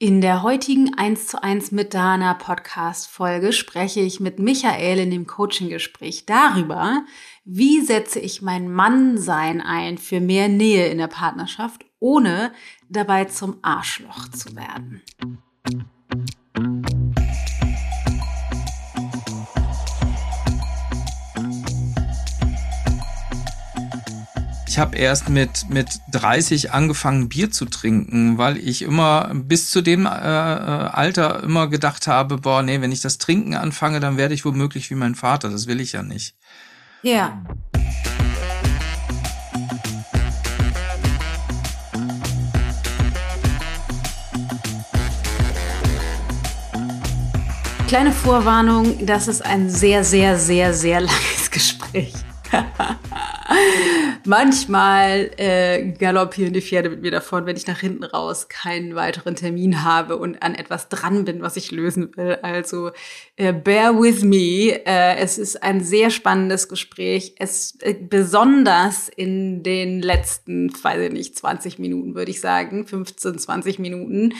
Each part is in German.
In der heutigen 1 zu 1 mit Dana Podcast Folge spreche ich mit Michael in dem Coaching-Gespräch darüber, wie setze ich mein Mannsein ein für mehr Nähe in der Partnerschaft, ohne dabei zum Arschloch zu werden. Ich habe erst mit, mit 30 angefangen, Bier zu trinken, weil ich immer bis zu dem äh, äh, Alter immer gedacht habe, boah, nee, wenn ich das Trinken anfange, dann werde ich womöglich wie mein Vater. Das will ich ja nicht. Ja. Kleine Vorwarnung, das ist ein sehr, sehr, sehr, sehr langes Gespräch. Manchmal äh, galoppieren die Pferde mit mir davon, wenn ich nach hinten raus keinen weiteren Termin habe und an etwas dran bin, was ich lösen will. Also äh, bear with me. Äh, es ist ein sehr spannendes Gespräch. Es äh, besonders in den letzten, weiß ich nicht, 20 Minuten würde ich sagen, 15, 20 Minuten,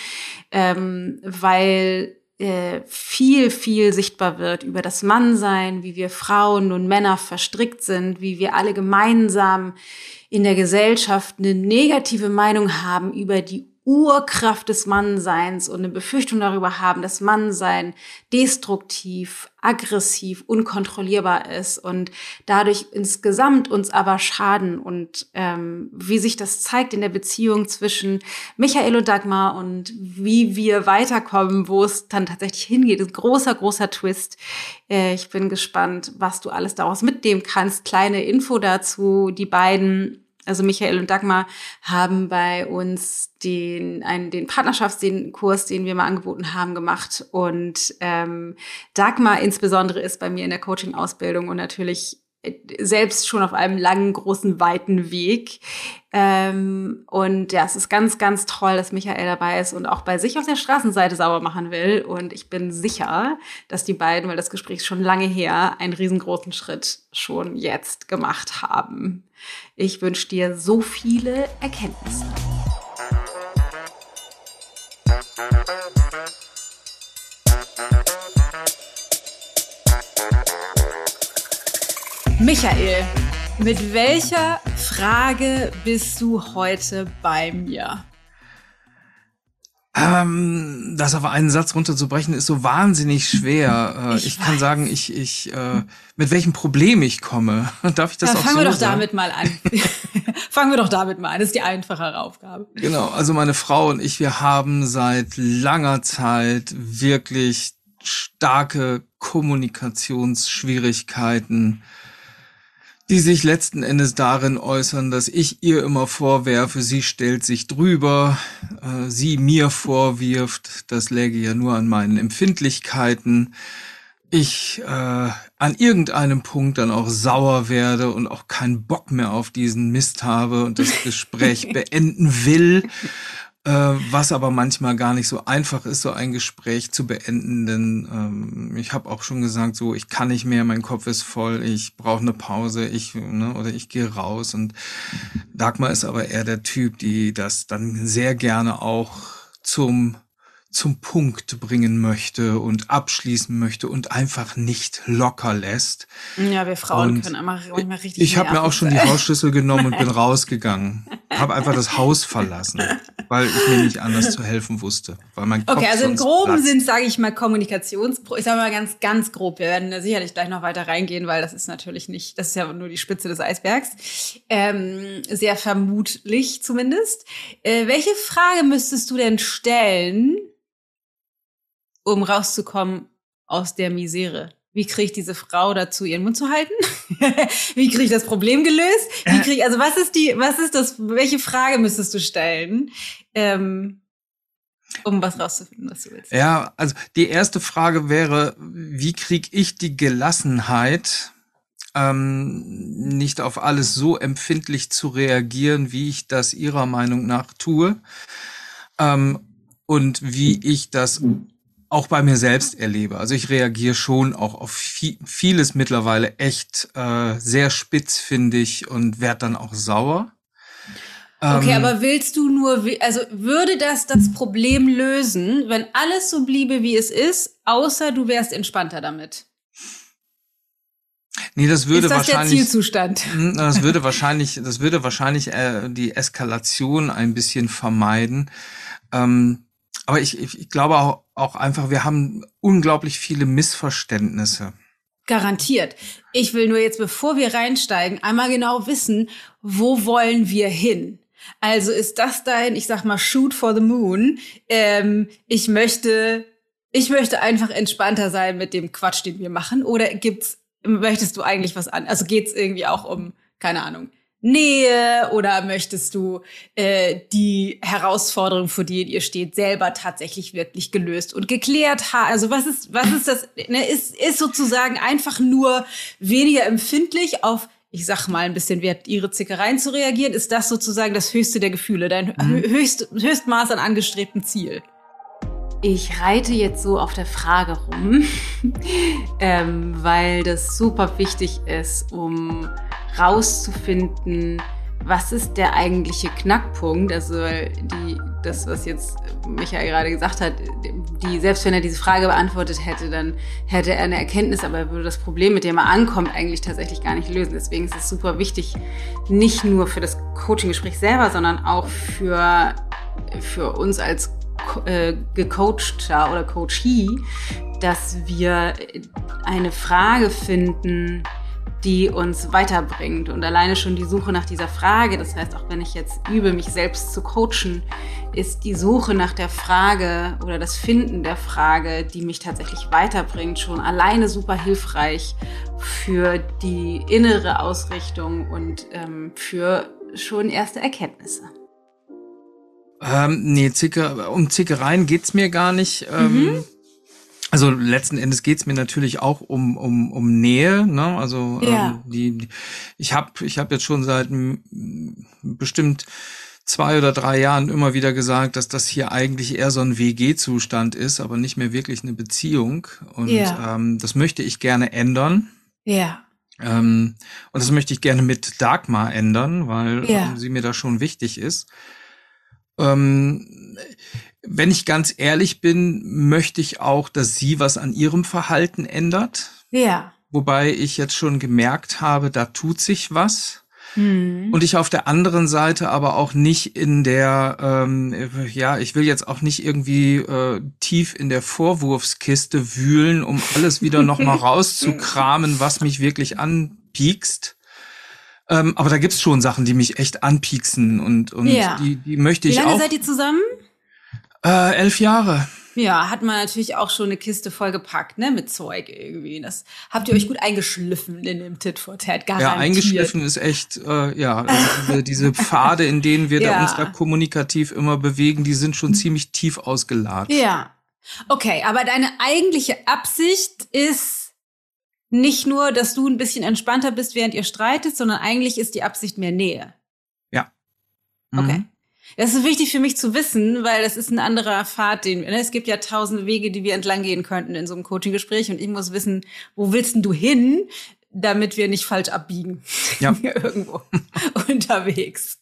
ähm, weil äh, viel, viel sichtbar wird über das Mannsein, wie wir Frauen und Männer verstrickt sind, wie wir alle gemeinsam in der Gesellschaft eine negative Meinung haben über die Urkraft des Mannseins und eine Befürchtung darüber haben, dass Mannsein destruktiv, aggressiv, unkontrollierbar ist und dadurch insgesamt uns aber schaden und ähm, wie sich das zeigt in der Beziehung zwischen Michael und Dagmar und wie wir weiterkommen, wo es dann tatsächlich hingeht, ist großer, großer Twist. Äh, ich bin gespannt, was du alles daraus mitnehmen kannst. Kleine Info dazu, die beiden also Michael und Dagmar haben bei uns den, einen, den Partnerschaftskurs, den wir mal angeboten haben, gemacht. Und ähm, Dagmar insbesondere ist bei mir in der Coaching-Ausbildung und natürlich selbst schon auf einem langen, großen, weiten Weg. Ähm, und ja, es ist ganz, ganz toll, dass Michael dabei ist und auch bei sich auf der Straßenseite sauber machen will. Und ich bin sicher, dass die beiden, weil das Gespräch ist schon lange her, einen riesengroßen Schritt schon jetzt gemacht haben. Ich wünsche dir so viele Erkenntnisse. Michael, mit welcher Frage bist du heute bei mir? Ähm, das auf einen Satz runterzubrechen ist so wahnsinnig schwer. Äh, ich, ich kann sagen, ich, ich, äh, mit welchem Problem ich komme. Darf ich das ja, auch fangen so wir doch sagen? damit mal an. fangen wir doch damit mal an. Das ist die einfachere Aufgabe. Genau. Also meine Frau und ich, wir haben seit langer Zeit wirklich starke Kommunikationsschwierigkeiten die sich letzten Endes darin äußern, dass ich ihr immer vorwerfe, sie stellt sich drüber, äh, sie mir vorwirft, das läge ja nur an meinen Empfindlichkeiten, ich äh, an irgendeinem Punkt dann auch sauer werde und auch keinen Bock mehr auf diesen Mist habe und das Gespräch beenden will äh, was aber manchmal gar nicht so einfach ist, so ein Gespräch zu beenden, denn ähm, ich habe auch schon gesagt, so ich kann nicht mehr, mein Kopf ist voll, ich brauche eine Pause, ich ne, oder ich gehe raus und Dagmar ist aber eher der Typ, die das dann sehr gerne auch zum zum Punkt bringen möchte und abschließen möchte und einfach nicht locker lässt. Ja, wir Frauen und können immer manchmal richtig. Ich habe mir auch schon die Hausschlüssel genommen und bin rausgegangen. Habe einfach das Haus verlassen, weil ich mir nicht anders zu helfen wusste, weil mein Kopf Okay, also im groben Sinn sage ich mal Kommunikations. Ich sage mal ganz ganz grob. Wir werden da sicherlich gleich noch weiter reingehen, weil das ist natürlich nicht, das ist ja nur die Spitze des Eisbergs. Ähm, sehr vermutlich zumindest. Äh, welche Frage müsstest du denn stellen? um rauszukommen aus der Misere? Wie kriege ich diese Frau dazu, ihren Mund zu halten? Wie kriege ich das Problem gelöst? Wie krieg, also was ist die, was ist das, welche Frage müsstest du stellen, ähm, um was rauszufinden, was du willst? Ja, also die erste Frage wäre, wie kriege ich die Gelassenheit, ähm, nicht auf alles so empfindlich zu reagieren, wie ich das ihrer Meinung nach tue? Ähm, und wie ich das auch bei mir selbst erlebe. Also ich reagiere schon auch auf vieles mittlerweile echt äh, sehr spitzfindig und werde dann auch sauer. Okay, ähm, aber willst du nur, also würde das das Problem lösen, wenn alles so bliebe, wie es ist, außer du wärst entspannter damit? Nee, das würde ist das wahrscheinlich. Der Zielzustand? Hm, das würde wahrscheinlich, das würde wahrscheinlich äh, die Eskalation ein bisschen vermeiden. Ähm, aber ich, ich glaube auch, auch einfach, wir haben unglaublich viele Missverständnisse. Garantiert. Ich will nur jetzt, bevor wir reinsteigen, einmal genau wissen, wo wollen wir hin? Also ist das dein, ich sag mal, Shoot for the Moon? Ähm, ich möchte, ich möchte einfach entspannter sein mit dem Quatsch, den wir machen. Oder gibt's, möchtest du eigentlich was an? Also geht's irgendwie auch um, keine Ahnung, Nähe oder möchtest du äh, die Herausforderung, vor der ihr steht, selber tatsächlich wirklich gelöst und geklärt haben? Also was ist, was ist das? Ne, ist, ist sozusagen einfach nur weniger empfindlich auf, ich sag mal, ein bisschen wert ihre Zickereien zu reagieren? Ist das sozusagen das höchste der Gefühle, dein mhm. höchst, Höchstmaß an angestrebtem Ziel? Ich reite jetzt so auf der Frage rum, ähm, weil das super wichtig ist, um rauszufinden, was ist der eigentliche Knackpunkt? Also die, das, was jetzt Michael gerade gesagt hat, die, selbst wenn er diese Frage beantwortet hätte, dann hätte er eine Erkenntnis, aber er würde das Problem, mit dem er ankommt, eigentlich tatsächlich gar nicht lösen. Deswegen ist es super wichtig, nicht nur für das Coaching-Gespräch selber, sondern auch für, für uns als äh, gecoachter oder Coachee, dass wir eine Frage finden, die uns weiterbringt. Und alleine schon die Suche nach dieser Frage, das heißt, auch wenn ich jetzt übe, mich selbst zu coachen, ist die Suche nach der Frage oder das Finden der Frage, die mich tatsächlich weiterbringt, schon alleine super hilfreich für die innere Ausrichtung und ähm, für schon erste Erkenntnisse. Ähm, nee, Zicker, um Zickereien geht's mir gar nicht. Ähm, mhm. Also letzten Endes geht's mir natürlich auch um um um Nähe, ne? Also ja. ähm, die, die ich habe ich habe jetzt schon seit bestimmt zwei oder drei Jahren immer wieder gesagt, dass das hier eigentlich eher so ein WG-Zustand ist, aber nicht mehr wirklich eine Beziehung. Und ja. ähm, das möchte ich gerne ändern. Ja. Ähm, und das möchte ich gerne mit Dagmar ändern, weil ja. ähm, sie mir da schon wichtig ist. Ähm, wenn ich ganz ehrlich bin, möchte ich auch, dass sie was an ihrem Verhalten ändert. Ja. Wobei ich jetzt schon gemerkt habe, da tut sich was. Hm. Und ich auf der anderen Seite aber auch nicht in der, ähm, ja, ich will jetzt auch nicht irgendwie äh, tief in der Vorwurfskiste wühlen, um alles wieder nochmal rauszukramen, was mich wirklich anpiekst. Ähm, aber da gibt's schon Sachen, die mich echt anpieksen und, und ja. die, die möchte ich auch. Wie lange auch. seid ihr zusammen? Äh, elf Jahre. Ja, hat man natürlich auch schon eine Kiste voll gepackt, ne, mit Zeug irgendwie. Das habt ihr euch gut eingeschliffen in dem Tit for Tat, garantiert. Ja, eingeschliffen ist echt, äh, ja, also diese, diese Pfade, in denen wir ja. da uns da kommunikativ immer bewegen, die sind schon ziemlich tief ausgeladen. Ja. Okay, aber deine eigentliche Absicht ist nicht nur, dass du ein bisschen entspannter bist, während ihr streitet, sondern eigentlich ist die Absicht mehr Nähe. Ja. Mhm. Okay. Das ist wichtig für mich zu wissen, weil das ist ein anderer Pfad, den ne, es gibt ja tausend Wege, die wir entlang gehen könnten in so einem Coaching-Gespräch und ich muss wissen, wo willst denn du hin, damit wir nicht falsch abbiegen ja. irgendwo unterwegs.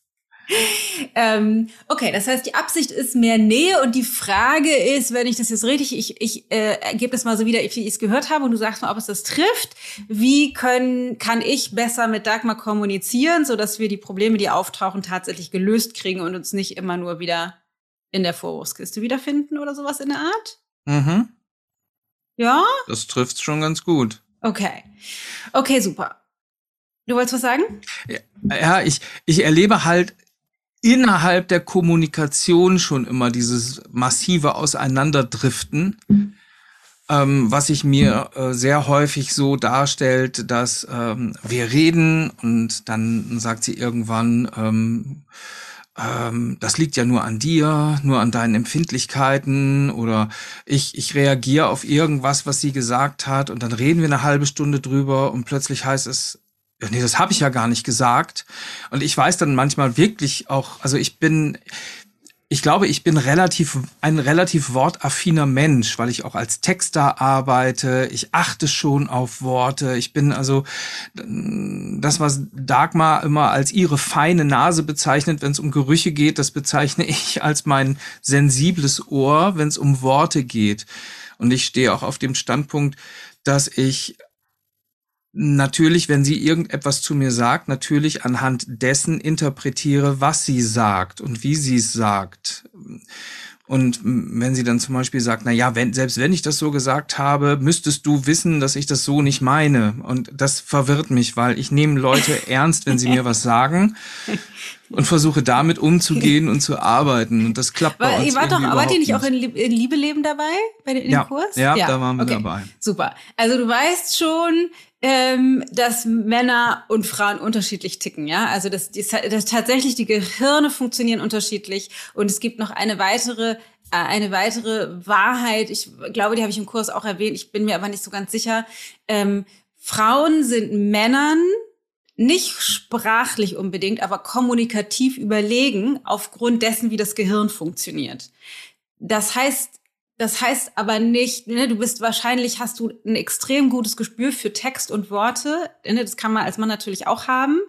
Ähm, okay, das heißt, die Absicht ist mehr Nähe und die Frage ist, wenn ich das jetzt richtig, ich, ich äh, gebe das mal so wieder, wie ich es gehört habe und du sagst mal, ob es das trifft. Wie können, kann ich besser mit Dagmar kommunizieren, so dass wir die Probleme, die auftauchen, tatsächlich gelöst kriegen und uns nicht immer nur wieder in der Vorwurfskiste wiederfinden oder sowas in der Art? Mhm. Ja? Das trifft schon ganz gut. Okay. Okay, super. Du wolltest was sagen? Ja, ich, ich erlebe halt innerhalb der Kommunikation schon immer dieses massive Auseinanderdriften, ähm, was sich mir äh, sehr häufig so darstellt, dass ähm, wir reden und dann sagt sie irgendwann, ähm, ähm, das liegt ja nur an dir, nur an deinen Empfindlichkeiten oder ich, ich reagiere auf irgendwas, was sie gesagt hat und dann reden wir eine halbe Stunde drüber und plötzlich heißt es, nee, das habe ich ja gar nicht gesagt. Und ich weiß dann manchmal wirklich auch, also ich bin, ich glaube, ich bin relativ, ein relativ wortaffiner Mensch, weil ich auch als Texter arbeite. Ich achte schon auf Worte. Ich bin also das, was Dagmar immer als ihre feine Nase bezeichnet, wenn es um Gerüche geht, das bezeichne ich als mein sensibles Ohr, wenn es um Worte geht. Und ich stehe auch auf dem Standpunkt, dass ich natürlich, wenn sie irgendetwas zu mir sagt, natürlich anhand dessen interpretiere, was sie sagt und wie sie es sagt. Und wenn sie dann zum Beispiel sagt, na ja, wenn, selbst wenn ich das so gesagt habe, müsstest du wissen, dass ich das so nicht meine. Und das verwirrt mich, weil ich nehme Leute ernst, wenn sie mir was sagen und versuche damit umzugehen und zu arbeiten. Und das klappt bei uns Ihr wart doch, wart ihr nicht auch in, in Liebeleben dabei bei den, in ja, Kurs? Ja, ja, da waren wir okay. dabei. Super. Also du weißt schon, ähm, dass Männer und Frauen unterschiedlich ticken, ja. Also dass, dass tatsächlich die Gehirne funktionieren unterschiedlich und es gibt noch eine weitere äh, eine weitere Wahrheit. Ich glaube, die habe ich im Kurs auch erwähnt. Ich bin mir aber nicht so ganz sicher. Ähm, Frauen sind Männern nicht sprachlich unbedingt, aber kommunikativ überlegen aufgrund dessen, wie das Gehirn funktioniert. Das heißt, das heißt aber nicht, ne, du bist wahrscheinlich, hast du ein extrem gutes Gespür für Text und Worte. Ne, das kann man als Mann natürlich auch haben.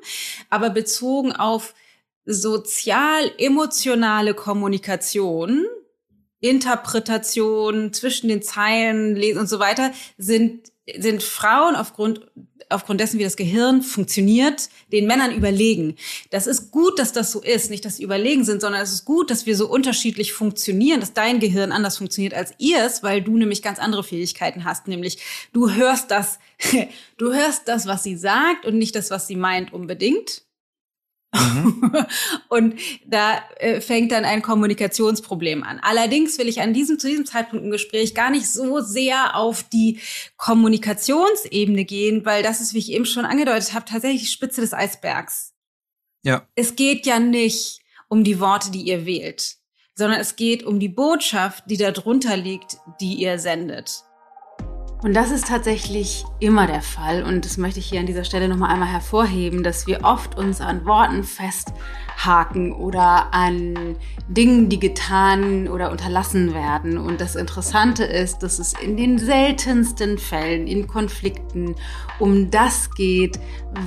Aber bezogen auf sozial-emotionale Kommunikation, Interpretation zwischen den Zeilen, Lesen und so weiter, sind, sind Frauen aufgrund aufgrund dessen, wie das Gehirn funktioniert, den Männern überlegen. Das ist gut, dass das so ist. Nicht, dass sie überlegen sind, sondern es ist gut, dass wir so unterschiedlich funktionieren, dass dein Gehirn anders funktioniert als ihrs, weil du nämlich ganz andere Fähigkeiten hast. Nämlich, du hörst das, du hörst das, was sie sagt und nicht das, was sie meint unbedingt. Mhm. und da äh, fängt dann ein Kommunikationsproblem an. Allerdings will ich an diesem, zu diesem Zeitpunkt im Gespräch gar nicht so sehr auf die Kommunikationsebene gehen, weil das ist, wie ich eben schon angedeutet habe, tatsächlich die Spitze des Eisbergs. Ja. Es geht ja nicht um die Worte, die ihr wählt, sondern es geht um die Botschaft, die da drunter liegt, die ihr sendet. Und das ist tatsächlich immer der Fall. Und das möchte ich hier an dieser Stelle nochmal einmal hervorheben, dass wir oft uns an Worten festhaken oder an Dingen, die getan oder unterlassen werden. Und das Interessante ist, dass es in den seltensten Fällen in Konflikten um das geht,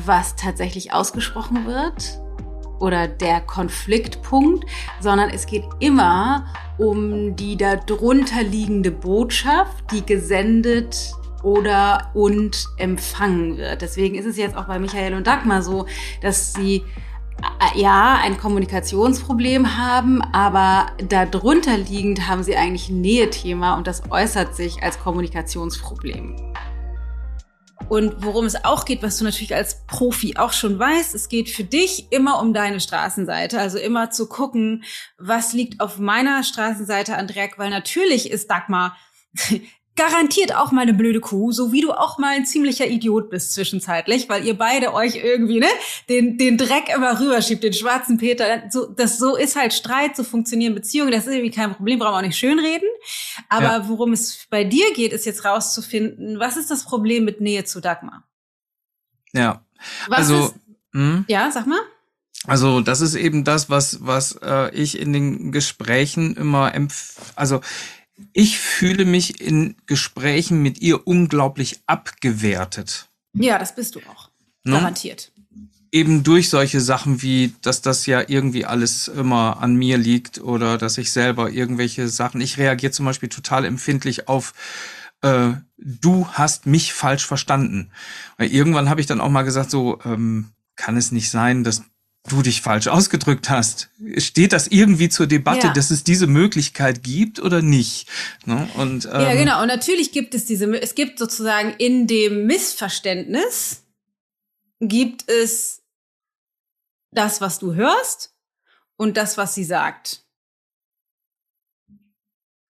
was tatsächlich ausgesprochen wird oder der Konfliktpunkt, sondern es geht immer um die darunter liegende Botschaft, die gesendet oder und empfangen wird. Deswegen ist es jetzt auch bei Michael und Dagmar so, dass sie äh, ja ein Kommunikationsproblem haben, aber darunter liegend haben sie eigentlich ein Nähethema und das äußert sich als Kommunikationsproblem. Und worum es auch geht, was du natürlich als Profi auch schon weißt, es geht für dich immer um deine Straßenseite. Also immer zu gucken, was liegt auf meiner Straßenseite an Dreck, weil natürlich ist Dagmar garantiert auch mal eine blöde Kuh, so wie du auch mal ein ziemlicher Idiot bist zwischenzeitlich, weil ihr beide euch irgendwie, ne, den, den Dreck immer rüberschiebt, den schwarzen Peter. So, das so ist halt Streit, so funktionieren Beziehungen, das ist irgendwie kein Problem, brauchen wir auch nicht schönreden. Aber ja. worum es bei dir geht, ist jetzt rauszufinden, was ist das Problem mit Nähe zu Dagmar? Ja. Was also, ist, hm? ja, sag mal. Also das ist eben das, was was äh, ich in den Gesprächen immer empf also ich fühle mich in Gesprächen mit ihr unglaublich abgewertet. Ja, das bist du auch. Ne? Garantiert. Eben durch solche Sachen wie, dass das ja irgendwie alles immer an mir liegt oder dass ich selber irgendwelche Sachen, ich reagiere zum Beispiel total empfindlich auf, äh, du hast mich falsch verstanden. Weil irgendwann habe ich dann auch mal gesagt, so, ähm, kann es nicht sein, dass du dich falsch ausgedrückt hast. Steht das irgendwie zur Debatte, ja. dass es diese Möglichkeit gibt oder nicht? Ne? Und, ähm, ja, genau. Und natürlich gibt es diese, es gibt sozusagen in dem Missverständnis, gibt es das, was du hörst und das, was sie sagt.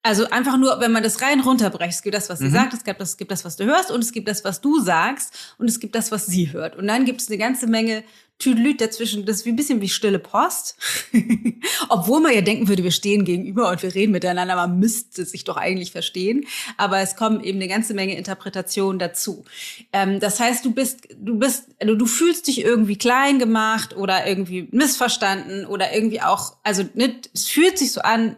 Also einfach nur, wenn man das rein runterbrecht, es gibt das, was sie mhm. sagt, es gibt das, es gibt das, was du hörst und es gibt das, was du sagst und es gibt das, was sie hört. Und dann gibt es eine ganze Menge Tüdelüt dazwischen. Das ist wie ein bisschen wie stille Post. Obwohl man ja denken würde, wir stehen gegenüber und wir reden miteinander, man müsste sich doch eigentlich verstehen. Aber es kommen eben eine ganze Menge Interpretationen dazu. Ähm, das heißt, du bist, du bist, also du fühlst dich irgendwie klein gemacht oder irgendwie missverstanden oder irgendwie auch, also nicht, es fühlt sich so an,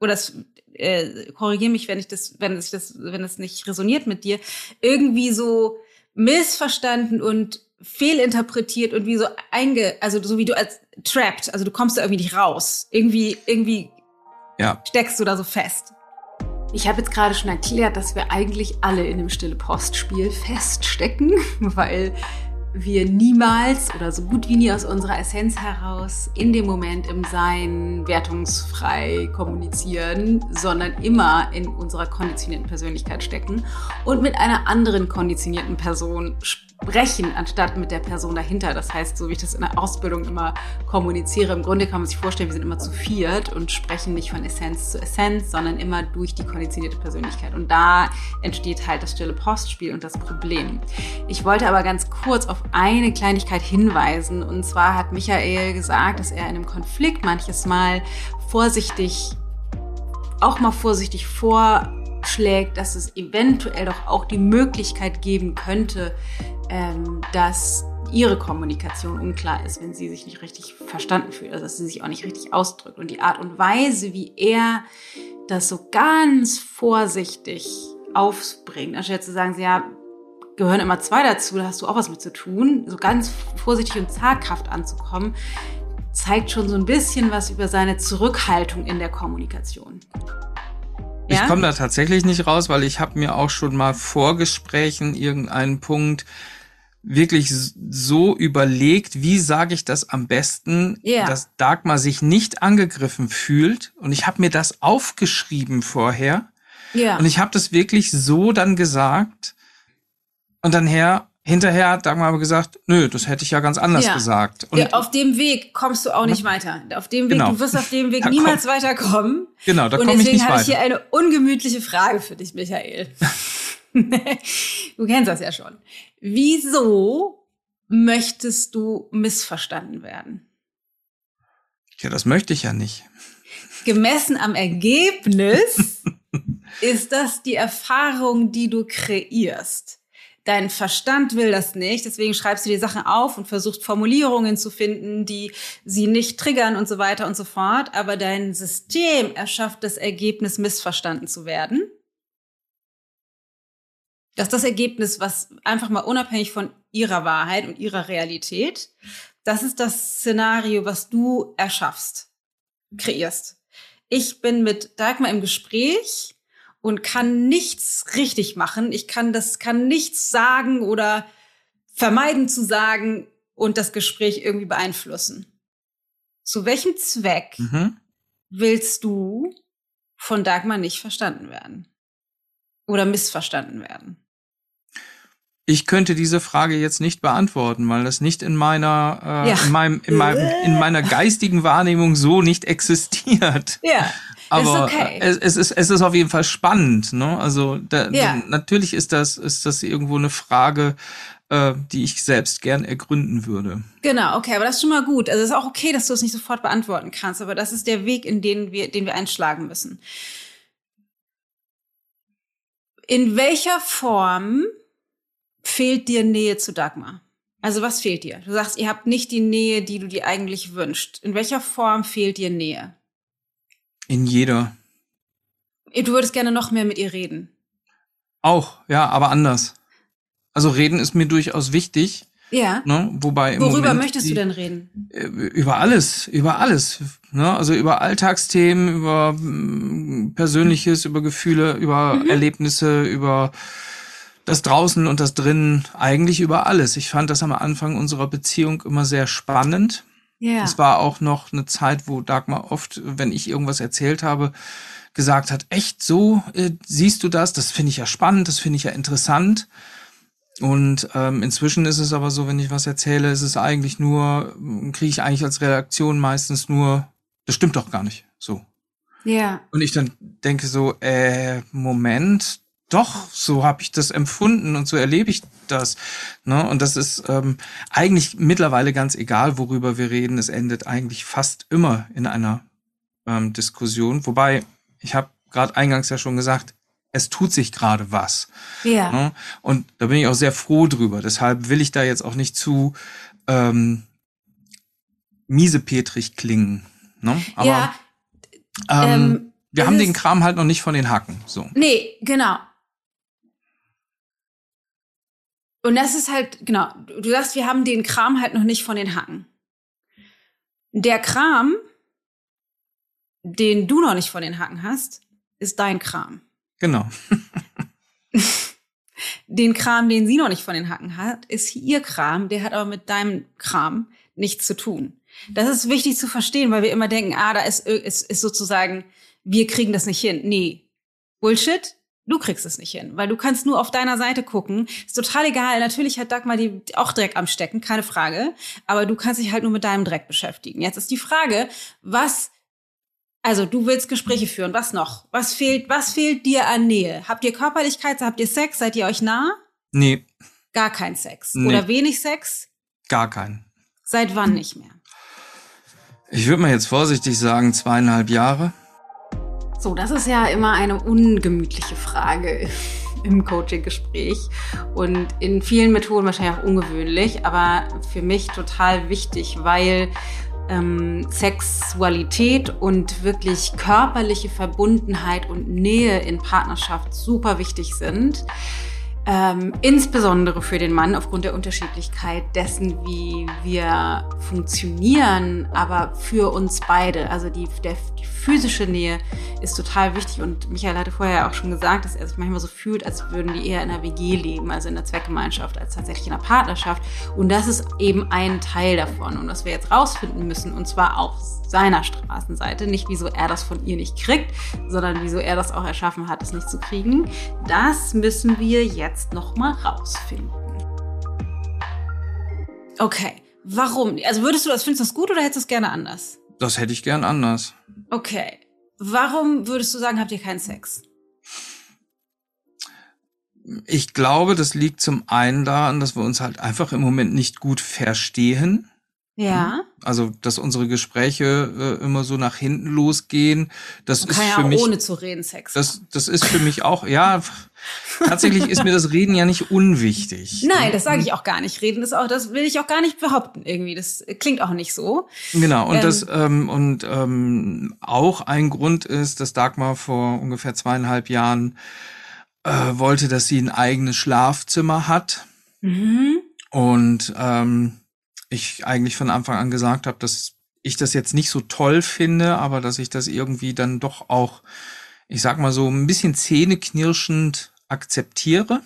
oder es äh, korrigiere mich, wenn ich das, wenn ich das, wenn es nicht resoniert mit dir, irgendwie so missverstanden und fehlinterpretiert und wie so einge, also so wie du als trapped, also du kommst da irgendwie nicht raus. Irgendwie, irgendwie ja. steckst du da so fest. Ich habe jetzt gerade schon erklärt, dass wir eigentlich alle in dem Stille Postspiel feststecken, weil wir niemals oder so gut wie nie aus unserer Essenz heraus in dem Moment im Sein wertungsfrei kommunizieren, sondern immer in unserer konditionierten Persönlichkeit stecken und mit einer anderen konditionierten Person sprechen sprechen, anstatt mit der Person dahinter. Das heißt, so wie ich das in der Ausbildung immer kommuniziere, im Grunde kann man sich vorstellen, wir sind immer zu viert und sprechen nicht von Essenz zu Essenz, sondern immer durch die konditionierte Persönlichkeit. Und da entsteht halt das stille Postspiel und das Problem. Ich wollte aber ganz kurz auf eine Kleinigkeit hinweisen. Und zwar hat Michael gesagt, dass er in einem Konflikt manches Mal vorsichtig, auch mal vorsichtig vorschlägt, dass es eventuell doch auch die Möglichkeit geben könnte, ähm, dass ihre Kommunikation unklar ist, wenn sie sich nicht richtig verstanden fühlt, also dass sie sich auch nicht richtig ausdrückt. Und die Art und Weise, wie er das so ganz vorsichtig aufbringt, anstatt zu sagen, ja, gehören immer zwei dazu, da hast du auch was mit zu tun, so ganz vorsichtig und zaghaft anzukommen, zeigt schon so ein bisschen was über seine Zurückhaltung in der Kommunikation. Ja? Ich komme da tatsächlich nicht raus, weil ich habe mir auch schon mal vor Gesprächen irgendeinen Punkt wirklich so überlegt, wie sage ich das am besten, yeah. dass Dagmar sich nicht angegriffen fühlt. Und ich habe mir das aufgeschrieben vorher. Ja. Und ich habe das wirklich so dann gesagt. Und dann her, hinterher hat Dagmar aber gesagt, nö, das hätte ich ja ganz anders ja. gesagt. Und ja, auf dem Weg kommst du auch nicht weiter. Auf dem Weg, genau. du wirst auf dem Weg da niemals komm, weiterkommen. Genau, da komme ich nicht weiter. Und deswegen habe ich hier eine ungemütliche Frage für dich, Michael. du kennst das ja schon. Wieso möchtest du missverstanden werden? Ja, das möchte ich ja nicht. Gemessen am Ergebnis ist das die Erfahrung, die du kreierst. Dein Verstand will das nicht, deswegen schreibst du dir Sachen auf und versuchst Formulierungen zu finden, die sie nicht triggern und so weiter und so fort. Aber dein System erschafft das Ergebnis, missverstanden zu werden dass das Ergebnis, was einfach mal unabhängig von ihrer Wahrheit und ihrer Realität, das ist das Szenario, was du erschaffst, kreierst. Ich bin mit Dagmar im Gespräch und kann nichts richtig machen. Ich kann das, kann nichts sagen oder vermeiden zu sagen und das Gespräch irgendwie beeinflussen. Zu welchem Zweck mhm. willst du von Dagmar nicht verstanden werden? oder missverstanden werden? Ich könnte diese Frage jetzt nicht beantworten, weil das nicht in meiner, äh, ja. in, meinem, in, meinem, in meiner geistigen Wahrnehmung so nicht existiert. Ja. Aber ist okay. es, es, ist, es ist auf jeden Fall spannend. Ne? Also da, ja. natürlich ist das, ist das irgendwo eine Frage, äh, die ich selbst gern ergründen würde. Genau, okay, aber das ist schon mal gut. Also es ist auch okay, dass du es nicht sofort beantworten kannst, aber das ist der Weg, in den wir, den wir einschlagen müssen. In welcher Form fehlt dir Nähe zu Dagmar? Also was fehlt dir? Du sagst, ihr habt nicht die Nähe, die du dir eigentlich wünschst. In welcher Form fehlt dir Nähe? In jeder. Du würdest gerne noch mehr mit ihr reden. Auch, ja, aber anders. Also reden ist mir durchaus wichtig. Ja. Ne? Wobei im Worüber Moment möchtest die, du denn reden? Äh, über alles, über alles. Ne? Also über Alltagsthemen, über mm, Persönliches, über Gefühle, über mhm. Erlebnisse, über das Draußen und das Drinnen, eigentlich über alles. Ich fand das am Anfang unserer Beziehung immer sehr spannend. Ja. Es war auch noch eine Zeit, wo Dagmar oft, wenn ich irgendwas erzählt habe, gesagt hat, echt so, äh, siehst du das? Das finde ich ja spannend, das finde ich ja interessant. Und ähm, inzwischen ist es aber so, wenn ich was erzähle, ist es eigentlich nur, kriege ich eigentlich als Reaktion meistens nur, das stimmt doch gar nicht so. Ja. Und ich dann denke so, äh, Moment, doch, so habe ich das empfunden und so erlebe ich das. Ne? Und das ist ähm, eigentlich mittlerweile ganz egal, worüber wir reden. Es endet eigentlich fast immer in einer ähm, Diskussion. Wobei, ich habe gerade eingangs ja schon gesagt, es tut sich gerade was. Ja. Ne? Und da bin ich auch sehr froh drüber. Deshalb will ich da jetzt auch nicht zu ähm, miesepetrig klingen. Ne? Aber ja, ähm, ähm, wir haben den Kram halt noch nicht von den Hacken. So. Nee, genau. Und das ist halt, genau, du sagst, wir haben den Kram halt noch nicht von den Hacken. Der Kram, den du noch nicht von den Hacken hast, ist dein Kram. Genau. Den Kram, den sie noch nicht von den Hacken hat, ist ihr Kram, der hat aber mit deinem Kram nichts zu tun. Das ist wichtig zu verstehen, weil wir immer denken, ah, da ist, ist, ist sozusagen, wir kriegen das nicht hin. Nee, Bullshit. Du kriegst es nicht hin, weil du kannst nur auf deiner Seite gucken. Ist total egal. Natürlich hat Dagmar die auch Dreck am Stecken, keine Frage. Aber du kannst dich halt nur mit deinem Dreck beschäftigen. Jetzt ist die Frage, was, also du willst Gespräche führen. Was noch? Was fehlt, was fehlt dir an Nähe? Habt ihr Körperlichkeit? Habt ihr Sex? Seid ihr euch nah? Nee, Gar kein Sex. Nee. Oder wenig Sex? gar keinen. Seit wann nicht mehr? Ich würde mal jetzt vorsichtig sagen, zweieinhalb Jahre. So, das ist ja immer eine ungemütliche Frage im Coaching-Gespräch und in vielen Methoden wahrscheinlich auch ungewöhnlich, aber für mich total wichtig, weil ähm, Sexualität und wirklich körperliche Verbundenheit und Nähe in Partnerschaft super wichtig sind. Ähm, insbesondere für den Mann aufgrund der Unterschiedlichkeit dessen, wie wir funktionieren, aber für uns beide. Also die, der, die physische Nähe ist total wichtig und Michael hatte vorher auch schon gesagt, dass er sich manchmal so fühlt, als würden die eher in einer WG leben, also in einer Zweckgemeinschaft, als tatsächlich in einer Partnerschaft. Und das ist eben ein Teil davon und was wir jetzt rausfinden müssen und zwar auf seiner Straßenseite, nicht wieso er das von ihr nicht kriegt, sondern wieso er das auch erschaffen hat, es nicht zu kriegen. Das müssen wir jetzt noch mal rausfinden. Okay, warum? Also würdest du das, findest du das gut oder hättest du es gerne anders? Das hätte ich gern anders. Okay. Warum würdest du sagen, habt ihr keinen Sex? Ich glaube, das liegt zum einen daran, dass wir uns halt einfach im Moment nicht gut verstehen. Ja. Also, dass unsere Gespräche äh, immer so nach hinten losgehen. Das Man ist kann ja für auch mich. ohne zu reden Sex Das, das ist für mich auch, ja, tatsächlich ist mir das Reden ja nicht unwichtig. Nein, das sage ich auch gar nicht. Reden ist auch, das will ich auch gar nicht behaupten irgendwie. Das klingt auch nicht so. Genau, und Ähm. das ähm, und ähm, auch ein Grund ist, dass Dagmar vor ungefähr zweieinhalb Jahren äh, wollte, dass sie ein eigenes Schlafzimmer hat. Mhm. Und ähm, ich eigentlich von Anfang an gesagt habe, dass ich das jetzt nicht so toll finde, aber dass ich das irgendwie dann doch auch, ich sag mal so, ein bisschen zähneknirschend akzeptiere.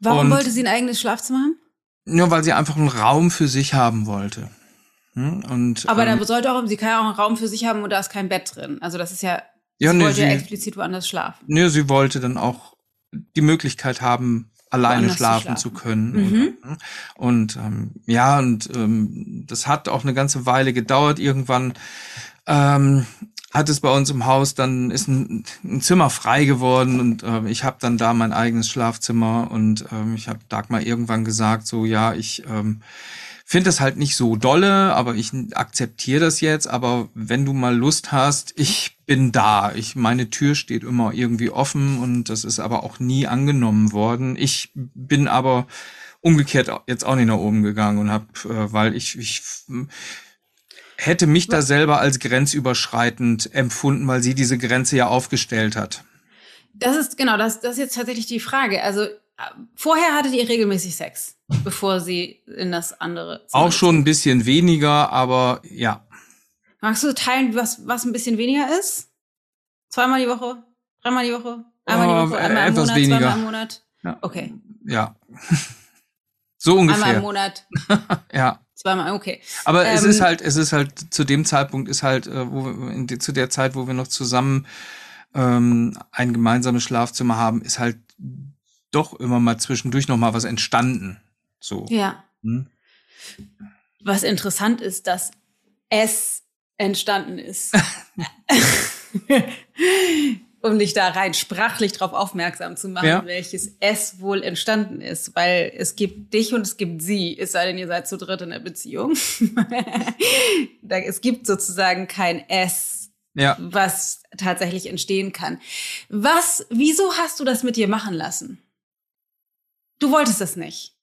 Warum Und- wollte sie ein eigenes Schlafzimmer haben? Nur weil sie einfach einen Raum für sich haben wollte. Hm? Und, Aber ähm, da sollte auch, sie kann ja auch einen Raum für sich haben und da ist kein Bett drin. Also das ist ja, ja, sie nee, wollte ja sie, explizit woanders schlafen. nee, sie wollte dann auch die Möglichkeit haben, alleine schlafen, schlafen. zu können. Mhm. Oder, ne? Und ähm, ja, und ähm, das hat auch eine ganze Weile gedauert. Irgendwann ähm, hat es bei uns im Haus, dann ist ein, ein Zimmer frei geworden und ähm, ich habe dann da mein eigenes Schlafzimmer und ähm, ich habe Dagmar irgendwann gesagt, so ja, ich ähm, finde das halt nicht so dolle, aber ich akzeptiere das jetzt. Aber wenn du mal Lust hast, ich bin da. Ich meine Tür steht immer irgendwie offen und das ist aber auch nie angenommen worden. Ich bin aber umgekehrt jetzt auch nicht nach oben gegangen und habe, äh, weil ich, ich hätte mich da selber als grenzüberschreitend empfunden, weil sie diese Grenze ja aufgestellt hat. Das ist, genau, das, das ist jetzt tatsächlich die Frage. Also, vorher hattet ihr regelmäßig Sex, bevor sie in das andere Zimmer Auch schon ein bisschen weniger, aber ja. Magst du teilen, was, was ein bisschen weniger ist? Zweimal die Woche? Dreimal die Woche? Einmal die Woche? Einmal im Monat? weniger. Zweimal im Monat? Ja. Okay. Ja. so Einmal im ungefähr. Monat? Ja. Zweimal, okay. Aber es Ähm, ist halt, es ist halt zu dem Zeitpunkt ist halt, äh, wo wir, in zu der Zeit, wo wir noch zusammen ähm, ein gemeinsames Schlafzimmer haben, ist halt doch immer mal zwischendurch noch mal was entstanden. So. Ja. Hm? Was interessant ist, dass es entstanden ist. um dich da rein sprachlich darauf aufmerksam zu machen, ja. welches S wohl entstanden ist. Weil es gibt dich und es gibt sie, es sei denn, ihr seid zu dritt in der Beziehung. es gibt sozusagen kein S, ja. was tatsächlich entstehen kann. Was, wieso hast du das mit dir machen lassen? Du wolltest das nicht.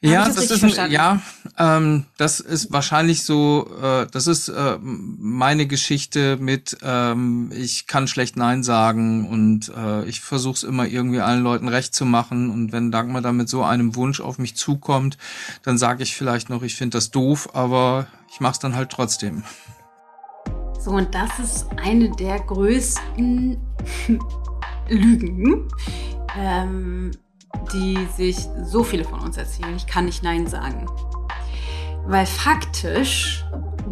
Ja, das, das ist ein, ja, ähm, das ist wahrscheinlich so, äh, das ist äh, meine Geschichte mit, ähm, ich kann schlecht Nein sagen und äh, ich versuche es immer irgendwie allen Leuten recht zu machen und wenn Dagmar dann mit so einem Wunsch auf mich zukommt, dann sage ich vielleicht noch, ich finde das doof, aber ich mache es dann halt trotzdem. So, und das ist eine der größten Lügen. Ähm, die sich so viele von uns erzählen. Ich kann nicht Nein sagen. Weil faktisch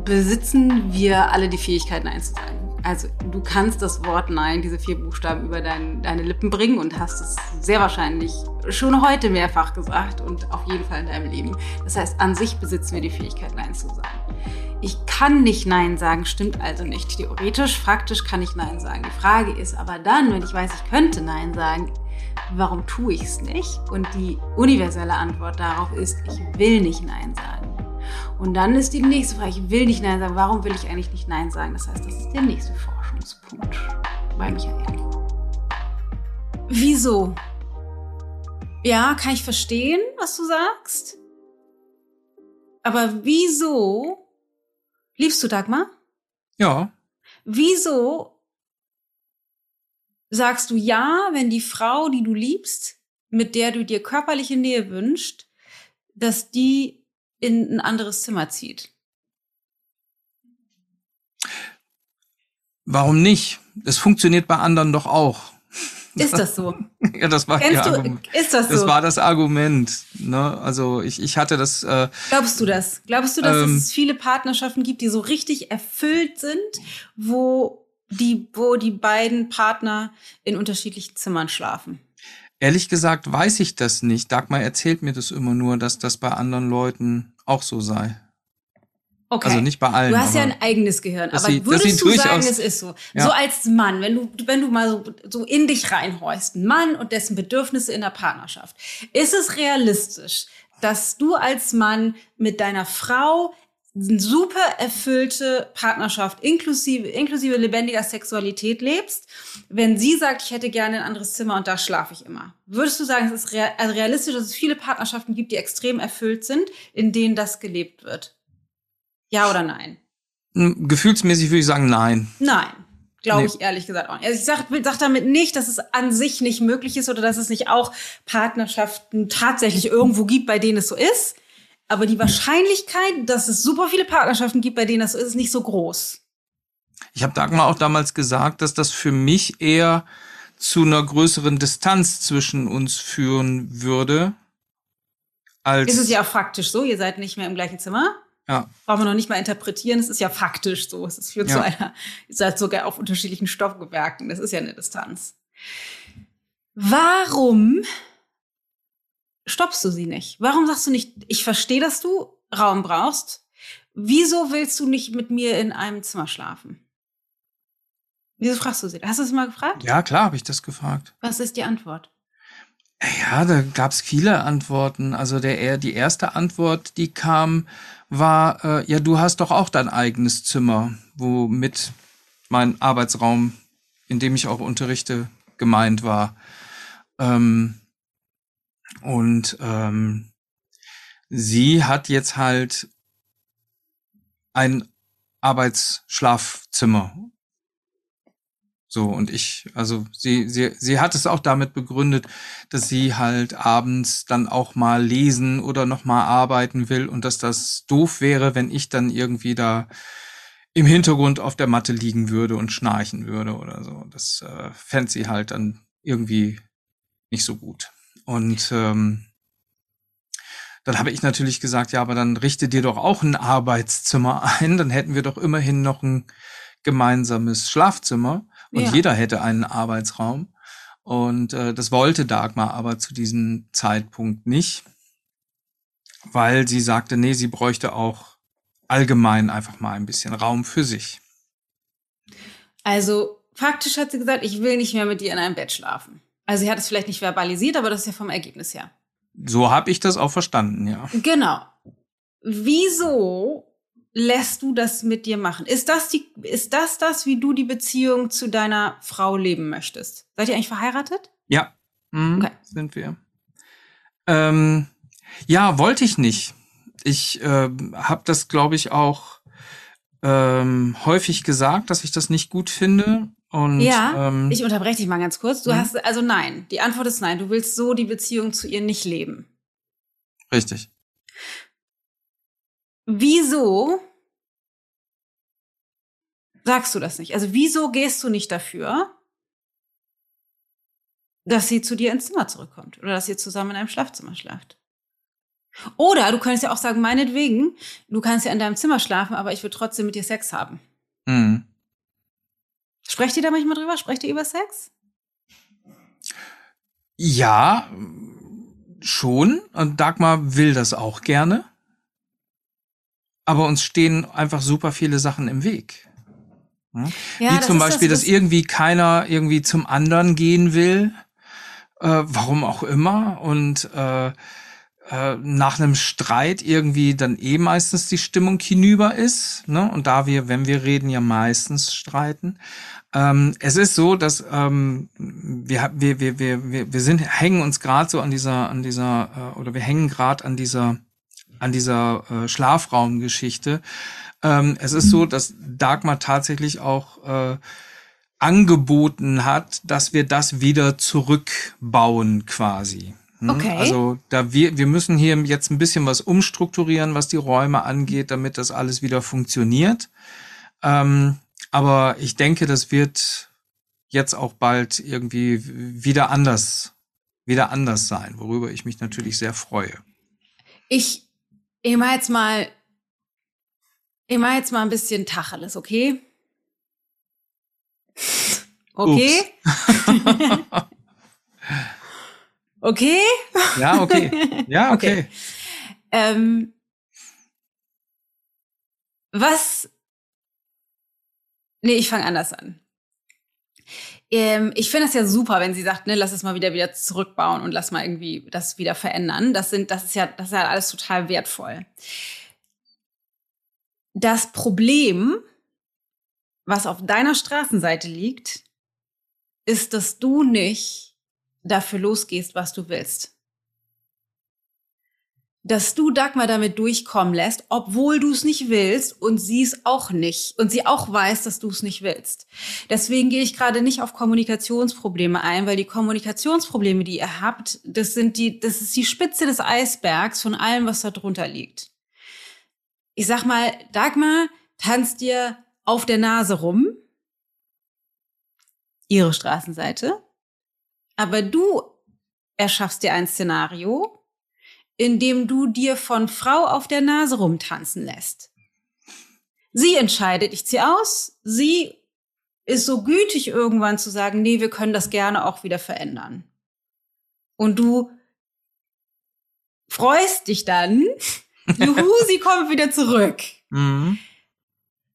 besitzen wir alle die Fähigkeit, Nein zu sagen. Also du kannst das Wort Nein, diese vier Buchstaben über dein, deine Lippen bringen und hast es sehr wahrscheinlich schon heute mehrfach gesagt und auf jeden Fall in deinem Leben. Das heißt, an sich besitzen wir die Fähigkeit, Nein zu sagen. Ich kann nicht Nein sagen, stimmt also nicht. Theoretisch, faktisch kann ich Nein sagen. Die Frage ist aber dann, wenn ich weiß, ich könnte Nein sagen, warum tue ich es nicht? Und die universelle Antwort darauf ist, ich will nicht Nein sagen. Und dann ist die nächste Frage, ich will nicht Nein sagen, warum will ich eigentlich nicht Nein sagen? Das heißt, das ist der nächste Forschungspunkt bei Michael. Wieso? Ja, kann ich verstehen, was du sagst? Aber wieso liebst du Dagmar? Ja. Wieso sagst du ja, wenn die Frau, die du liebst, mit der du dir körperliche Nähe wünschst, dass die in ein anderes Zimmer zieht? Warum nicht? Es funktioniert bei anderen doch auch. Ist das so? ja, das war Kennst ja, du, ist das so? Das war das Argument. Ne? Also ich, ich hatte das. Äh, Glaubst du das? Glaubst du, dass ähm, es viele Partnerschaften gibt, die so richtig erfüllt sind, wo die, wo die beiden Partner in unterschiedlichen Zimmern schlafen? Ehrlich gesagt weiß ich das nicht. Dagmar erzählt mir das immer nur, dass das bei anderen Leuten auch so sei. Okay. Also nicht bei allen. Du hast ja ein eigenes Gehirn, aber sie, würdest du sagen, es ist so? Ja. So als Mann, wenn du, wenn du mal so, so in dich reinhorchst, ein Mann und dessen Bedürfnisse in der Partnerschaft, ist es realistisch, dass du als Mann mit deiner Frau super erfüllte Partnerschaft inklusive, inklusive lebendiger Sexualität lebst, wenn sie sagt, ich hätte gerne ein anderes Zimmer und da schlafe ich immer. Würdest du sagen, es ist also realistisch, dass es viele Partnerschaften gibt, die extrem erfüllt sind, in denen das gelebt wird? Ja oder nein? Hm, gefühlsmäßig würde ich sagen, nein. Nein. Glaube nee. ich ehrlich gesagt auch nicht. Also ich sage sag damit nicht, dass es an sich nicht möglich ist oder dass es nicht auch Partnerschaften tatsächlich irgendwo gibt, bei denen es so ist. Aber die Wahrscheinlichkeit, dass es super viele Partnerschaften gibt, bei denen das so ist, ist nicht so groß. Ich habe Dagmar auch damals gesagt, dass das für mich eher zu einer größeren Distanz zwischen uns führen würde. Als ist es ja faktisch so, ihr seid nicht mehr im gleichen Zimmer. Ja. Brauchen wir noch nicht mal interpretieren, es ist ja faktisch so. Es führt ja. zu einer, ihr seid sogar auf unterschiedlichen Stoffgewerken. Das ist ja eine Distanz. Warum stoppst du sie nicht? Warum sagst du nicht, ich verstehe, dass du Raum brauchst? Wieso willst du nicht mit mir in einem Zimmer schlafen? Wieso fragst du sie? Hast du es mal gefragt? Ja, klar, habe ich das gefragt. Was ist die Antwort? Ja, da gab es viele Antworten. Also der, die erste Antwort, die kam, war, äh, ja, du hast doch auch dein eigenes Zimmer, womit mein Arbeitsraum, in dem ich auch unterrichte, gemeint war. Ähm, und ähm, sie hat jetzt halt ein Arbeitsschlafzimmer. So, und ich, also sie, sie, sie hat es auch damit begründet, dass sie halt abends dann auch mal lesen oder nochmal arbeiten will und dass das doof wäre, wenn ich dann irgendwie da im Hintergrund auf der Matte liegen würde und schnarchen würde oder so. Das äh, fände sie halt dann irgendwie nicht so gut. Und ähm, dann habe ich natürlich gesagt, ja, aber dann richte dir doch auch ein Arbeitszimmer ein, dann hätten wir doch immerhin noch ein gemeinsames Schlafzimmer und ja. jeder hätte einen Arbeitsraum. Und äh, das wollte Dagmar aber zu diesem Zeitpunkt nicht, weil sie sagte, nee, sie bräuchte auch allgemein einfach mal ein bisschen Raum für sich. Also faktisch hat sie gesagt, ich will nicht mehr mit dir in einem Bett schlafen. Also sie hat es vielleicht nicht verbalisiert, aber das ist ja vom Ergebnis her. So habe ich das auch verstanden, ja. Genau. Wieso lässt du das mit dir machen? Ist das die, ist das das, wie du die Beziehung zu deiner Frau leben möchtest? Seid ihr eigentlich verheiratet? Ja, mhm, okay. sind wir. Ähm, ja, wollte ich nicht. Ich äh, habe das, glaube ich, auch ähm, häufig gesagt, dass ich das nicht gut finde. Und, ja, ähm, ich unterbreche dich mal ganz kurz. Du mh. hast also nein. Die Antwort ist nein. Du willst so die Beziehung zu ihr nicht leben. Richtig. Wieso sagst du das nicht? Also wieso gehst du nicht dafür, dass sie zu dir ins Zimmer zurückkommt oder dass ihr zusammen in einem Schlafzimmer schlaft? Oder du könntest ja auch sagen, meinetwegen, du kannst ja in deinem Zimmer schlafen, aber ich will trotzdem mit dir Sex haben. Mhm. Sprecht ihr da manchmal drüber? Sprecht ihr über Sex? Ja, schon. Und Dagmar will das auch gerne. Aber uns stehen einfach super viele Sachen im Weg. Hm? Ja, Wie zum Beispiel, das, dass irgendwie keiner irgendwie zum anderen gehen will. Äh, warum auch immer. Und äh, äh, nach einem Streit irgendwie dann eh meistens die Stimmung hinüber ist. Ne? Und da wir, wenn wir reden, ja meistens streiten. Ähm, es ist so, dass ähm, wir, wir, wir, wir, wir sind, hängen uns gerade so an dieser, an dieser, äh, oder wir hängen gerade an dieser, an dieser äh, Schlafraumgeschichte. Ähm, es ist so, dass Dagmar tatsächlich auch äh, angeboten hat, dass wir das wieder zurückbauen quasi. Hm? Okay. Also da wir, wir müssen hier jetzt ein bisschen was umstrukturieren, was die Räume angeht, damit das alles wieder funktioniert. Ähm, aber ich denke, das wird jetzt auch bald irgendwie wieder anders, wieder anders sein, worüber ich mich natürlich sehr freue. Ich, ich mach jetzt mal, ich mach jetzt mal ein bisschen Tacheles, okay? Okay? okay? Ja, okay. Ja, okay. okay. Ähm, was Nee, ich fange anders an. Ähm, ich finde es ja super, wenn sie sagt, ne, lass es mal wieder wieder zurückbauen und lass mal irgendwie das wieder verändern. Das sind, das ist ja, das ist ja alles total wertvoll. Das Problem, was auf deiner Straßenseite liegt, ist, dass du nicht dafür losgehst, was du willst dass du Dagmar damit durchkommen lässt, obwohl du es nicht willst und sie es auch nicht und sie auch weiß, dass du es nicht willst. Deswegen gehe ich gerade nicht auf Kommunikationsprobleme ein, weil die Kommunikationsprobleme, die ihr habt, das sind die, das ist die Spitze des Eisbergs von allem, was da drunter liegt. Ich sag mal, Dagmar tanzt dir auf der Nase rum, ihre Straßenseite, aber du erschaffst dir ein Szenario, indem du dir von Frau auf der Nase rumtanzen lässt. Sie entscheidet, ich ziehe aus. Sie ist so gütig irgendwann zu sagen, nee, wir können das gerne auch wieder verändern. Und du freust dich dann, juhu, sie kommt wieder zurück. Mhm.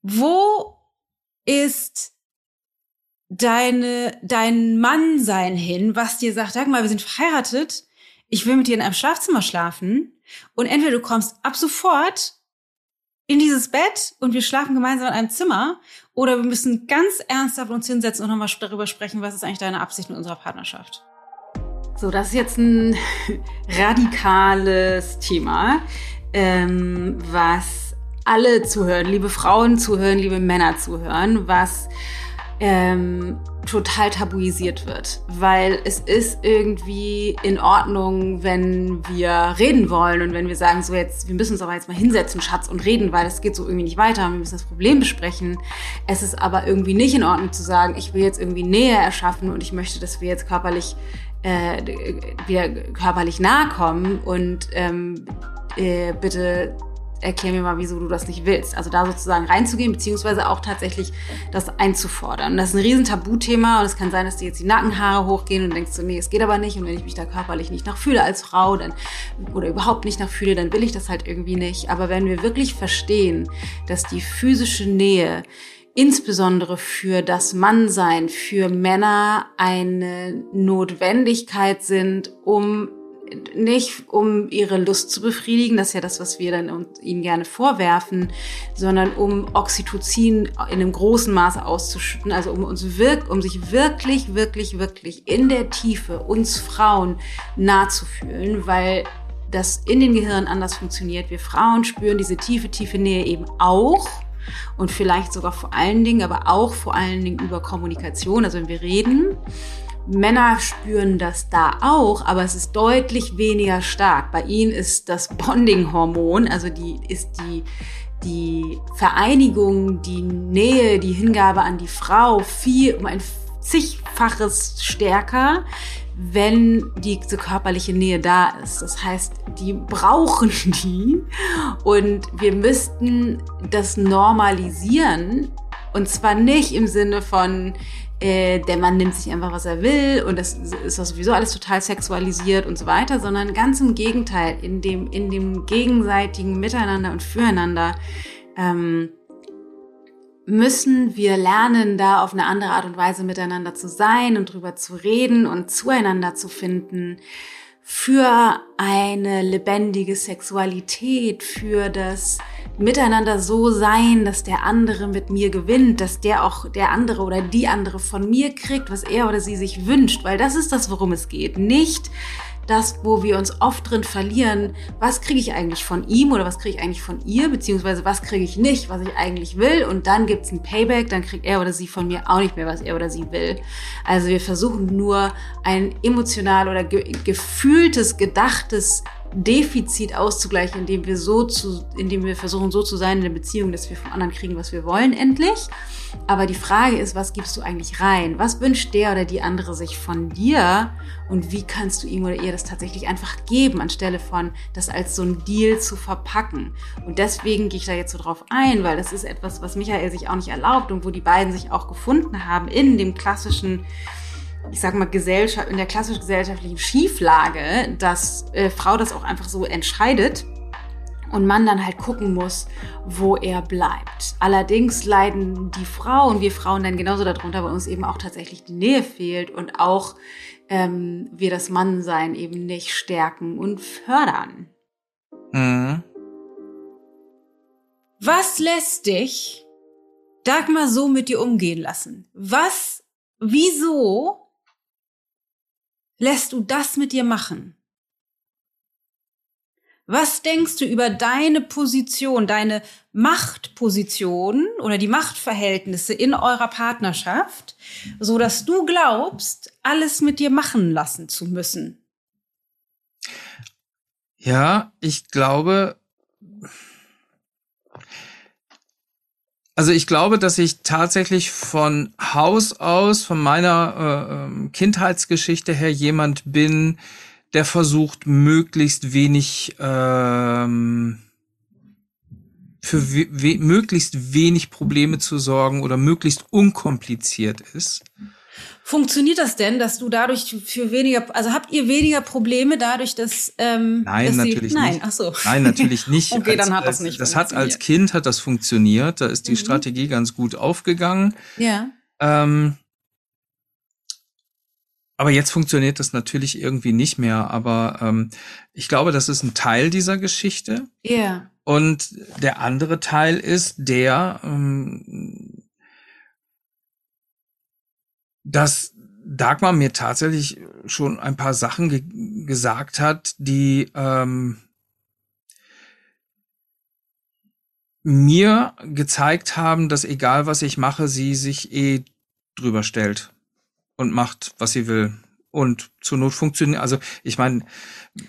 Wo ist deine, dein Mannsein hin, was dir sagt, sag mal, wir sind verheiratet, ich will mit dir in einem Schlafzimmer schlafen und entweder du kommst ab sofort in dieses Bett und wir schlafen gemeinsam in einem Zimmer oder wir müssen ganz ernsthaft uns hinsetzen und nochmal darüber sprechen, was ist eigentlich deine Absicht mit unserer Partnerschaft. So, das ist jetzt ein radikales Thema, ähm, was alle zuhören, liebe Frauen zuhören, liebe Männer zuhören, was ähm, total tabuisiert wird, weil es ist irgendwie in Ordnung, wenn wir reden wollen und wenn wir sagen, so jetzt, wir müssen uns aber jetzt mal hinsetzen, Schatz, und reden, weil es geht so irgendwie nicht weiter, wir müssen das Problem besprechen. Es ist aber irgendwie nicht in Ordnung zu sagen, ich will jetzt irgendwie Nähe erschaffen und ich möchte, dass wir jetzt körperlich äh, wieder körperlich nahe kommen und ähm, äh, bitte erklär mir mal, wieso du das nicht willst. Also da sozusagen reinzugehen, beziehungsweise auch tatsächlich das einzufordern. Und das ist ein riesen Tabuthema und es kann sein, dass dir jetzt die Nackenhaare hochgehen und denkst so, nee, es geht aber nicht. Und wenn ich mich da körperlich nicht nachfühle als Frau dann, oder überhaupt nicht nachfühle, dann will ich das halt irgendwie nicht. Aber wenn wir wirklich verstehen, dass die physische Nähe insbesondere für das Mannsein, für Männer eine Notwendigkeit sind, um nicht um ihre Lust zu befriedigen, das ist ja das, was wir dann ihnen gerne vorwerfen, sondern um Oxytocin in einem großen Maße auszuschütten, also um uns wirk um sich wirklich, wirklich, wirklich in der Tiefe uns Frauen nah zu fühlen, weil das in den Gehirnen anders funktioniert. Wir Frauen spüren diese tiefe, tiefe Nähe eben auch und vielleicht sogar vor allen Dingen, aber auch vor allen Dingen über Kommunikation, also wenn wir reden. Männer spüren das da auch, aber es ist deutlich weniger stark. Bei ihnen ist das Bonding-Hormon, also die ist die die Vereinigung, die Nähe, die Hingabe an die Frau viel um ein zigfaches stärker, wenn diese körperliche Nähe da ist. Das heißt, die brauchen die und wir müssten das normalisieren und zwar nicht im Sinne von, äh, der Mann nimmt sich einfach, was er will und das ist sowieso alles total sexualisiert und so weiter, sondern ganz im Gegenteil, in dem, in dem gegenseitigen Miteinander und Füreinander ähm, müssen wir lernen, da auf eine andere Art und Weise miteinander zu sein und drüber zu reden und zueinander zu finden für eine lebendige Sexualität, für das Miteinander so sein, dass der andere mit mir gewinnt, dass der auch der andere oder die andere von mir kriegt, was er oder sie sich wünscht, weil das ist das, worum es geht. Nicht das, wo wir uns oft drin verlieren, was kriege ich eigentlich von ihm oder was kriege ich eigentlich von ihr, beziehungsweise was kriege ich nicht, was ich eigentlich will. Und dann gibt es ein Payback, dann kriegt er oder sie von mir auch nicht mehr, was er oder sie will. Also wir versuchen nur ein emotional oder ge gefühltes, gedachtes Defizit auszugleichen, indem wir so zu, indem wir versuchen, so zu sein in der Beziehung, dass wir vom anderen kriegen, was wir wollen, endlich. Aber die Frage ist, was gibst du eigentlich rein? Was wünscht der oder die andere sich von dir? Und wie kannst du ihm oder ihr das tatsächlich einfach geben, anstelle von das als so ein Deal zu verpacken? Und deswegen gehe ich da jetzt so drauf ein, weil das ist etwas, was Michael sich auch nicht erlaubt und wo die beiden sich auch gefunden haben in dem klassischen ich sag mal, Gesellschaft, in der klassisch gesellschaftlichen Schieflage, dass äh, Frau das auch einfach so entscheidet und man dann halt gucken muss, wo er bleibt. Allerdings leiden die Frauen, wir Frauen dann genauso darunter, weil uns eben auch tatsächlich die Nähe fehlt und auch ähm, wir das Mannsein eben nicht stärken und fördern. Mhm. Was lässt dich Dagmar so mit dir umgehen lassen? Was, wieso lässt du das mit dir machen? Was denkst du über deine Position, deine Machtposition oder die Machtverhältnisse in eurer Partnerschaft, so dass du glaubst, alles mit dir machen lassen zu müssen? Ja, ich glaube, Also ich glaube, dass ich tatsächlich von Haus aus, von meiner äh, ähm, Kindheitsgeschichte her jemand bin, der versucht, möglichst wenig ähm, für we we möglichst wenig Probleme zu sorgen oder möglichst unkompliziert ist. Funktioniert das denn, dass du dadurch für weniger, also habt ihr weniger Probleme dadurch, dass ähm, Nein, dass natürlich die, nicht. Nein, ach so. Nein, natürlich nicht. okay, als, dann hat das nicht. Das hat als Kind hat das funktioniert. Da ist die mhm. Strategie ganz gut aufgegangen. Ja. Ähm, aber jetzt funktioniert das natürlich irgendwie nicht mehr. Aber ähm, ich glaube, das ist ein Teil dieser Geschichte. Ja. Yeah. Und der andere Teil ist der, ähm, dass Dagmar mir tatsächlich schon ein paar Sachen ge gesagt hat, die ähm, mir gezeigt haben, dass egal was ich mache, sie sich eh drüber stellt und macht, was sie will. Und zur Not funktioniert, also ich meine,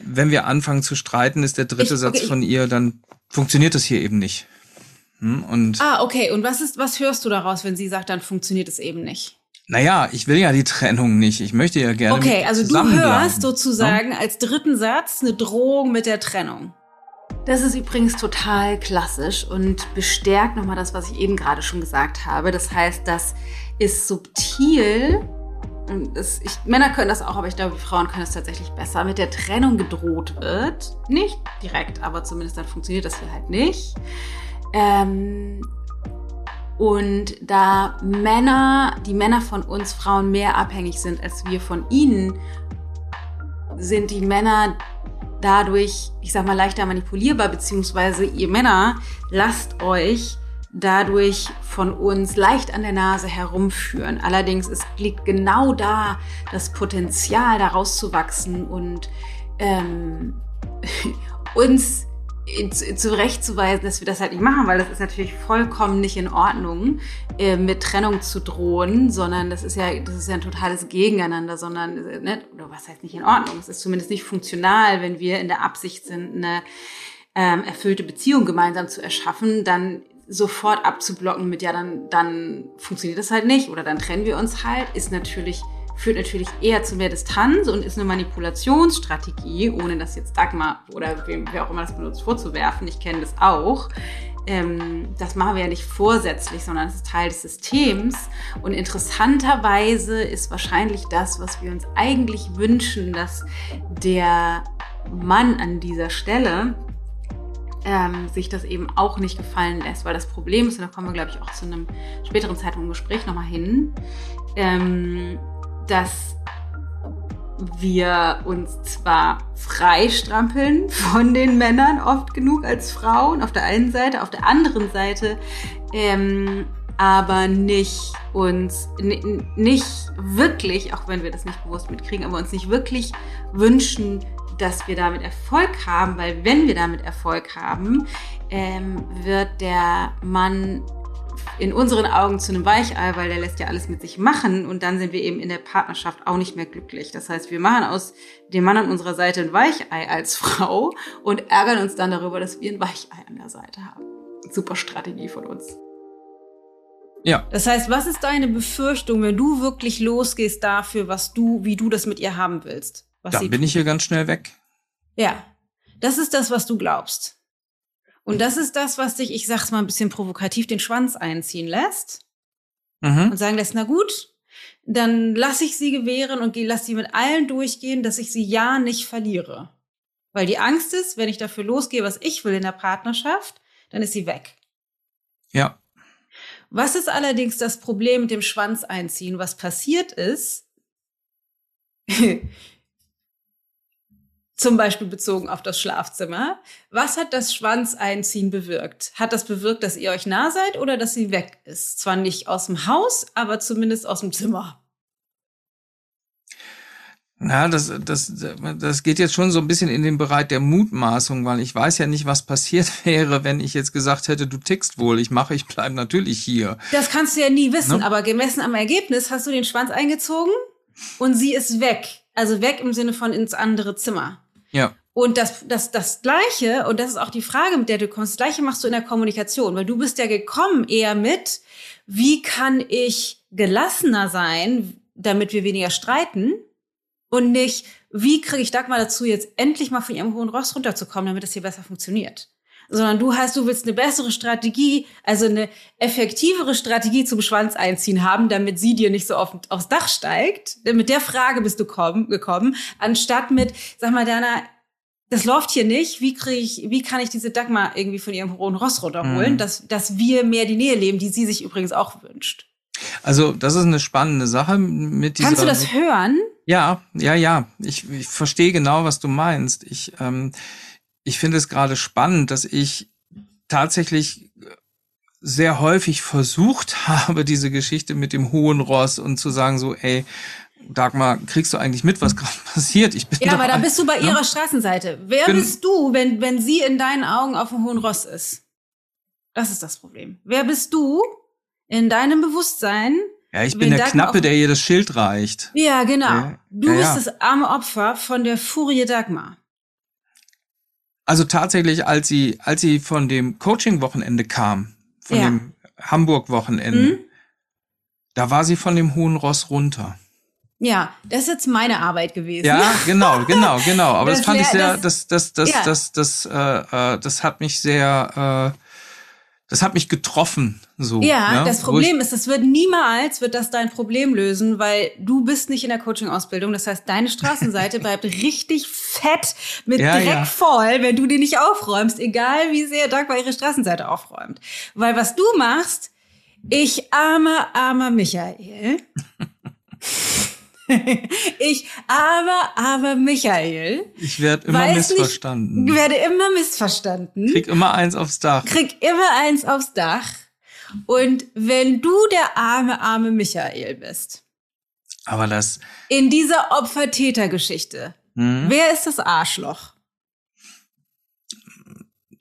wenn wir anfangen zu streiten, ist der dritte ich, okay, Satz von ihr, dann funktioniert das hier eben nicht. Hm? Und ah, okay. Und was ist, was hörst du daraus, wenn sie sagt, dann funktioniert es eben nicht? Naja, ich will ja die Trennung nicht. Ich möchte ja gerne. Okay, also du hörst sozusagen ja? als dritten Satz eine Drohung mit der Trennung. Das ist übrigens total klassisch und bestärkt nochmal das, was ich eben gerade schon gesagt habe. Das heißt, das ist subtil. Das, ich, Männer können das auch, aber ich glaube, Frauen können es tatsächlich besser. Mit der Trennung gedroht wird. Nicht direkt, aber zumindest dann funktioniert das hier halt nicht. Ähm, Und da Männer, die Männer von uns Frauen mehr abhängig sind als wir von ihnen, sind die Männer dadurch, ich sag mal, leichter manipulierbar, beziehungsweise ihr Männer lasst euch dadurch von uns leicht an der Nase herumführen. Allerdings es liegt genau da das Potenzial, da rauszuwachsen und ähm, uns zurechtzuweisen, dass wir das halt nicht machen, weil das ist natürlich vollkommen nicht in Ordnung, äh, mit Trennung zu drohen, sondern das ist ja, das ist ja ein totales Gegeneinander, sondern, äh, ne, oder was heißt nicht in Ordnung? Es ist zumindest nicht funktional, wenn wir in der Absicht sind, eine ähm, erfüllte Beziehung gemeinsam zu erschaffen, dann sofort abzublocken mit, ja, dann, dann funktioniert das halt nicht oder dann trennen wir uns halt, ist natürlich führt natürlich eher zu mehr Distanz und ist eine Manipulationsstrategie, ohne das jetzt Dagmar oder wem, wer auch immer das benutzt vorzuwerfen. Ich kenne das auch. Ähm, das machen wir ja nicht vorsätzlich, sondern es ist Teil des Systems. Und interessanterweise ist wahrscheinlich das, was wir uns eigentlich wünschen, dass der Mann an dieser Stelle ähm, sich das eben auch nicht gefallen lässt, weil das Problem ist, und da kommen wir, glaube ich, auch zu einem späteren Zeitpunkt im Gespräch nochmal hin, ähm, dass wir uns zwar freistrampeln von den Männern oft genug als Frauen auf der einen Seite, auf der anderen Seite ähm, aber nicht uns nicht wirklich, auch wenn wir das nicht bewusst mitkriegen, aber uns nicht wirklich wünschen, dass wir damit Erfolg haben, weil wenn wir damit Erfolg haben, ähm, wird der Mann in unseren Augen zu einem Weichei, weil der lässt ja alles mit sich machen und dann sind wir eben in der Partnerschaft auch nicht mehr glücklich. Das heißt, wir machen aus dem Mann an unserer Seite ein Weichei als Frau und ärgern uns dann darüber, dass wir ein Weichei an der Seite haben. Super Strategie von uns. Ja. Das heißt, was ist deine Befürchtung, wenn du wirklich losgehst dafür, was du, wie du das mit ihr haben willst? Dann bin ich hier ganz schnell weg. Ja. Das ist das, was du glaubst. Und das ist das, was dich, ich sag's mal ein bisschen provokativ, den Schwanz einziehen lässt. Mhm. Und sagen lässt, na gut, dann lass ich sie gewähren und lass sie mit allen durchgehen, dass ich sie ja nicht verliere. Weil die Angst ist, wenn ich dafür losgehe, was ich will in der Partnerschaft, dann ist sie weg. Ja. Was ist allerdings das Problem mit dem Schwanz einziehen? Was passiert ist, zum Beispiel bezogen auf das Schlafzimmer. Was hat das Schwanzeinziehen bewirkt? Hat das bewirkt, dass ihr euch nah seid oder dass sie weg ist? Zwar nicht aus dem Haus, aber zumindest aus dem Zimmer. Na, das, das, das geht jetzt schon so ein bisschen in den Bereich der Mutmaßung, weil ich weiß ja nicht, was passiert wäre, wenn ich jetzt gesagt hätte, du tickst wohl, ich mache, ich bleibe natürlich hier. Das kannst du ja nie wissen, ne? aber gemessen am Ergebnis hast du den Schwanz eingezogen und sie ist weg. Also weg im Sinne von ins andere Zimmer. Ja. Und das, das, das Gleiche, und das ist auch die Frage, mit der du kommst, das Gleiche machst du in der Kommunikation, weil du bist ja gekommen eher mit, wie kann ich gelassener sein, damit wir weniger streiten und nicht, wie kriege ich Dagmar dazu, jetzt endlich mal von ihrem hohen Ross runterzukommen, damit es hier besser funktioniert. Sondern du hast, du willst eine bessere Strategie, also eine effektivere Strategie zum Schwanz einziehen haben, damit sie dir nicht so oft aufs Dach steigt. Mit der Frage bist du gekommen, anstatt mit, sag mal, Dana, das läuft hier nicht. Wie kriege ich, wie kann ich diese Dagmar irgendwie von ihrem hohen Ross runterholen, mhm. dass, dass wir mehr die Nähe leben, die sie sich übrigens auch wünscht? Also, das ist eine spannende Sache mit dieser. Kannst du das hören? Ja, ja, ja. Ich, ich verstehe genau, was du meinst. Ich, ähm, ich finde es gerade spannend, dass ich tatsächlich sehr häufig versucht habe, diese Geschichte mit dem hohen Ross und zu sagen so, ey, Dagmar, kriegst du eigentlich mit, was gerade passiert? Ich bin ja, aber da bist du bei ne? ihrer Straßenseite. Wer bin, bist du, wenn, wenn sie in deinen Augen auf dem hohen Ross ist? Das ist das Problem. Wer bist du in deinem Bewusstsein? Ja, ich bin der Dagmar Knappe, der ihr das Schild reicht. Ja, genau. Ja, du ja, bist das arme Opfer von der Furie Dagmar. Also tatsächlich, als sie, als sie von dem Coaching-Wochenende kam, von dem Hamburg-Wochenende, mhm. da war sie von dem hohen Ross runter. Ja, das ist jetzt meine Arbeit gewesen. Ja, genau, genau, genau. Aber das, das fand ich sehr, das, das, das, ja. das, das, äh, äh, das hat mich sehr, äh, das hat mich getroffen. So, ja, ja, das Problem ist, das wird niemals wird das dein Problem lösen, weil du bist nicht in der Coaching-Ausbildung. Das heißt, deine Straßenseite bleibt richtig fett mit ja, Dreck ja. voll, wenn du die nicht aufräumst, egal wie sehr dankbar ihre Straßenseite aufräumt. Weil was du machst, Ich armer, armer Michael. ich aber, aber Michael. Ich werde immer missverstanden. Nicht, werde immer missverstanden. Krieg immer eins aufs Dach. Krieg immer eins aufs Dach. Und wenn du der arme, arme Michael bist. Aber das. In dieser Opfer-Täter-Geschichte. Hm? Wer ist das Arschloch?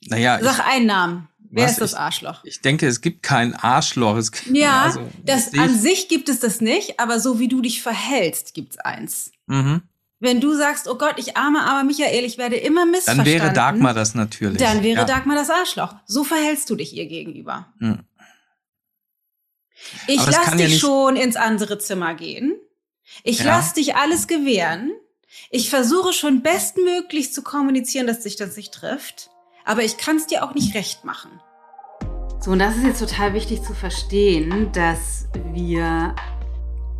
Naja. Sag einen Namen. Wer Was? ist das Arschloch? Ich, ich, denke, es gibt kein Arschloch. Es, ja, also, das, an sich gibt es das nicht, aber so wie du dich verhältst, gibt's eins. Mhm. Wenn du sagst, oh Gott, ich arme aber Michael, ich werde immer missverstanden. Dann wäre Dagmar das natürlich. Dann wäre ja. Dagmar das Arschloch. So verhältst du dich ihr gegenüber. Mhm. Ich lass dich ja schon ins andere Zimmer gehen. Ich ja. lass dich alles gewähren. Ich versuche schon bestmöglich zu kommunizieren, dass sich das nicht trifft aber ich kann es dir auch nicht recht machen. So, und das ist jetzt total wichtig zu verstehen, dass wir,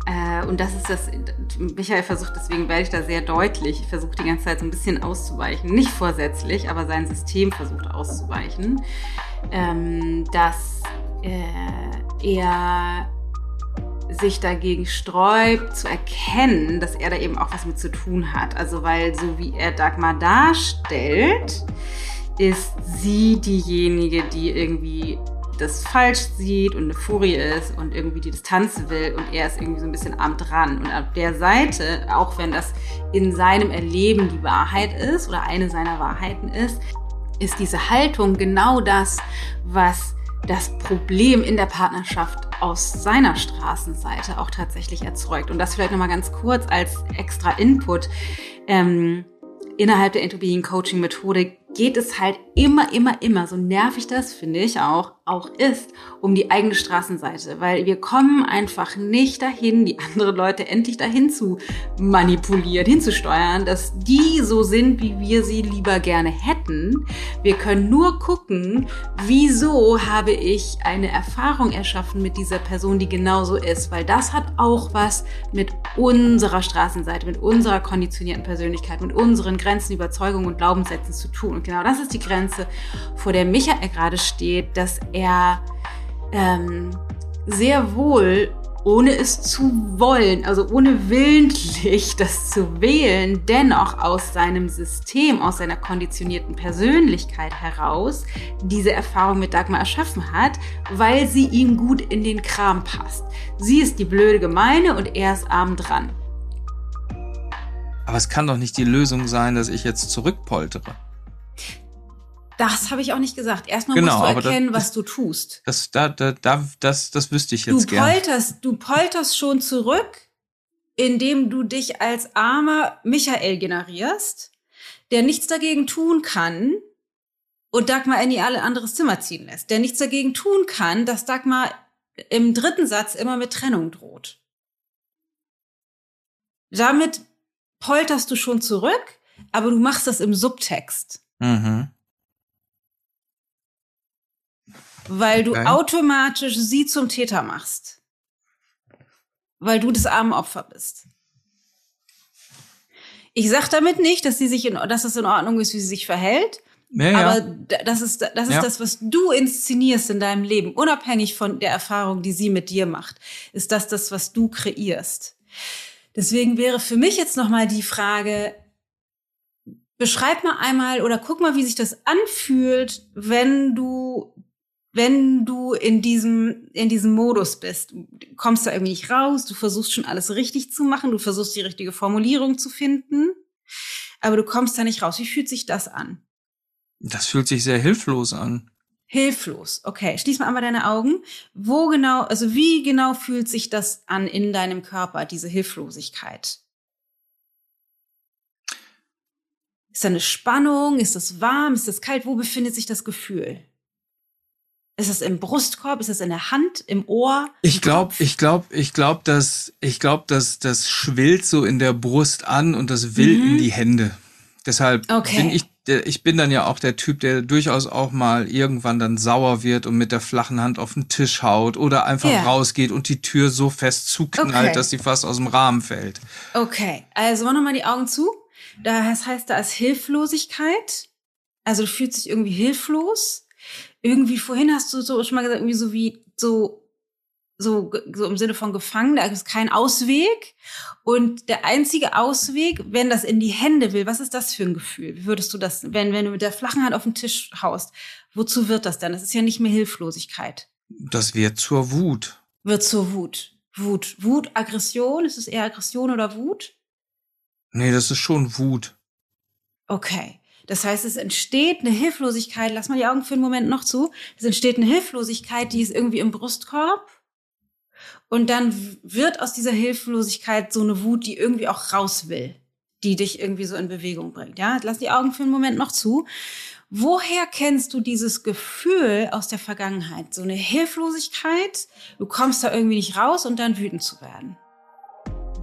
äh, und das ist das, Michael versucht, deswegen werde ich da sehr deutlich, versucht die ganze Zeit so ein bisschen auszuweichen, nicht vorsätzlich, aber sein System versucht auszuweichen, ähm, dass äh, er sich dagegen sträubt, zu erkennen, dass er da eben auch was mit zu tun hat. Also weil so wie er Dagmar darstellt, ist sie diejenige, die irgendwie das falsch sieht und eine Furie ist und irgendwie die Distanz will und er ist irgendwie so ein bisschen arm dran. Und auf der Seite, auch wenn das in seinem Erleben die Wahrheit ist oder eine seiner Wahrheiten ist, ist diese Haltung genau das, was das Problem in der Partnerschaft aus seiner Straßenseite auch tatsächlich erzeugt. Und das vielleicht nochmal ganz kurz als extra Input. Ähm, innerhalb der Into Coaching Methode geht es halt immer, immer, immer, so nervig das finde ich auch, auch ist, um die eigene Straßenseite, weil wir kommen einfach nicht dahin, die anderen Leute endlich dahin zu manipulieren, hinzusteuern, dass die so sind, wie wir sie lieber gerne hätten. Wir können nur gucken, wieso habe ich eine Erfahrung erschaffen mit dieser Person, die genauso ist, weil das hat auch was mit unserer Straßenseite, mit unserer konditionierten Persönlichkeit, mit unseren Grenzen, Überzeugungen und Glaubenssätzen zu tun. Und genau das ist die Grenze, vor der Michael gerade steht, dass er ähm, sehr wohl, ohne es zu wollen, also ohne willentlich das zu wählen, dennoch aus seinem System, aus seiner konditionierten Persönlichkeit heraus diese Erfahrung mit Dagmar erschaffen hat, weil sie ihm gut in den Kram passt. Sie ist die blöde Gemeine und er ist arm dran. Aber es kann doch nicht die Lösung sein, dass ich jetzt zurückpoltere. Das habe ich auch nicht gesagt. Erstmal genau, musst du erkennen, das, was du tust. Das, da, da, da, das, das wüsste ich jetzt du polterst. Du polterst schon zurück, indem du dich als armer Michael generierst, der nichts dagegen tun kann und Dagmar in ihr alle anderes Zimmer ziehen lässt. Der nichts dagegen tun kann, dass Dagmar im dritten Satz immer mit Trennung droht. Damit polterst du schon zurück, aber du machst das im Subtext. Mhm weil du okay. automatisch sie zum Täter machst. Weil du das arme Opfer bist. Ich sag damit nicht, dass sie sich in, dass es in Ordnung ist, wie sie sich verhält. Ja, aber ja. das ist, das ist ja. das, was du inszenierst in deinem Leben, unabhängig von der Erfahrung, die sie mit dir macht, ist das das, was du kreierst. Deswegen wäre für mich jetzt nochmal die Frage, beschreib mal einmal oder guck mal, wie sich das anfühlt, wenn du wenn du in diesem, in diesem Modus bist, kommst da irgendwie nicht raus, du versuchst schon alles richtig zu machen, du versuchst die richtige Formulierung zu finden, aber du kommst da nicht raus. Wie fühlt sich das an? Das fühlt sich sehr hilflos an. Hilflos. Okay, schließ mal einmal deine Augen. Wo genau, also wie genau fühlt sich das an in deinem Körper, diese Hilflosigkeit? Ist da eine Spannung? Ist das warm? Ist das kalt? Wo befindet sich das Gefühl? Ist es im Brustkorb? Ist es in der Hand, im Ohr? Ich glaube, ich glaube, ich glaube, dass ich glaube, dass das schwillt so in der Brust an und das will mhm. in die Hände. Deshalb okay. bin ich ich bin dann ja auch der Typ, der durchaus auch mal irgendwann dann sauer wird und mit der flachen Hand auf den Tisch haut oder einfach ja. rausgeht und die Tür so fest zuknallt, okay. dass sie fast aus dem Rahmen fällt. Okay, also mach nochmal die Augen zu. Das heißt, da ist Hilflosigkeit. Also du fühlst dich irgendwie hilflos irgendwie vorhin hast du so schon mal gesagt, irgendwie so wie so so, so im Sinne von gefangen, da ist kein Ausweg. Und der einzige Ausweg, wenn das in die Hände will, was ist das für ein Gefühl? Wie würdest du das, wenn, wenn du mit der flachen Hand auf den Tisch haust, wozu wird das dann? Das ist ja nicht mehr Hilflosigkeit. Das wird zur Wut. Wird zur Wut. Wut. Wut, Aggression? Ist es eher Aggression oder Wut? Nee, das ist schon Wut. Okay. Das heißt, es entsteht eine Hilflosigkeit, lass mal die Augen für einen Moment noch zu. Es entsteht eine Hilflosigkeit, die ist irgendwie im Brustkorb. Und dann wird aus dieser Hilflosigkeit so eine Wut, die irgendwie auch raus will, die dich irgendwie so in Bewegung bringt. Ja, lass die Augen für einen Moment noch zu. Woher kennst du dieses Gefühl aus der Vergangenheit? So eine Hilflosigkeit, du kommst da irgendwie nicht raus und dann wütend zu werden.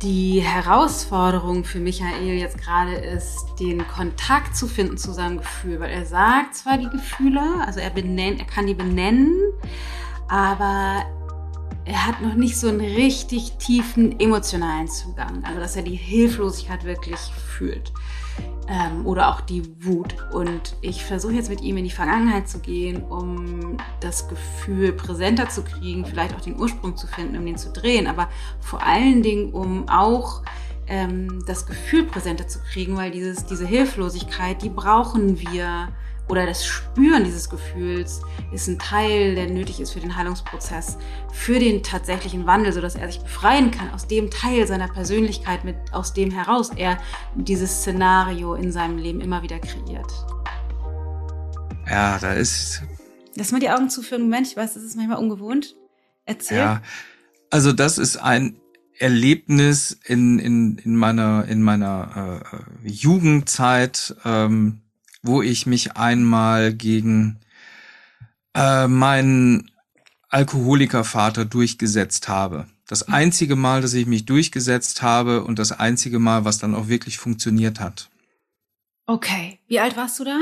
Die Herausforderung für Michael jetzt gerade ist, den Kontakt zu finden zu seinem Gefühl, weil er sagt zwar die Gefühle, also er benennt, er kann die benennen, aber er hat noch nicht so einen richtig tiefen emotionalen Zugang, also dass er die Hilflosigkeit wirklich fühlt ähm, oder auch die Wut. Und ich versuche jetzt mit ihm in die Vergangenheit zu gehen, um das Gefühl präsenter zu kriegen, vielleicht auch den Ursprung zu finden, um den zu drehen, aber vor allen Dingen, um auch ähm, das Gefühl präsenter zu kriegen, weil dieses, diese Hilflosigkeit, die brauchen wir oder das Spüren dieses Gefühls ist ein Teil, der nötig ist für den Heilungsprozess, für den tatsächlichen Wandel, sodass er sich befreien kann aus dem Teil seiner Persönlichkeit, mit, aus dem heraus er dieses Szenario in seinem Leben immer wieder kreiert. Ja, da ist. Lass mal die Augen zu für einen Moment. Ich weiß, das ist manchmal ungewohnt. Erzähl. Ja, also das ist ein Erlebnis in, in, in meiner, in meiner äh, Jugendzeit. Ähm, wo ich mich einmal gegen äh, meinen Alkoholikervater durchgesetzt habe. Das einzige Mal, dass ich mich durchgesetzt habe und das einzige Mal, was dann auch wirklich funktioniert hat. Okay. Wie alt warst du da?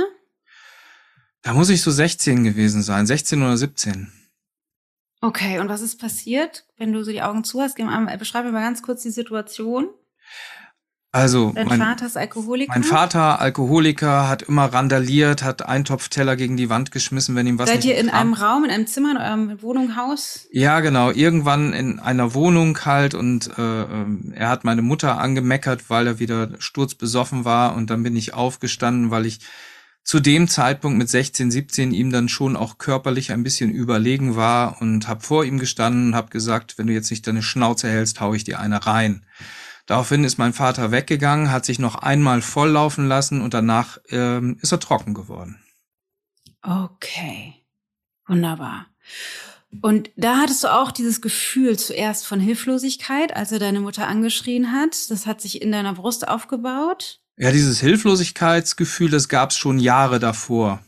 Da muss ich so 16 gewesen sein, 16 oder 17. Okay, und was ist passiert, wenn du so die Augen zu hast? Beschreib mir mal ganz kurz die Situation. Also Dein mein Vater ist Alkoholiker? Mein Vater, Alkoholiker, hat immer randaliert, hat Eintopfteller gegen die Wand geschmissen, wenn ihm was Seid ihr in kam. einem Raum, in einem Zimmer, in eurem Wohnungshaus? Ja, genau. Irgendwann in einer Wohnung halt und äh, ähm, er hat meine Mutter angemeckert, weil er wieder sturzbesoffen war und dann bin ich aufgestanden, weil ich zu dem Zeitpunkt mit 16, 17 ihm dann schon auch körperlich ein bisschen überlegen war und habe vor ihm gestanden und habe gesagt, wenn du jetzt nicht deine Schnauze hältst, hau ich dir eine rein. Daraufhin ist mein Vater weggegangen, hat sich noch einmal volllaufen lassen und danach ähm, ist er trocken geworden. Okay, wunderbar. Und da hattest du auch dieses Gefühl zuerst von Hilflosigkeit, als er deine Mutter angeschrien hat. Das hat sich in deiner Brust aufgebaut. Ja, dieses Hilflosigkeitsgefühl, das gab es schon Jahre davor.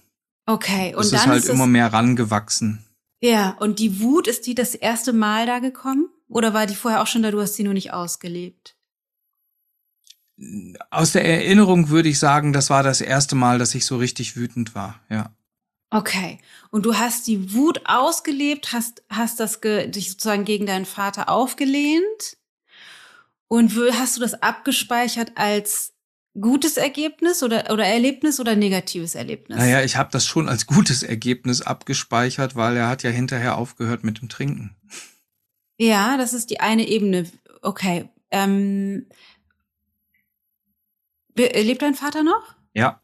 Okay, und das dann ist halt ist immer mehr rangewachsen. Ja, und die Wut, ist die das erste Mal da gekommen? Oder war die vorher auch schon da, du hast sie nur nicht ausgelebt? Aus der Erinnerung würde ich sagen, das war das erste Mal, dass ich so richtig wütend war, ja. Okay. Und du hast die Wut ausgelebt, hast, hast das ge, dich sozusagen gegen deinen Vater aufgelehnt und hast du das abgespeichert als gutes Ergebnis oder, oder Erlebnis oder negatives Erlebnis? Naja, ich habe das schon als gutes Ergebnis abgespeichert, weil er hat ja hinterher aufgehört mit dem Trinken. Ja, das ist die eine Ebene. Okay. Ähm, Lebt dein Vater noch? Ja.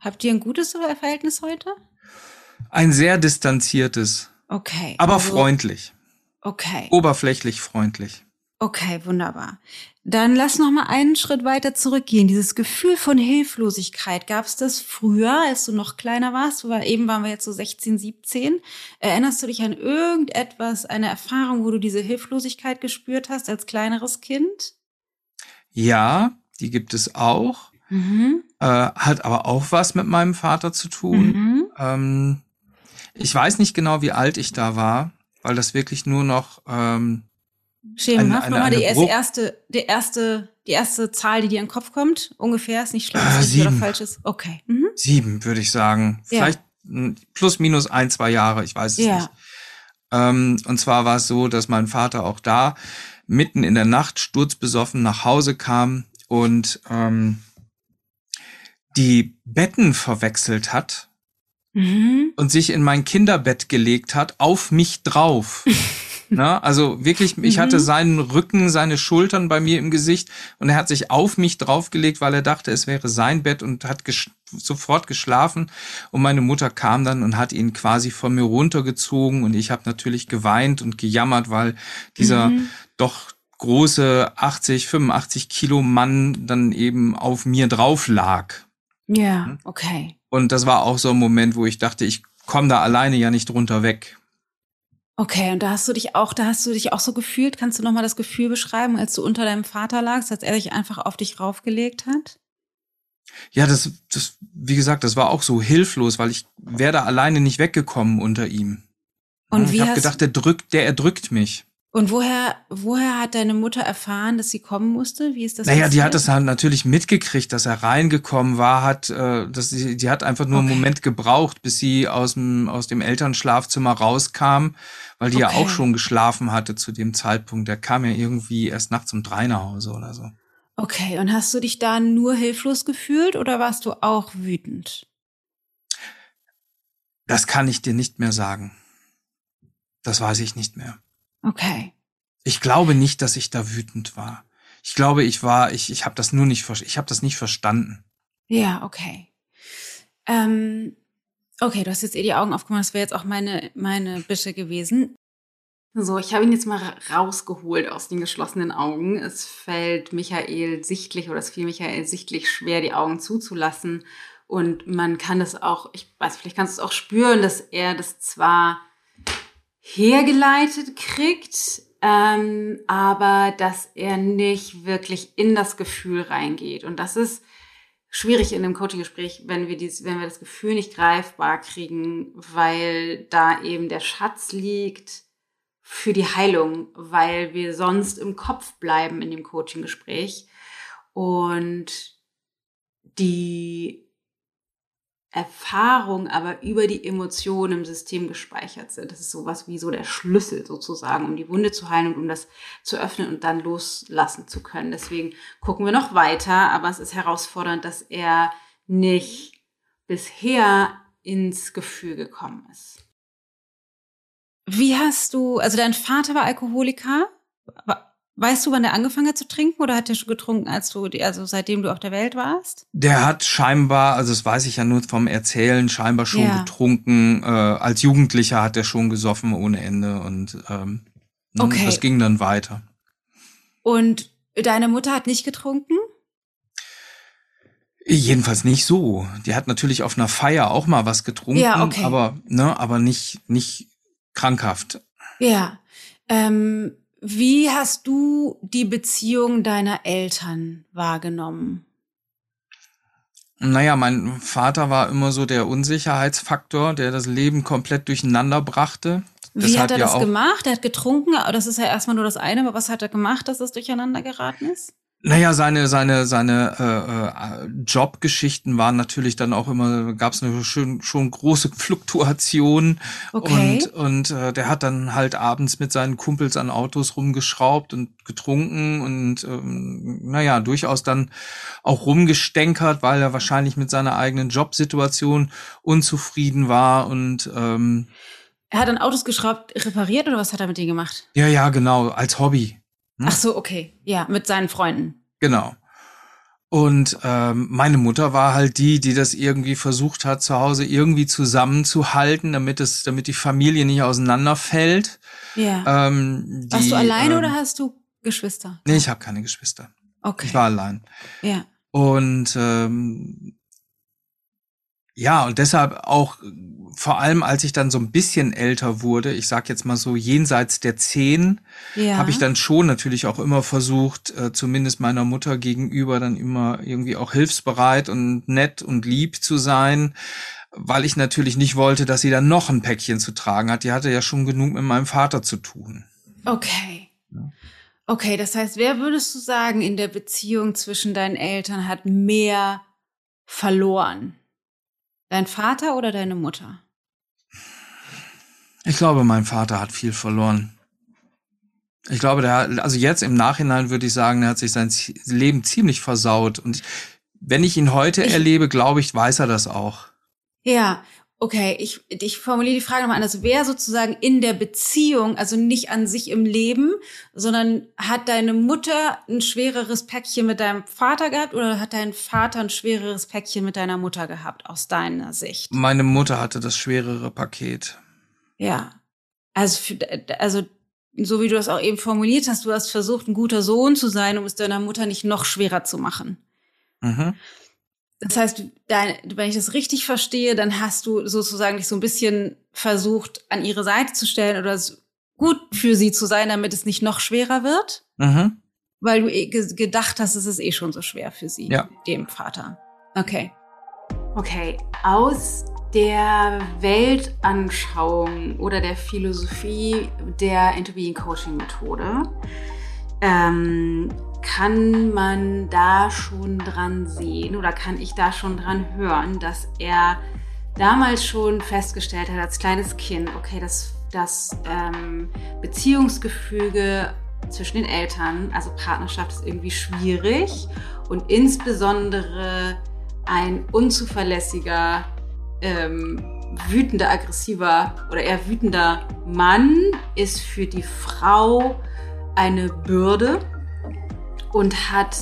Habt ihr ein gutes Verhältnis heute? Ein sehr distanziertes. Okay. Aber also, freundlich. Okay. Oberflächlich freundlich. Okay, wunderbar. Dann lass noch mal einen Schritt weiter zurückgehen. Dieses Gefühl von Hilflosigkeit, gab es das früher, als du noch kleiner warst? Weil eben waren wir jetzt so 16, 17. Erinnerst du dich an irgendetwas, eine Erfahrung, wo du diese Hilflosigkeit gespürt hast als kleineres Kind? Ja, die gibt es auch. Mhm. Äh, hat aber auch was mit meinem Vater zu tun. Mhm. Ähm, ich weiß nicht genau, wie alt ich da war, weil das wirklich nur noch ähm, Schemenhaft, nochmal die erste, die erste, die erste Zahl, die dir in den Kopf kommt, ungefähr, ist nicht schlimm, äh, ist oder falsch ist. Okay. Mhm. Sieben, würde ich sagen. Ja. Vielleicht plus minus ein, zwei Jahre, ich weiß es ja. nicht. Ähm, und zwar war es so, dass mein Vater auch da mitten in der Nacht sturzbesoffen nach Hause kam und ähm, die Betten verwechselt hat mhm. und sich in mein Kinderbett gelegt hat, auf mich drauf. Na, also wirklich, ich hatte seinen Rücken, seine Schultern bei mir im Gesicht und er hat sich auf mich draufgelegt, weil er dachte, es wäre sein Bett und hat ges sofort geschlafen. Und meine Mutter kam dann und hat ihn quasi von mir runtergezogen und ich habe natürlich geweint und gejammert, weil dieser mhm. doch große 80, 85 Kilo Mann dann eben auf mir drauf lag. Ja, hm? okay. Und das war auch so ein Moment, wo ich dachte, ich komme da alleine ja nicht drunter weg. Okay, und da hast du dich auch, da hast du dich auch so gefühlt. Kannst du nochmal das Gefühl beschreiben, als du unter deinem Vater lagst, als er dich einfach auf dich raufgelegt hat? Ja, das, das, wie gesagt, das war auch so hilflos, weil ich wäre da alleine nicht weggekommen unter ihm. Und wie ich habe gedacht, der drückt, der erdrückt mich. Und woher, woher hat deine Mutter erfahren, dass sie kommen musste? Wie ist das? Naja, passiert? die hat das halt natürlich mitgekriegt, dass er reingekommen war, hat, äh, dass sie, die hat einfach nur okay. einen Moment gebraucht, bis sie aus dem, aus dem Elternschlafzimmer rauskam, weil die okay. ja auch schon geschlafen hatte zu dem Zeitpunkt. Der kam ja irgendwie erst nachts um drei nach Hause oder so. Okay, und hast du dich da nur hilflos gefühlt oder warst du auch wütend? Das kann ich dir nicht mehr sagen. Das weiß ich nicht mehr. Okay. Ich glaube nicht, dass ich da wütend war. Ich glaube, ich war, ich, ich habe das nur nicht, ich habe das nicht verstanden. Ja, okay. Ähm, okay, du hast jetzt eh die Augen aufgemacht. Das wäre jetzt auch meine, meine Bitte gewesen. So, ich habe ihn jetzt mal rausgeholt aus den geschlossenen Augen. Es fällt Michael sichtlich oder es fiel Michael sichtlich schwer, die Augen zuzulassen. Und man kann das auch, ich weiß, vielleicht kannst du es auch spüren, dass er das zwar hergeleitet kriegt, ähm, aber dass er nicht wirklich in das Gefühl reingeht. Und das ist schwierig in einem Coaching-Gespräch, wenn wir dies, wenn wir das Gefühl nicht greifbar kriegen, weil da eben der Schatz liegt für die Heilung, weil wir sonst im Kopf bleiben in dem Coaching-Gespräch und die Erfahrung aber über die Emotionen im System gespeichert sind. Das ist sowas wie so der Schlüssel sozusagen, um die Wunde zu heilen und um das zu öffnen und dann loslassen zu können. Deswegen gucken wir noch weiter, aber es ist herausfordernd, dass er nicht bisher ins Gefühl gekommen ist. Wie hast du, also dein Vater war Alkoholiker? Weißt du, wann er angefangen hat zu trinken oder hat er schon getrunken, als du, also seitdem du auf der Welt warst? Der hat scheinbar, also das weiß ich ja nur vom Erzählen, scheinbar schon ja. getrunken. Äh, als Jugendlicher hat er schon gesoffen ohne Ende und ähm, ne, okay. das ging dann weiter. Und deine Mutter hat nicht getrunken? Jedenfalls nicht so. Die hat natürlich auf einer Feier auch mal was getrunken, ja, okay. aber ne, aber nicht nicht krankhaft. Ja. Ähm, wie hast du die Beziehung deiner Eltern wahrgenommen? Naja, mein Vater war immer so der Unsicherheitsfaktor, der das Leben komplett durcheinander brachte. Das Wie hat er ja das gemacht? Er hat getrunken, das ist ja erstmal nur das eine, aber was hat er gemacht, dass es durcheinander geraten ist? Naja, seine, seine, seine äh, äh, Jobgeschichten waren natürlich dann auch immer, gab es eine schön, schon große Fluktuation. Okay. Und, und äh, der hat dann halt abends mit seinen Kumpels an Autos rumgeschraubt und getrunken und ähm, naja, durchaus dann auch rumgestänkert, weil er wahrscheinlich mit seiner eigenen Jobsituation unzufrieden war und ähm, er hat dann Autos geschraubt, repariert oder was hat er mit denen gemacht? Ja, ja, genau, als Hobby. Hm? Ach so, okay. Ja, mit seinen Freunden. Genau. Und ähm, meine Mutter war halt die, die das irgendwie versucht hat, zu Hause irgendwie zusammenzuhalten, damit es, damit die Familie nicht auseinanderfällt. Ja. Ähm, die, Warst du alleine ähm, oder hast du Geschwister? Nee, ich habe keine Geschwister. Okay. Ich war allein. Ja. Und ähm, ja, und deshalb auch vor allem, als ich dann so ein bisschen älter wurde, ich sag jetzt mal so jenseits der zehn, ja. habe ich dann schon natürlich auch immer versucht, äh, zumindest meiner Mutter gegenüber dann immer irgendwie auch hilfsbereit und nett und lieb zu sein, weil ich natürlich nicht wollte, dass sie dann noch ein Päckchen zu tragen hat. Die hatte ja schon genug mit meinem Vater zu tun. Okay. Okay, das heißt, wer würdest du sagen, in der Beziehung zwischen deinen Eltern hat mehr verloren? Dein Vater oder deine Mutter? Ich glaube, mein Vater hat viel verloren. Ich glaube, der, also jetzt im Nachhinein würde ich sagen, er hat sich sein Leben ziemlich versaut. Und wenn ich ihn heute ich, erlebe, glaube ich, weiß er das auch. Ja, Okay, ich, ich formuliere die Frage nochmal anders. Wer sozusagen in der Beziehung, also nicht an sich im Leben, sondern hat deine Mutter ein schwereres Päckchen mit deinem Vater gehabt oder hat dein Vater ein schwereres Päckchen mit deiner Mutter gehabt, aus deiner Sicht? Meine Mutter hatte das schwerere Paket. Ja. Also, für, also so wie du das auch eben formuliert hast, du hast versucht, ein guter Sohn zu sein, um es deiner Mutter nicht noch schwerer zu machen. Mhm. Das heißt, dein, wenn ich das richtig verstehe, dann hast du sozusagen dich so ein bisschen versucht, an ihre Seite zu stellen oder gut für sie zu sein, damit es nicht noch schwerer wird. Mhm. Weil du eh gedacht hast, es ist eh schon so schwer für sie, ja. dem Vater. Okay. Okay, aus der Weltanschauung oder der Philosophie der Interbeing Coaching Methode ähm, kann man da schon dran sehen oder kann ich da schon dran hören, dass er damals schon festgestellt hat als kleines Kind, okay, das, das ähm, Beziehungsgefüge zwischen den Eltern, also Partnerschaft ist irgendwie schwierig und insbesondere ein unzuverlässiger, ähm, wütender, aggressiver oder eher wütender Mann ist für die Frau eine Bürde und hat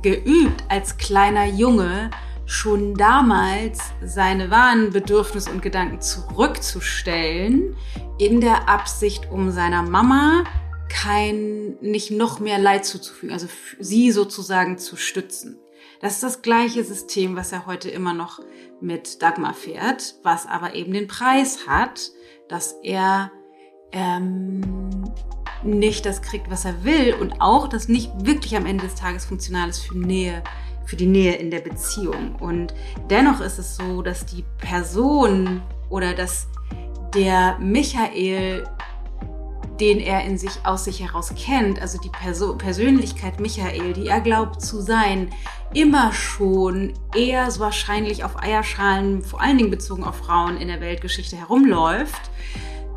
geübt als kleiner Junge schon damals seine wahren Bedürfnisse und Gedanken zurückzustellen, in der Absicht, um seiner Mama kein, nicht noch mehr Leid zuzufügen, also sie sozusagen zu stützen. Das ist das gleiche System, was er heute immer noch mit Dagmar fährt, was aber eben den Preis hat, dass er ähm, nicht das kriegt, was er will und auch das nicht wirklich am Ende des Tages funktional ist für Nähe, für die Nähe in der Beziehung. Und dennoch ist es so, dass die Person oder dass der Michael, den er in sich aus sich heraus kennt, also die Perso Persönlichkeit Michael, die er glaubt zu sein, immer schon eher so wahrscheinlich auf Eierschalen, vor allen Dingen bezogen auf Frauen in der Weltgeschichte herumläuft,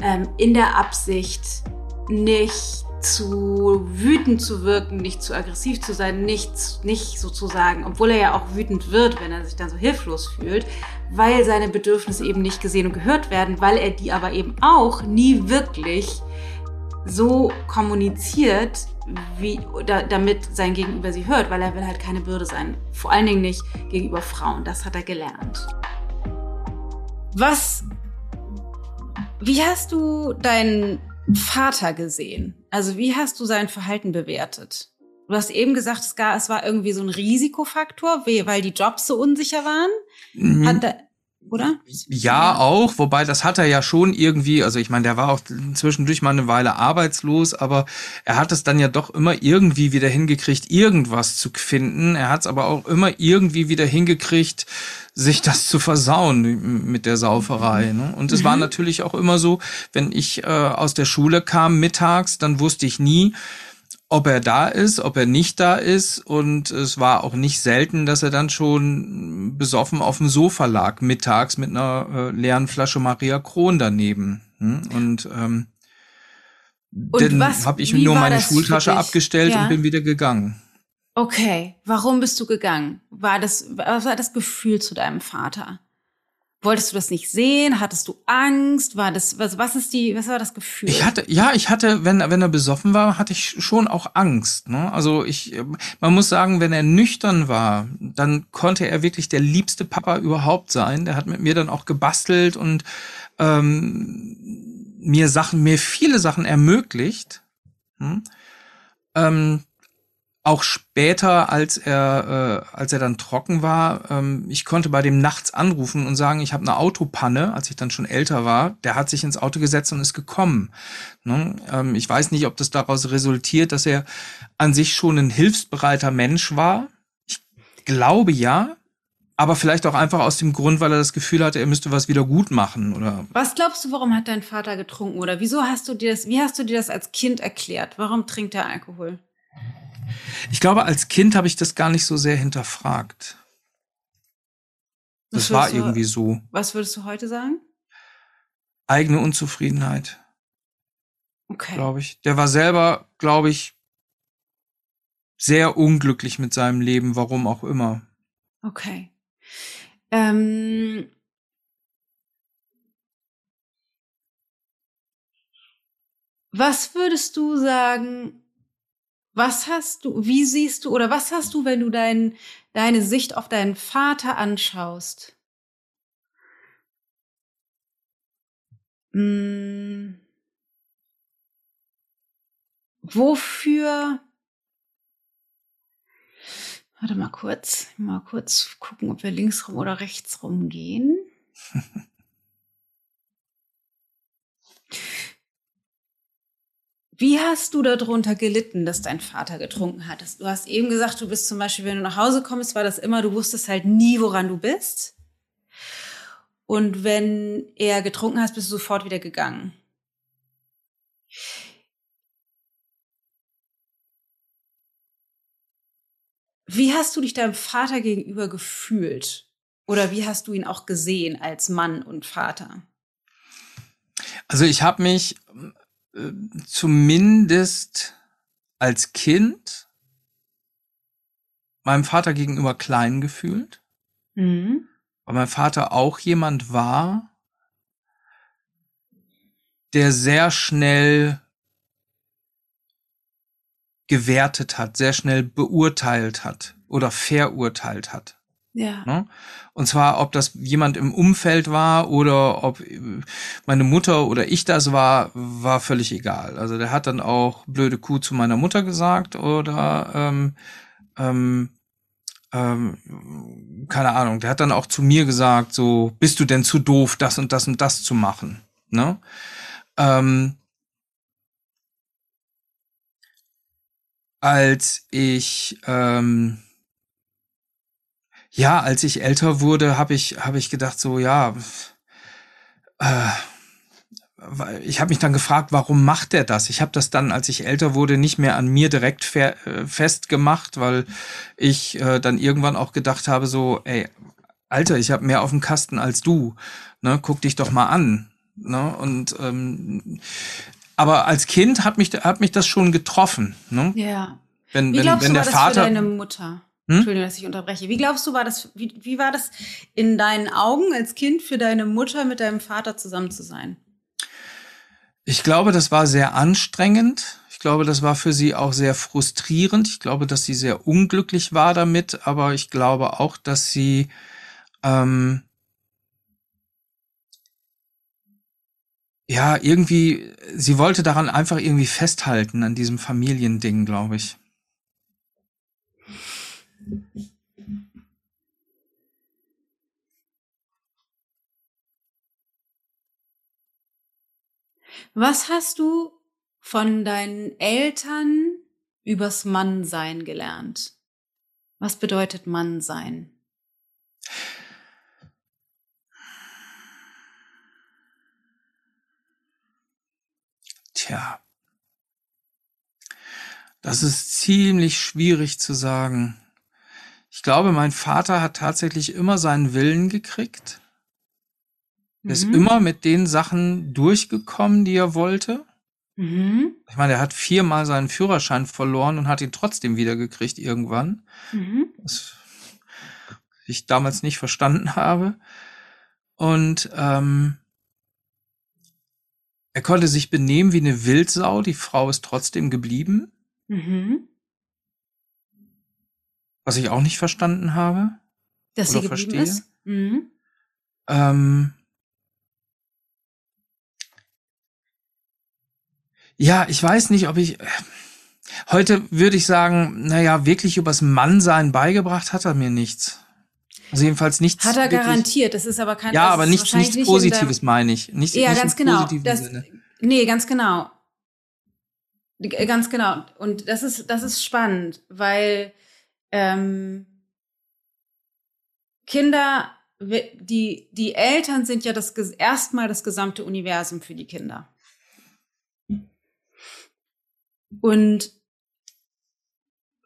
ähm, in der Absicht, nicht zu wütend zu wirken, nicht zu aggressiv zu sein, nicht, nicht sozusagen, obwohl er ja auch wütend wird, wenn er sich dann so hilflos fühlt, weil seine Bedürfnisse eben nicht gesehen und gehört werden, weil er die aber eben auch nie wirklich so kommuniziert, wie, da, damit sein Gegenüber sie hört, weil er will halt keine Bürde sein. Vor allen Dingen nicht gegenüber Frauen. Das hat er gelernt. Was, wie hast du deinen Vater gesehen? Also wie hast du sein Verhalten bewertet? Du hast eben gesagt, es, war irgendwie so ein Risikofaktor, weil die Jobs so unsicher waren. Mhm. Hat oder? Ja, auch, wobei das hat er ja schon irgendwie, also ich meine, der war auch zwischendurch mal eine Weile arbeitslos, aber er hat es dann ja doch immer irgendwie wieder hingekriegt, irgendwas zu finden. Er hat es aber auch immer irgendwie wieder hingekriegt, sich das zu versauen mit der Sauferei. Ne? Und es mhm. war natürlich auch immer so, wenn ich äh, aus der Schule kam mittags, dann wusste ich nie, ob er da ist, ob er nicht da ist. Und es war auch nicht selten, dass er dann schon besoffen auf dem Sofa lag, mittags mit einer äh, leeren Flasche Maria Kron daneben. Hm? Und, ähm, und dann habe ich nur meine Schultasche abgestellt ja. und bin wieder gegangen. Okay, warum bist du gegangen? War das, was war das Gefühl zu deinem Vater? Wolltest du das nicht sehen? Hattest du Angst? War das, was, was ist die, was war das Gefühl? Ich hatte, ja, ich hatte, wenn, wenn er besoffen war, hatte ich schon auch Angst, ne? Also ich, man muss sagen, wenn er nüchtern war, dann konnte er wirklich der liebste Papa überhaupt sein. Der hat mit mir dann auch gebastelt und, ähm, mir Sachen, mir viele Sachen ermöglicht. Hm? Ähm, auch später, als er, äh, als er dann trocken war, ähm, ich konnte bei dem nachts anrufen und sagen, ich habe eine Autopanne, als ich dann schon älter war. Der hat sich ins Auto gesetzt und ist gekommen. Ne? Ähm, ich weiß nicht, ob das daraus resultiert, dass er an sich schon ein hilfsbereiter Mensch war. Ich glaube ja. Aber vielleicht auch einfach aus dem Grund, weil er das Gefühl hatte, er müsste was wieder gut machen, oder? Was glaubst du, warum hat dein Vater getrunken? Oder wieso hast du dir das, wie hast du dir das als Kind erklärt? Warum trinkt er Alkohol? Ich glaube, als Kind habe ich das gar nicht so sehr hinterfragt. Das war du, irgendwie so. Was würdest du heute sagen? Eigene Unzufriedenheit. Okay. Glaube ich. Der war selber, glaube ich, sehr unglücklich mit seinem Leben, warum auch immer. Okay. Ähm was würdest du sagen, was hast du, wie siehst du oder was hast du, wenn du dein, deine Sicht auf deinen Vater anschaust? Hm, wofür Warte mal kurz, mal kurz gucken, ob wir links rum oder rechts rum gehen. Wie hast du darunter gelitten, dass dein Vater getrunken hat? Du hast eben gesagt, du bist zum Beispiel, wenn du nach Hause kommst, war das immer, du wusstest halt nie, woran du bist. Und wenn er getrunken hat, bist du sofort wieder gegangen. Wie hast du dich deinem Vater gegenüber gefühlt? Oder wie hast du ihn auch gesehen als Mann und Vater? Also ich habe mich äh, zumindest als Kind meinem Vater gegenüber klein gefühlt, mhm. weil mein Vater auch jemand war, der sehr schnell gewertet hat, sehr schnell beurteilt hat oder verurteilt hat. Ja. Ne? Und zwar, ob das jemand im Umfeld war oder ob meine Mutter oder ich das war, war völlig egal. Also der hat dann auch blöde Kuh zu meiner Mutter gesagt oder ähm, ähm, ähm, keine Ahnung, der hat dann auch zu mir gesagt, so, bist du denn zu doof, das und das und das zu machen? Ne? Ähm, als ich ähm, ja, als ich älter wurde, habe ich habe ich gedacht so ja, äh, ich habe mich dann gefragt, warum macht er das? Ich habe das dann, als ich älter wurde, nicht mehr an mir direkt äh, festgemacht, weil ich äh, dann irgendwann auch gedacht habe so, ey, Alter, ich habe mehr auf dem Kasten als du. Ne, guck dich doch mal an. Ne? Und ähm, aber als Kind hat mich, hat mich das schon getroffen. Ne? Ja. Wenn, wie wenn, glaubst wenn du, der war Vater. das für deine Mutter? Hm? Entschuldigung, dass ich unterbreche. Wie glaubst du, war das, wie, wie war das in deinen Augen als Kind für deine Mutter mit deinem Vater zusammen zu sein? Ich glaube, das war sehr anstrengend. Ich glaube, das war für sie auch sehr frustrierend. Ich glaube, dass sie sehr unglücklich war damit, aber ich glaube auch, dass sie ähm, ja, irgendwie, sie wollte daran einfach irgendwie festhalten, an diesem Familiending, glaube ich. Was hast du von deinen Eltern übers Mannsein gelernt? Was bedeutet Mannsein? Tja, das ist ziemlich schwierig zu sagen. Ich glaube, mein Vater hat tatsächlich immer seinen Willen gekriegt. Er ist Mhm. immer mit den Sachen durchgekommen, die er wollte. Mhm. Ich meine, er hat viermal seinen Führerschein verloren und hat ihn trotzdem wieder gekriegt irgendwann. Mhm. Was ich damals nicht verstanden habe. Und ähm, er konnte sich benehmen wie eine Wildsau. Die Frau ist trotzdem geblieben, Mhm. Was ich auch nicht verstanden habe. Dass sie geblieben verstehe. ist? Mhm. Ähm, ja, ich weiß nicht, ob ich. Heute würde ich sagen, naja, wirklich übers Mannsein beigebracht hat er mir nichts. Also jedenfalls nichts. Hat er wirklich, garantiert. Das ist aber kein. Ja, aber nichts, nichts nicht Positives meine ich. Nicht, Ja, nicht ganz im genau. Das, Sinne. nee, ganz genau. G- Ganz genau. Und das ist, das ist spannend, weil ähm, Kinder, die, die Eltern sind ja das erstmal das gesamte Universum für die Kinder. Und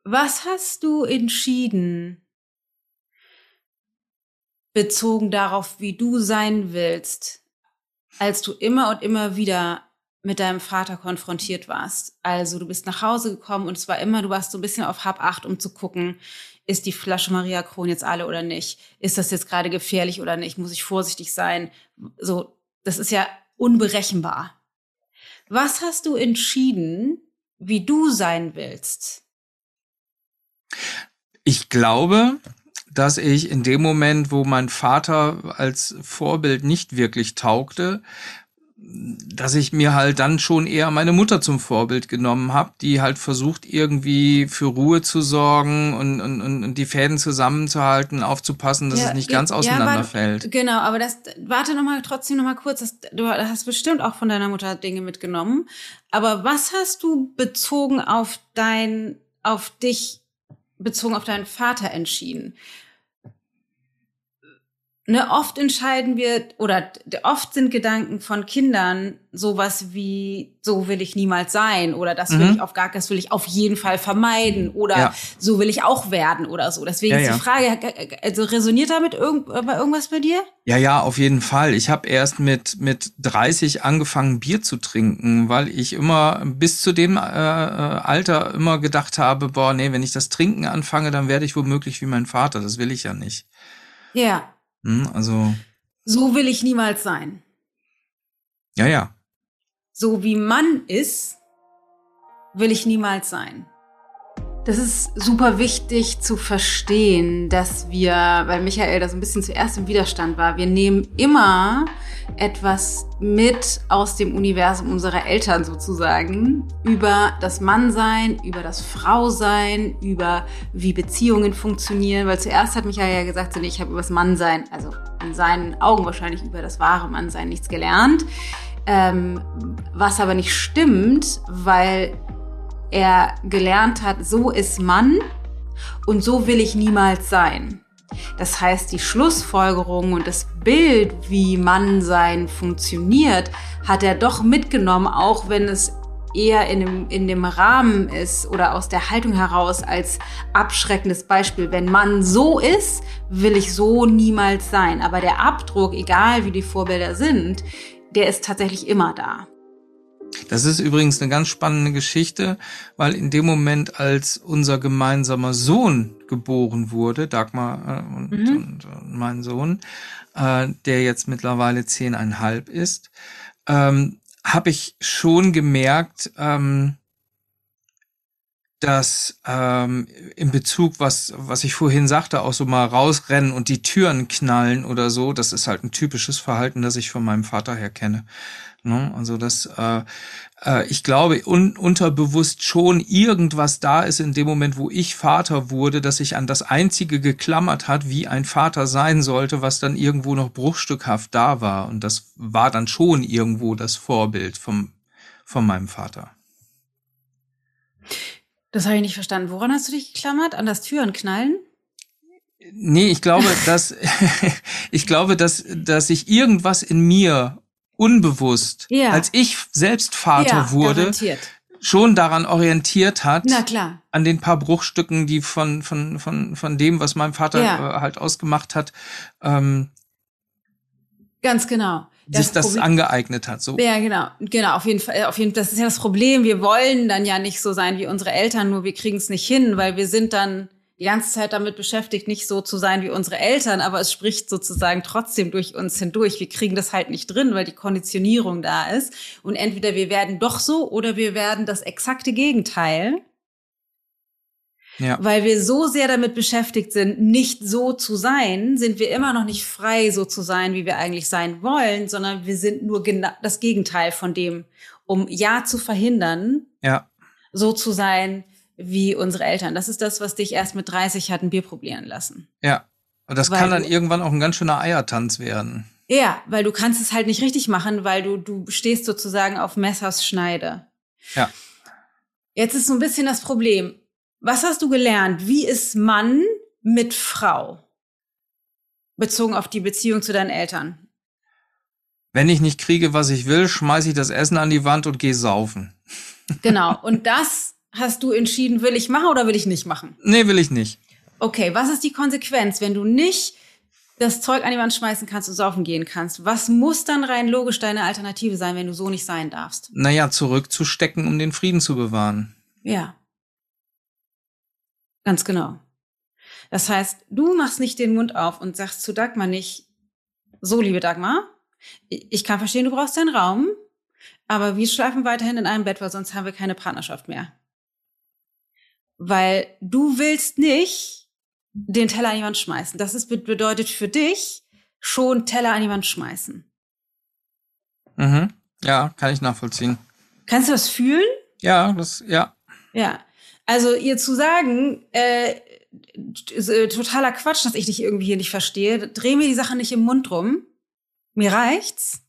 was hast du entschieden, bezogen darauf, wie du sein willst, als du immer und immer wieder mit deinem Vater konfrontiert warst. Also du bist nach Hause gekommen und es war immer, du warst so ein bisschen auf Hab acht, um zu gucken, ist die Flasche Maria Kron jetzt alle oder nicht? Ist das jetzt gerade gefährlich oder nicht? Muss ich vorsichtig sein? So, das ist ja unberechenbar. Was hast du entschieden, wie du sein willst? Ich glaube, dass ich in dem Moment, wo mein Vater als Vorbild nicht wirklich taugte, dass ich mir halt dann schon eher meine Mutter zum Vorbild genommen habe, die halt versucht irgendwie für Ruhe zu sorgen und, und, und die Fäden zusammenzuhalten, aufzupassen, dass ja, es nicht ganz auseinanderfällt. Ja, genau, aber das warte noch mal trotzdem noch mal kurz, das, du hast bestimmt auch von deiner Mutter Dinge mitgenommen, aber was hast du bezogen auf dein auf dich bezogen auf deinen Vater entschieden? Ne, oft entscheiden wir oder oft sind Gedanken von Kindern sowas wie so will ich niemals sein oder das will mhm. ich auf gar das will ich auf jeden Fall vermeiden oder ja. so will ich auch werden oder so. Deswegen ja, ist die Frage, also resoniert damit irgend, irgendwas bei dir? Ja, ja, auf jeden Fall. Ich habe erst mit mit 30 angefangen Bier zu trinken, weil ich immer bis zu dem äh, äh, Alter immer gedacht habe, boah, nee, wenn ich das Trinken anfange, dann werde ich womöglich wie mein Vater. Das will ich ja nicht. Ja. Hm, also. So will ich niemals sein. Ja, ja. So wie Mann ist, will ich niemals sein. Das ist super wichtig zu verstehen, dass wir, weil Michael da so ein bisschen zuerst im Widerstand war, wir nehmen immer etwas mit aus dem Universum unserer Eltern sozusagen über das Mannsein, über das Frausein, über wie Beziehungen funktionieren, weil zuerst hat Michael ja gesagt, so, nee, ich habe über das Mannsein, also in seinen Augen wahrscheinlich über das wahre Mannsein nichts gelernt. Ähm, was aber nicht stimmt, weil er gelernt hat, so ist Mann und so will ich niemals sein. Das heißt, die Schlussfolgerung und das Bild, wie Mannsein funktioniert, hat er doch mitgenommen, auch wenn es eher in dem, in dem Rahmen ist oder aus der Haltung heraus als abschreckendes Beispiel. Wenn Mann so ist, will ich so niemals sein. Aber der Abdruck, egal wie die Vorbilder sind, der ist tatsächlich immer da. Das ist übrigens eine ganz spannende Geschichte, weil in dem Moment, als unser gemeinsamer Sohn geboren wurde, Dagmar äh, und, mhm. und, und, mein Sohn, äh, der jetzt mittlerweile zehneinhalb ist, ähm, habe ich schon gemerkt, ähm, dass ähm, in Bezug, was, was ich vorhin sagte, auch so mal rausrennen und die Türen knallen oder so, das ist halt ein typisches Verhalten, das ich von meinem Vater her kenne. Ne? Also das, äh, äh, ich glaube, un unterbewusst schon irgendwas da ist in dem Moment, wo ich Vater wurde, dass sich an das Einzige geklammert hat, wie ein Vater sein sollte, was dann irgendwo noch bruchstückhaft da war. Und das war dann schon irgendwo das Vorbild vom, von meinem Vater. Das habe ich nicht verstanden. Woran hast du dich geklammert? An das Türenknallen? Nee, ich glaube, dass ich glaube, dass dass sich irgendwas in mir unbewusst, ja. als ich selbst Vater ja, wurde, garantiert. schon daran orientiert hat, Na klar. an den paar Bruchstücken, die von, von, von, von dem, was mein Vater ja. äh, halt ausgemacht hat, ähm, ganz genau. Das sich das Problem, angeeignet hat. So. Ja, genau, genau. Auf jeden Fall, auf jeden, das ist ja das Problem. Wir wollen dann ja nicht so sein wie unsere Eltern, nur wir kriegen es nicht hin, weil wir sind dann die ganze Zeit damit beschäftigt, nicht so zu sein wie unsere Eltern, aber es spricht sozusagen trotzdem durch uns hindurch. Wir kriegen das halt nicht drin, weil die Konditionierung da ist. Und entweder wir werden doch so oder wir werden das exakte Gegenteil. Ja. Weil wir so sehr damit beschäftigt sind, nicht so zu sein, sind wir immer noch nicht frei, so zu sein, wie wir eigentlich sein wollen, sondern wir sind nur genau das Gegenteil von dem, um ja zu verhindern, ja. so zu sein, wie unsere Eltern. Das ist das, was dich erst mit 30 hat ein Bier probieren lassen. Ja. Und das weil kann dann du, irgendwann auch ein ganz schöner Eiertanz werden. Ja, weil du kannst es halt nicht richtig machen, weil du, du stehst sozusagen auf Messers Schneide. Ja. Jetzt ist so ein bisschen das Problem. Was hast du gelernt? Wie ist Mann mit Frau? Bezogen auf die Beziehung zu deinen Eltern. Wenn ich nicht kriege, was ich will, schmeiße ich das Essen an die Wand und gehe saufen. Genau. Und das hast du entschieden, will ich machen oder will ich nicht machen? Nee, will ich nicht. Okay, was ist die Konsequenz, wenn du nicht das Zeug an die Wand schmeißen kannst und saufen gehen kannst? Was muss dann rein logisch deine Alternative sein, wenn du so nicht sein darfst? Naja, zurückzustecken, um den Frieden zu bewahren. Ja. Ganz genau. Das heißt, du machst nicht den Mund auf und sagst zu Dagmar nicht, so liebe Dagmar, ich kann verstehen, du brauchst deinen Raum, aber wir schlafen weiterhin in einem Bett, weil sonst haben wir keine Partnerschaft mehr. Weil du willst nicht den Teller an Wand schmeißen. Das ist, bedeutet für dich schon Teller an Wand schmeißen. Mhm. Ja, kann ich nachvollziehen. Kannst du das fühlen? Ja, das, ja. Ja. Also ihr zu sagen, äh, äh, totaler Quatsch, dass ich dich irgendwie hier nicht verstehe. Dreh mir die Sache nicht im Mund rum. Mir reicht's.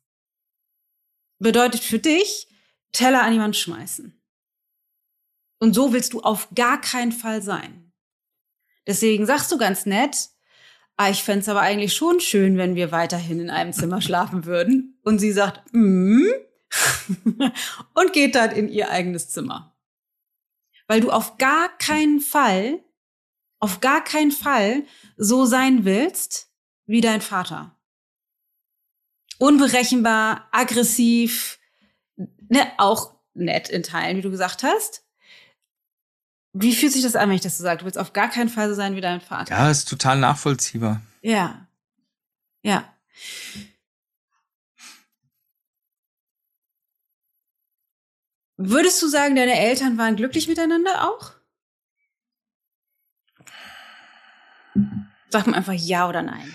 Bedeutet für dich, Teller an Wand schmeißen. Und so willst du auf gar keinen Fall sein. Deswegen sagst du ganz nett, ah, ich fände aber eigentlich schon schön, wenn wir weiterhin in einem Zimmer schlafen würden. Und sie sagt, mm, und geht dann in ihr eigenes Zimmer. Weil du auf gar keinen Fall, auf gar keinen Fall so sein willst wie dein Vater. Unberechenbar, aggressiv, ne, auch nett in Teilen, wie du gesagt hast. Wie fühlt sich das an, wenn ich das so sage? Du willst auf gar keinen Fall so sein wie dein Vater. Ja, ist total nachvollziehbar. Ja. Ja. Würdest du sagen, deine Eltern waren glücklich miteinander auch? Sag mal einfach ja oder nein.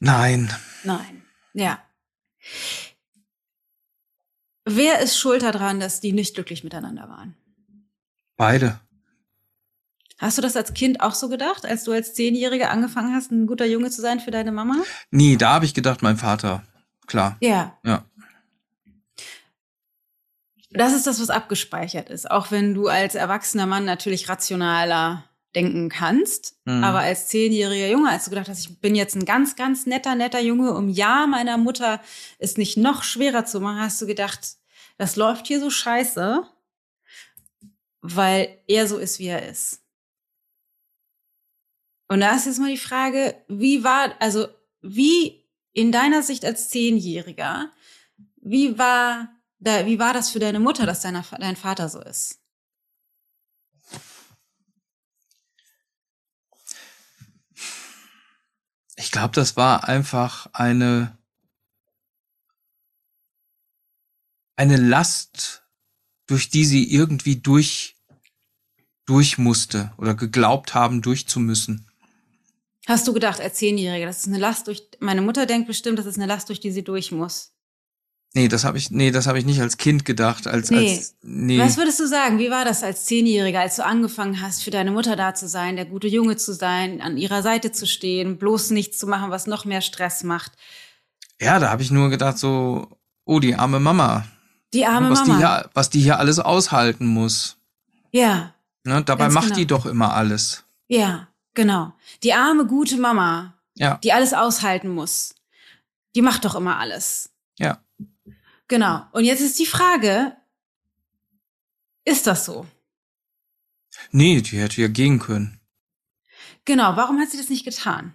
Nein. Nein. Ja. Wer ist schuld daran, dass die nicht glücklich miteinander waren? Beide. Hast du das als Kind auch so gedacht, als du als Zehnjähriger angefangen hast, ein guter Junge zu sein für deine Mama? Nie, da habe ich gedacht, mein Vater. Klar. Ja. Ja. Das ist das, was abgespeichert ist. Auch wenn du als erwachsener Mann natürlich rationaler denken kannst. Mhm. Aber als zehnjähriger Junge, als du gedacht hast, ich bin jetzt ein ganz, ganz netter, netter Junge, um ja meiner Mutter es nicht noch schwerer zu machen, hast du gedacht, das läuft hier so scheiße, weil er so ist, wie er ist. Und da ist jetzt mal die Frage, wie war, also wie in deiner Sicht als Zehnjähriger, wie war da, wie war das für deine Mutter, dass deiner, dein Vater so ist? Ich glaube, das war einfach eine, eine Last, durch die sie irgendwie durch, durch musste oder geglaubt haben, durchzumüssen. Hast du gedacht, als Zehnjährige, das ist eine Last durch, meine Mutter denkt bestimmt, das ist eine Last, durch die sie durch muss. Nee, das habe ich, nee, das habe ich nicht als Kind gedacht. Als, nee. als, nee. Was würdest du sagen? Wie war das als Zehnjähriger, als du angefangen hast, für deine Mutter da zu sein, der gute Junge zu sein, an ihrer Seite zu stehen, bloß nichts zu machen, was noch mehr Stress macht? Ja, da habe ich nur gedacht so, oh, die arme Mama. Die arme was Mama. Die hier, was die hier alles aushalten muss. Ja. Ne, dabei macht genau. die doch immer alles. Ja, genau. Die arme, gute Mama. Ja. Die alles aushalten muss. Die macht doch immer alles. Ja. Genau. Und jetzt ist die Frage, ist das so? Nee, die hätte ja gehen können. Genau, warum hat sie das nicht getan?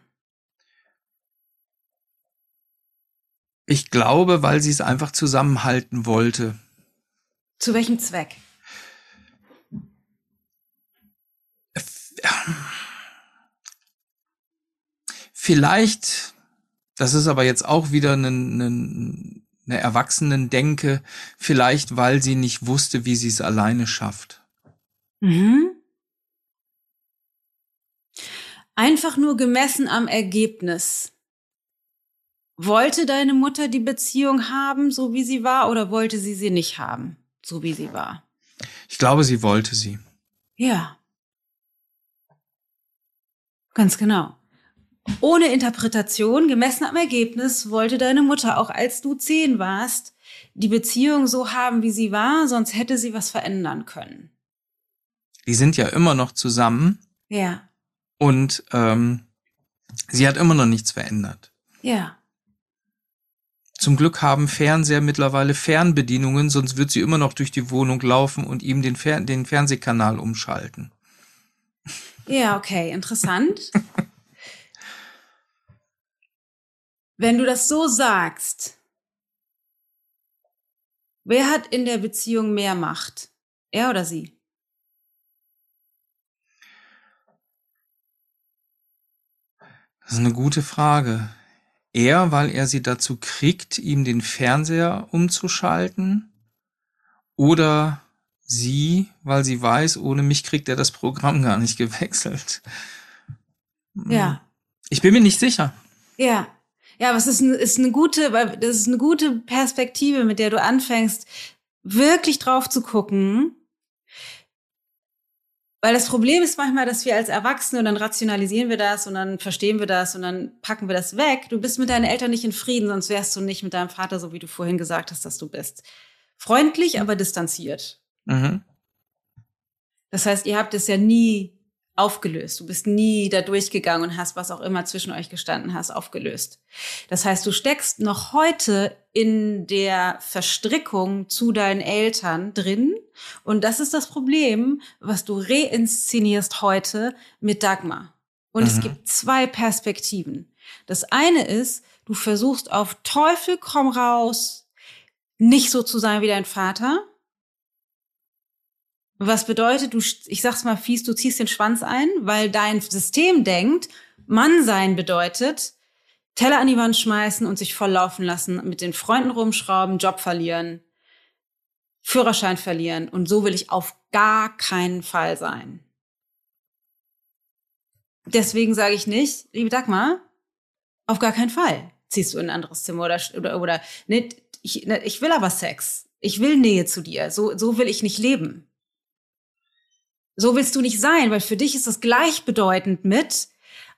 Ich glaube, weil sie es einfach zusammenhalten wollte. Zu welchem Zweck? Vielleicht, das ist aber jetzt auch wieder ein, ein eine Erwachsenen-Denke, vielleicht weil sie nicht wusste, wie sie es alleine schafft. Mhm. Einfach nur gemessen am Ergebnis. Wollte deine Mutter die Beziehung haben, so wie sie war, oder wollte sie sie nicht haben, so wie sie war? Ich glaube, sie wollte sie. Ja. Ganz genau. Ohne Interpretation, gemessen am Ergebnis, wollte deine Mutter, auch als du zehn warst, die Beziehung so haben, wie sie war, sonst hätte sie was verändern können. Die sind ja immer noch zusammen. Ja. Und ähm, sie hat immer noch nichts verändert. Ja. Zum Glück haben Fernseher mittlerweile Fernbedienungen, sonst wird sie immer noch durch die Wohnung laufen und ihm den, Fer den Fernsehkanal umschalten. Ja, okay, interessant. Wenn du das so sagst, wer hat in der Beziehung mehr Macht? Er oder sie? Das ist eine gute Frage. Er, weil er sie dazu kriegt, ihm den Fernseher umzuschalten? oder sie, weil sie weiß, ohne mich kriegt er das Programm gar nicht gewechselt. Ja. Ich bin mir nicht sicher. Ja. Ja, aber es ist, ist eine gute, das ist eine gute Perspektive, mit der du anfängst, wirklich drauf zu gucken. Weil das Problem ist manchmal, dass wir als Erwachsene und dann rationalisieren wir das und dann verstehen wir das und dann packen wir das weg. Du bist mit deinen Eltern nicht in Frieden, sonst wärst du nicht mit deinem Vater, so wie du vorhin gesagt hast, dass du bist. Freundlich, aber distanziert. Mhm. Das heißt, ihr habt es ja nie aufgelöst. Du bist nie da durchgegangen und hast, was auch immer zwischen euch gestanden hast, aufgelöst. Das heißt, du steckst noch heute in der Verstrickung zu deinen Eltern drin. Und das ist das Problem, was du reinszenierst heute mit Dagmar. Und mhm. es gibt zwei Perspektiven. Das eine ist, du versuchst auf Teufel komm raus, nicht so zu sein wie dein Vater, was bedeutet, du, ich sag's mal fies, du ziehst den Schwanz ein, weil dein System denkt, Mann sein bedeutet, Teller an die Wand schmeißen und sich volllaufen lassen, mit den Freunden rumschrauben, Job verlieren, Führerschein verlieren. Und so will ich auf gar keinen Fall sein. Deswegen sage ich nicht, liebe Dagmar, auf gar keinen Fall ziehst du in ein anderes Zimmer oder, oder, oder nicht, ich, ich will aber Sex. Ich will Nähe zu dir. So, so will ich nicht leben. So willst du nicht sein, weil für dich ist das gleichbedeutend mit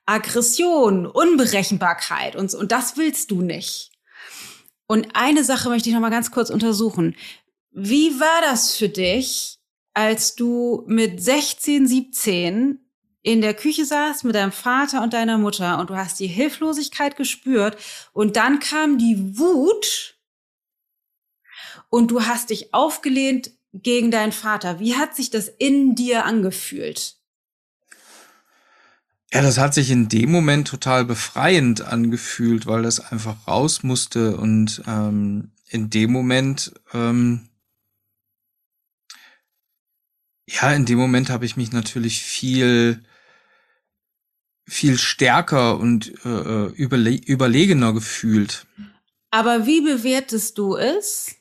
Aggression, Unberechenbarkeit und, und das willst du nicht. Und eine Sache möchte ich noch mal ganz kurz untersuchen. Wie war das für dich, als du mit 16, 17 in der Küche saßt mit deinem Vater und deiner Mutter und du hast die Hilflosigkeit gespürt und dann kam die Wut und du hast dich aufgelehnt gegen deinen Vater. Wie hat sich das in dir angefühlt? Ja, das hat sich in dem Moment total befreiend angefühlt, weil das einfach raus musste und ähm, in dem Moment, ähm, ja, in dem Moment habe ich mich natürlich viel viel stärker und äh, äh überle überlegener gefühlt. Aber wie bewertest du es,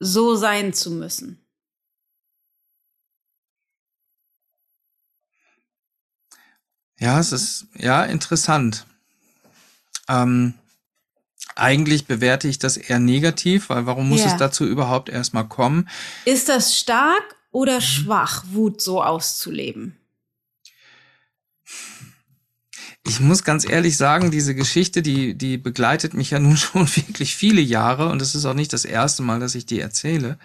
so sein zu müssen. Ja, es ist ja interessant. Ähm, eigentlich bewerte ich das eher negativ, weil warum muss ja. es dazu überhaupt erstmal kommen? Ist das stark oder mhm. schwach, Wut so auszuleben? Ich muss ganz ehrlich sagen, diese Geschichte, die, die begleitet mich ja nun schon wirklich viele Jahre und es ist auch nicht das erste Mal, dass ich die erzähle.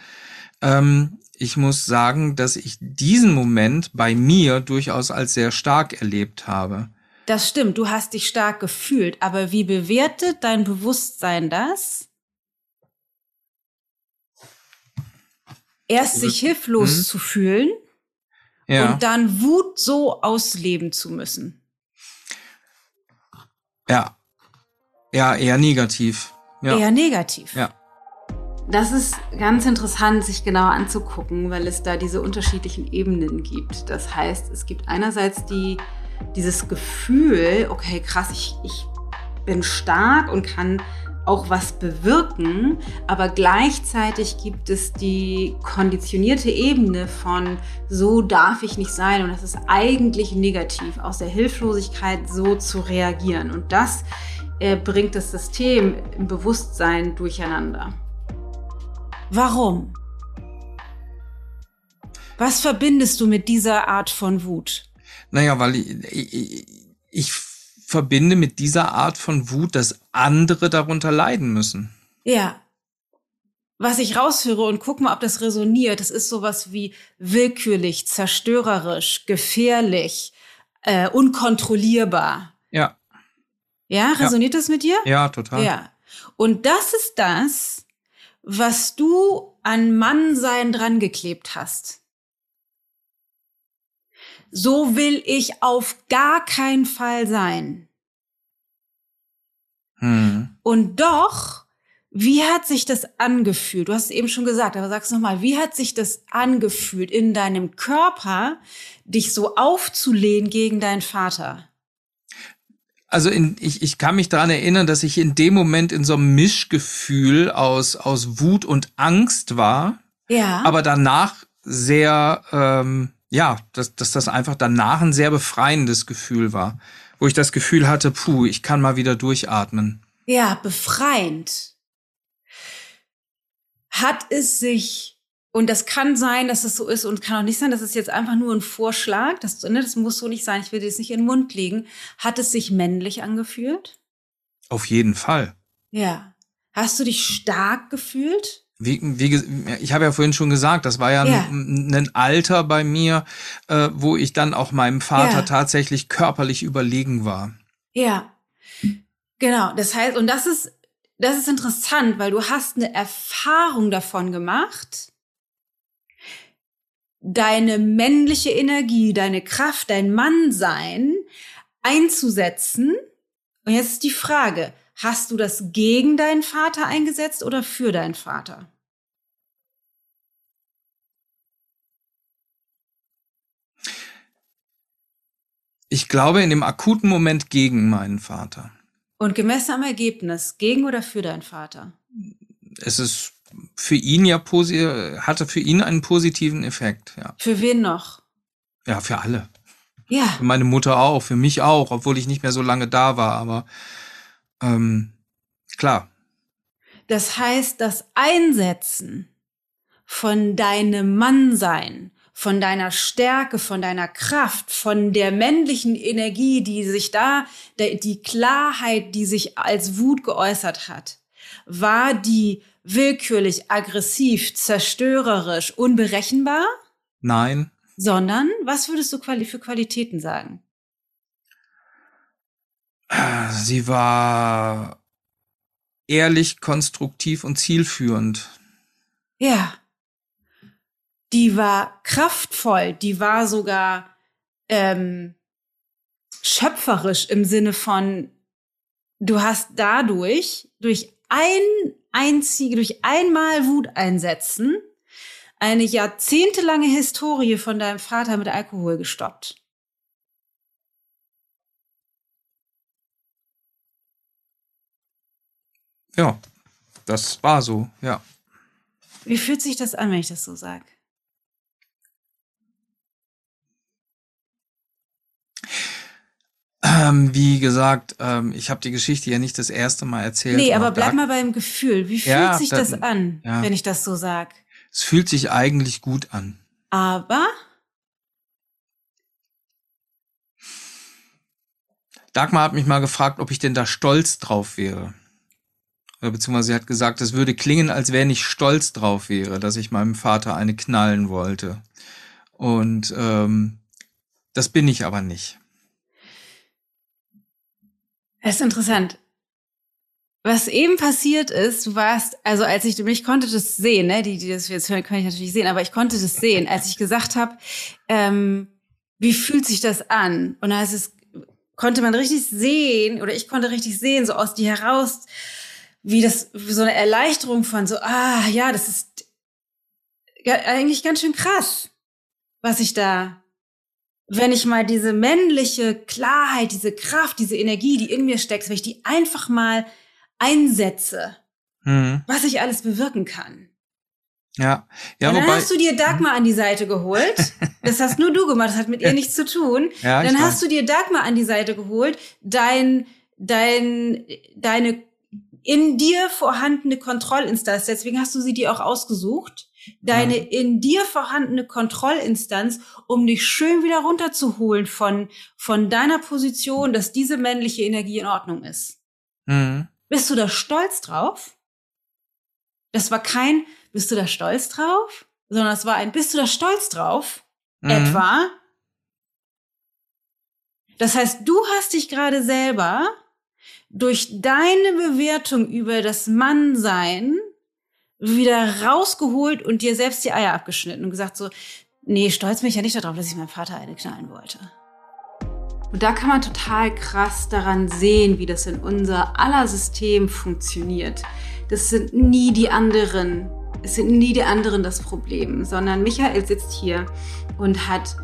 Ähm, ich muss sagen, dass ich diesen Moment bei mir durchaus als sehr stark erlebt habe. Das stimmt, du hast dich stark gefühlt, aber wie bewertet dein Bewusstsein das? Erst sich hilflos hm? zu fühlen ja. und dann Wut so ausleben zu müssen. Ja. Ja, eher negativ. Ja. Eher negativ. Ja. Das ist ganz interessant, sich genauer anzugucken, weil es da diese unterschiedlichen Ebenen gibt. Das heißt, es gibt einerseits die, dieses Gefühl, okay, krass, ich, ich bin stark und kann auch was bewirken, aber gleichzeitig gibt es die konditionierte Ebene von so darf ich nicht sein und das ist eigentlich negativ, aus der Hilflosigkeit so zu reagieren und das äh, bringt das System im Bewusstsein durcheinander. Warum? Was verbindest du mit dieser Art von Wut? Naja, weil ich, ich, ich verbinde mit dieser Art von Wut, dass andere darunter leiden müssen. Ja. Was ich raushöre und guck mal, ob das resoniert, das ist sowas wie willkürlich, zerstörerisch, gefährlich, äh, unkontrollierbar. Ja. Ja, resoniert ja. das mit dir? Ja, total. Ja. Und das ist das, was du an Mannsein dran geklebt hast so will ich auf gar keinen Fall sein. Hm. Und doch, wie hat sich das angefühlt? Du hast es eben schon gesagt, aber sag's nochmal, wie hat sich das angefühlt in deinem Körper, dich so aufzulehnen gegen deinen Vater? Also in, ich, ich kann mich daran erinnern, dass ich in dem Moment in so einem Mischgefühl aus, aus Wut und Angst war Ja. Aber danach sehr, ähm, ja, dass, dass das einfach danach ein sehr befreiendes Gefühl war, wo ich das Gefühl hatte, puh, ich kann mal wieder durchatmen. Ja, befreiend. Hat es sich, und das kann sein, dass es so ist und kann auch nicht sein, das ist jetzt einfach nur ein Vorschlag, das, ne, das muss so nicht sein, ich will dir das nicht in den Mund legen. Hat es sich männlich angefühlt? Auf jeden Fall. Ja. Hast du dich stark gefühlt? Wie, wie, ich habe ja vorhin schon gesagt, das war ja, Ja. Ein, ein Alter bei mir, äh, wo ich dann auch meinem Vater Ja. tatsächlich körperlich überlegen war. Ja. Genau. Das heißt, und das ist, das ist interessant, weil du hast eine Erfahrung davon gemacht, deine männliche Energie, deine Kraft, dein Mannsein einzusetzen. Und jetzt ist die Frage, hast du das gegen deinen Vater eingesetzt oder für deinen Vater? Ich glaube in dem akuten Moment gegen meinen Vater. Und gemessen am Ergebnis, gegen oder für deinen Vater? Es ist für ihn ja hatte für ihn einen positiven Effekt, ja. Für wen noch? Ja, für alle. Ja. Für meine Mutter auch, für mich auch, obwohl ich nicht mehr so lange da war, aber ähm, klar. Das heißt, das Einsetzen von deinem Mannsein, von deiner Stärke, von deiner Kraft, von der männlichen Energie, die sich da, die Klarheit, die sich als Wut geäußert hat, war die willkürlich, aggressiv, zerstörerisch, unberechenbar, Nein, sondern was würdest du für Qualitäten sagen? Sie war ehrlich, konstruktiv und zielführend. Ja. Die war kraftvoll, die war sogar ähm, schöpferisch im Sinne von, du hast dadurch, durch ein einzige, durch einmal Wut einsetzen, eine jahrzehntelange Historie von deinem Vater mit Alkohol gestoppt. Ja, das war so, ja. Wie fühlt sich das an, wenn ich das so sage? Ähm, wie gesagt, ähm, ich habe die Geschichte ja nicht das erste Mal erzählt. Nee, aber bleib mal beim Gefühl. Wie fühlt Ja, sich da- das an, ja. wenn ich das so sag? Es fühlt sich eigentlich gut an. Aber Dagmar hat mich mal gefragt, ob ich denn da stolz drauf wäre. Oder beziehungsweise sie hat gesagt, es würde klingen, als wenn ich stolz drauf wäre, dass ich meinem Vater eine knallen wollte. Und ähm, das bin ich aber nicht. Es ist interessant. Was eben passiert ist, du warst, also als ich, ich konnte das sehen, ne, die, die das jetzt hören, kann ich natürlich sehen, aber ich konnte das sehen, als ich gesagt habe, ähm, wie fühlt sich das an? Und da es, konnte man richtig sehen, oder ich konnte richtig sehen, so aus dir heraus, wie das, so eine Erleichterung von so, ah, ja, das ist eigentlich ganz schön krass, was ich da wenn ich mal diese männliche Klarheit, diese Kraft, diese Energie, die in mir steckt, wenn ich die einfach mal einsetze, Hm. was ich alles bewirken kann. Ja, ja, und dann wobei. hast du dir Dagmar an die Seite geholt. Das hast nur du gemacht, das hat mit ihr nichts zu tun. ja, dann hast du dir Dagmar an die Seite geholt, dein, dein, deine in dir vorhandene Kontrollinstanz, deswegen hast du sie dir auch ausgesucht, deine Mhm. in dir vorhandene Kontrollinstanz, um dich schön wieder runterzuholen von, von deiner Position, dass diese männliche Energie in Ordnung ist. Hm. Bist du da stolz drauf? Das war kein, bist du da stolz drauf? Sondern es war ein, bist du da stolz drauf? Mhm. Etwa? Das heißt, du hast dich gerade selber durch deine Bewertung über das Mannsein wieder rausgeholt und dir selbst die Eier abgeschnitten und gesagt so, nee, stolz bin ich ja nicht darauf, dass ich meinem Vater eine knallen wollte. Und da kann man total krass daran sehen, wie das in unser aller System funktioniert. Das sind nie die anderen, es sind nie die anderen das Problem, sondern Michael sitzt hier und hat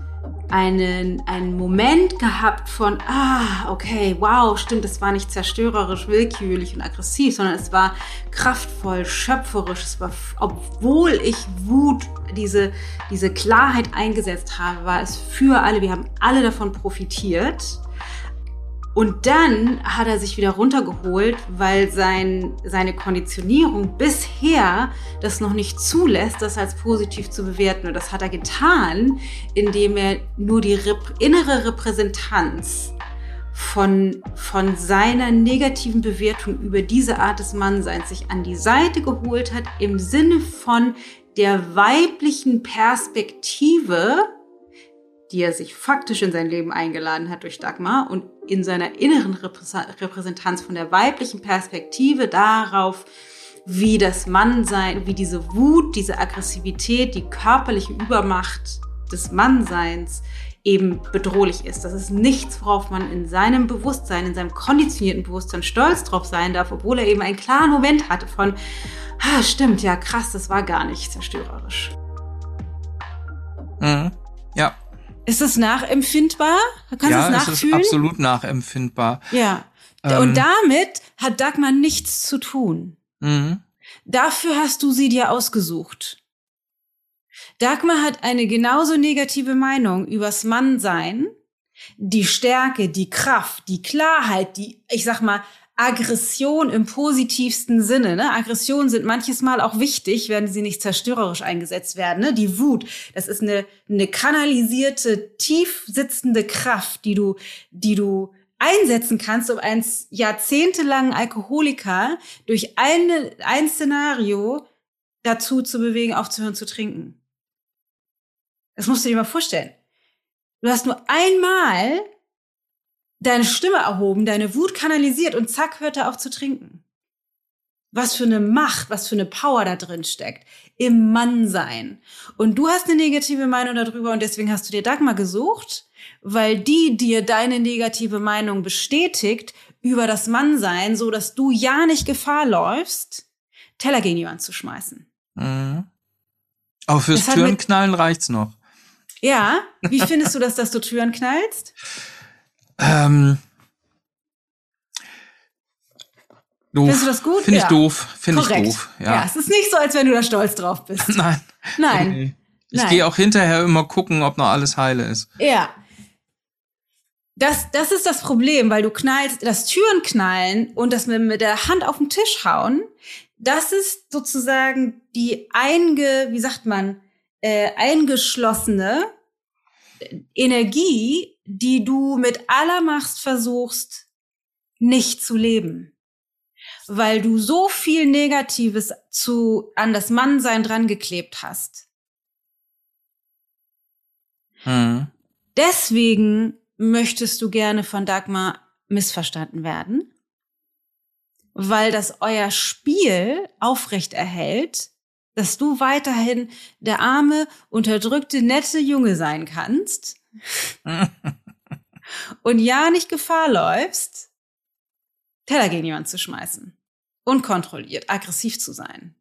einen, einen Moment gehabt von, ah, okay, wow, stimmt, es war nicht zerstörerisch, willkürlich und aggressiv, sondern es war kraftvoll, schöpferisch. Es war, obwohl ich Wut, diese, diese Klarheit eingesetzt habe, war es für alle. Wir haben alle davon profitiert. Und dann hat er sich wieder runtergeholt, weil sein, seine Konditionierung bisher das noch nicht zulässt, das als positiv zu bewerten. Und das hat er getan, indem er nur die rep innere Repräsentanz von, von seiner negativen Bewertung über diese Art des Mannseins sich an die Seite geholt hat, im Sinne von der weiblichen Perspektive die er sich faktisch in sein Leben eingeladen hat durch Dagmar und in seiner inneren Repräsentanz von der weiblichen Perspektive darauf, wie das Mannsein, wie diese Wut, diese Aggressivität, die körperliche Übermacht des Mannseins eben bedrohlich ist. Das ist nichts, worauf man in seinem Bewusstsein, in seinem konditionierten Bewusstsein stolz drauf sein darf, obwohl er eben einen klaren Moment hatte von, ah, stimmt, ja, krass, das war gar nicht zerstörerisch. Mhm. Ja, ist es nachempfindbar? Kannst ja, es nachfühlen? es ist absolut nachempfindbar. Ja. Ähm, Und damit hat Dagmar nichts zu tun. Mhm. Dafür hast du sie dir ausgesucht. Dagmar hat eine genauso negative Meinung übers Mannsein, die Stärke, die Kraft, die Klarheit, die, ich sag mal, Aggression im positivsten Sinne. Ne? Aggressionen sind manches Mal auch wichtig, wenn sie nicht zerstörerisch eingesetzt werden. Ne? Die Wut, das ist eine, eine kanalisierte, tief sitzende Kraft, die du, die du einsetzen kannst, um einen jahrzehntelangen Alkoholiker durch eine, ein Szenario dazu zu bewegen, aufzuhören zu trinken. Das musst du dir mal vorstellen. Du hast nur einmal deine Stimme erhoben, deine Wut kanalisiert und zack, hört er auf zu trinken. Was für eine Macht, was für eine Power da drin steckt. Im Mannsein. Und du hast eine negative Meinung darüber und deswegen hast du dir Dagmar gesucht, weil die dir deine negative Meinung bestätigt über das Mannsein, so dass du ja nicht Gefahr läufst, Teller gegen jemanden zu schmeißen. Mhm. Aber fürs Türenknallen reicht's noch. Ja, wie findest du das, dass du Türen knallst? Ähm, doof. Findest du das gut? Finde ich ja. doof. Finde ich doof. Ja. ja, es ist nicht so, als wenn du da stolz drauf bist. Nein. Nein. Okay. Ich gehe auch hinterher immer gucken, ob noch alles heile ist. Ja. Das, das ist das Problem, weil du knallst, das Türen knallen und das mit, mit der Hand auf den Tisch hauen, das ist sozusagen die einge, wie sagt man, äh, eingeschlossene Energie, die du mit aller Macht versuchst, nicht zu leben. Weil du so viel Negatives zu, an das Mannsein dran geklebt hast. Hm. Deswegen möchtest du gerne von Dagmar missverstanden werden, weil das euer Spiel aufrecht erhält, dass du weiterhin der arme, unterdrückte, nette Junge sein kannst und ja nicht Gefahr läufst, Teller gegen jemanden zu schmeißen. Unkontrolliert, aggressiv zu sein.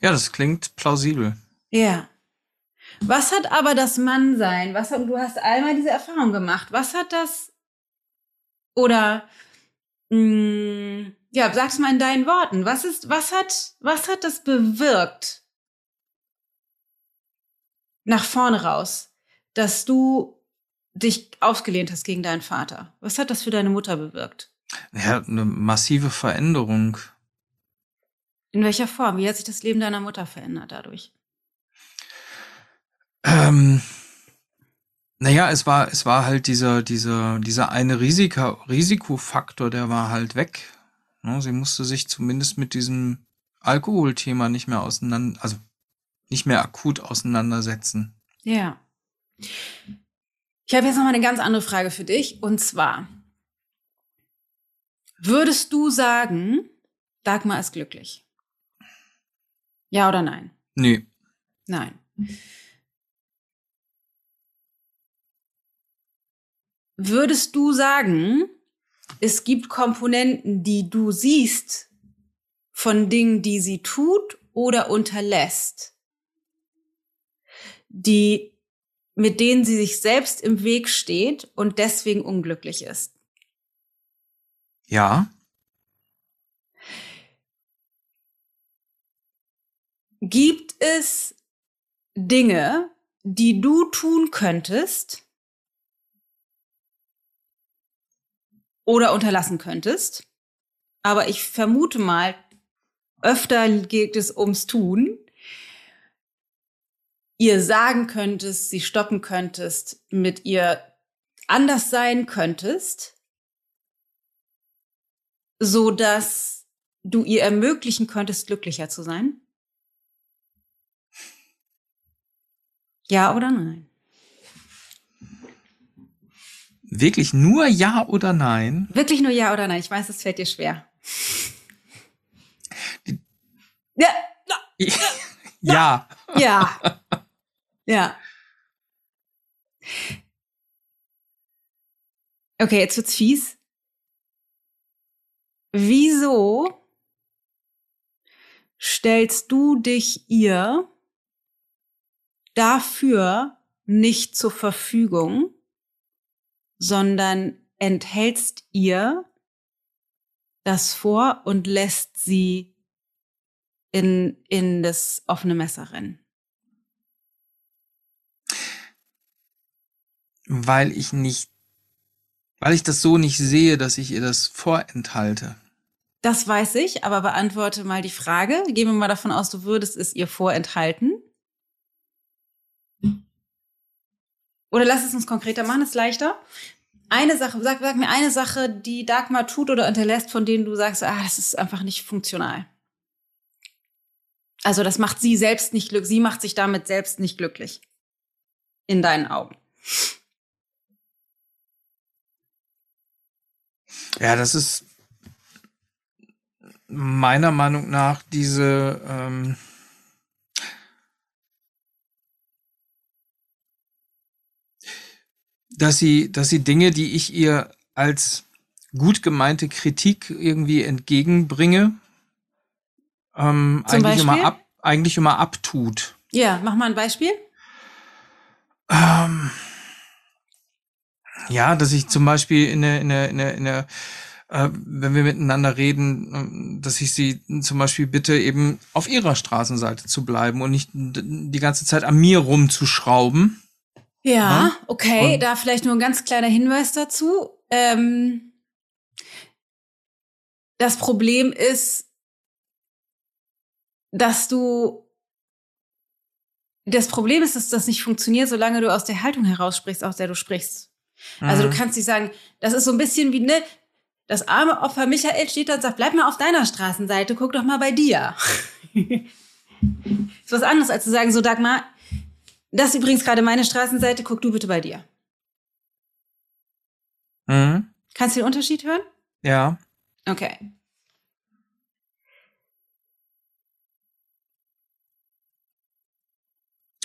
Ja, das klingt plausibel. Ja. Was hat aber das Mannsein? Was hat, du hast einmal diese Erfahrung gemacht. Was hat das oder mh, mm, ja, sag's mal in deinen Worten. Was ist, was hat, was hat das bewirkt? Nach vorne raus, dass du dich ausgelehnt hast gegen deinen Vater. Was hat das für deine Mutter bewirkt? Ja, eine massive Veränderung. In welcher Form? Wie hat sich das Leben deiner Mutter verändert dadurch? Ähm, naja, es war, es war halt dieser, dieser, dieser eine Risiko, Risikofaktor, der war halt weg. Ne, sie musste sich zumindest mit diesem Alkoholthema nicht mehr auseinander, also nicht mehr akut auseinandersetzen. Ja. Ich habe jetzt noch mal eine ganz andere Frage für dich und zwar würdest du sagen, Dagmar ist glücklich? Ja oder nein? Nee. Nein. Würdest du sagen, es gibt Komponenten, die du siehst von Dingen, die sie tut oder unterlässt, die, mit denen sie sich selbst im Weg steht und deswegen unglücklich ist. Ja. Gibt es Dinge, die du tun könntest oder unterlassen könntest? Aber ich vermute mal, öfter geht es ums Tun. Ihr sagen könntest, sie stoppen könntest, mit ihr anders sein könntest, so dass du ihr ermöglichen könntest, glücklicher zu sein? Ja oder nein? Wirklich nur ja oder nein? Wirklich nur ja oder nein? Ich weiß, es fällt dir schwer. Ja. ja. Ja. Ja. Okay, jetzt wird's fies. Wieso stellst du dich ihr dafür nicht zur Verfügung, sondern enthältst ihr das vor und lässt sie in, in das offene Messer rennen? Weil ich nicht, weil ich das so nicht sehe, dass ich ihr das vorenthalte. Das weiß ich, aber beantworte mal die Frage. Gehen wir mal davon aus, du würdest es ihr vorenthalten. Oder lass es uns konkreter machen, ist leichter. Eine Sache, sag, sag mir eine Sache, die Dagmar tut oder unterlässt, von denen du sagst, ah, das ist einfach nicht funktional. Also das macht sie selbst nicht glücklich. Sie macht sich damit selbst nicht glücklich. In deinen Augen. Ja, das ist meiner Meinung nach diese ähm, dass sie, dass sie Dinge, die ich ihr als gut gemeinte Kritik irgendwie entgegenbringe, ähm, eigentlich Beispiel? immer ab, eigentlich immer abtut. Ja, mach mal ein Beispiel. Ähm, ja, dass ich zum Beispiel in der, in der, in der, in der äh, wenn wir miteinander reden, ähm, dass ich sie zum Beispiel bitte, eben auf ihrer Straßenseite zu bleiben und nicht die ganze Zeit an mir rumzuschrauben. Ja, Ja. okay, Und- da vielleicht nur ein ganz kleiner Hinweis dazu. Ähm, das Problem ist, dass du das Problem ist, dass das nicht funktioniert, solange du aus der Haltung heraus sprichst, aus der du sprichst. Also Mhm. du kannst nicht sagen, das ist so ein bisschen wie, ne, das arme Opfer Michael steht da und sagt, bleib mal auf deiner Straßenseite, guck doch mal bei dir. ist was anderes, als zu sagen, so Dagmar, das ist übrigens gerade meine Straßenseite, guck du bitte bei dir. Mhm. Kannst du den Unterschied hören? Ja. Okay.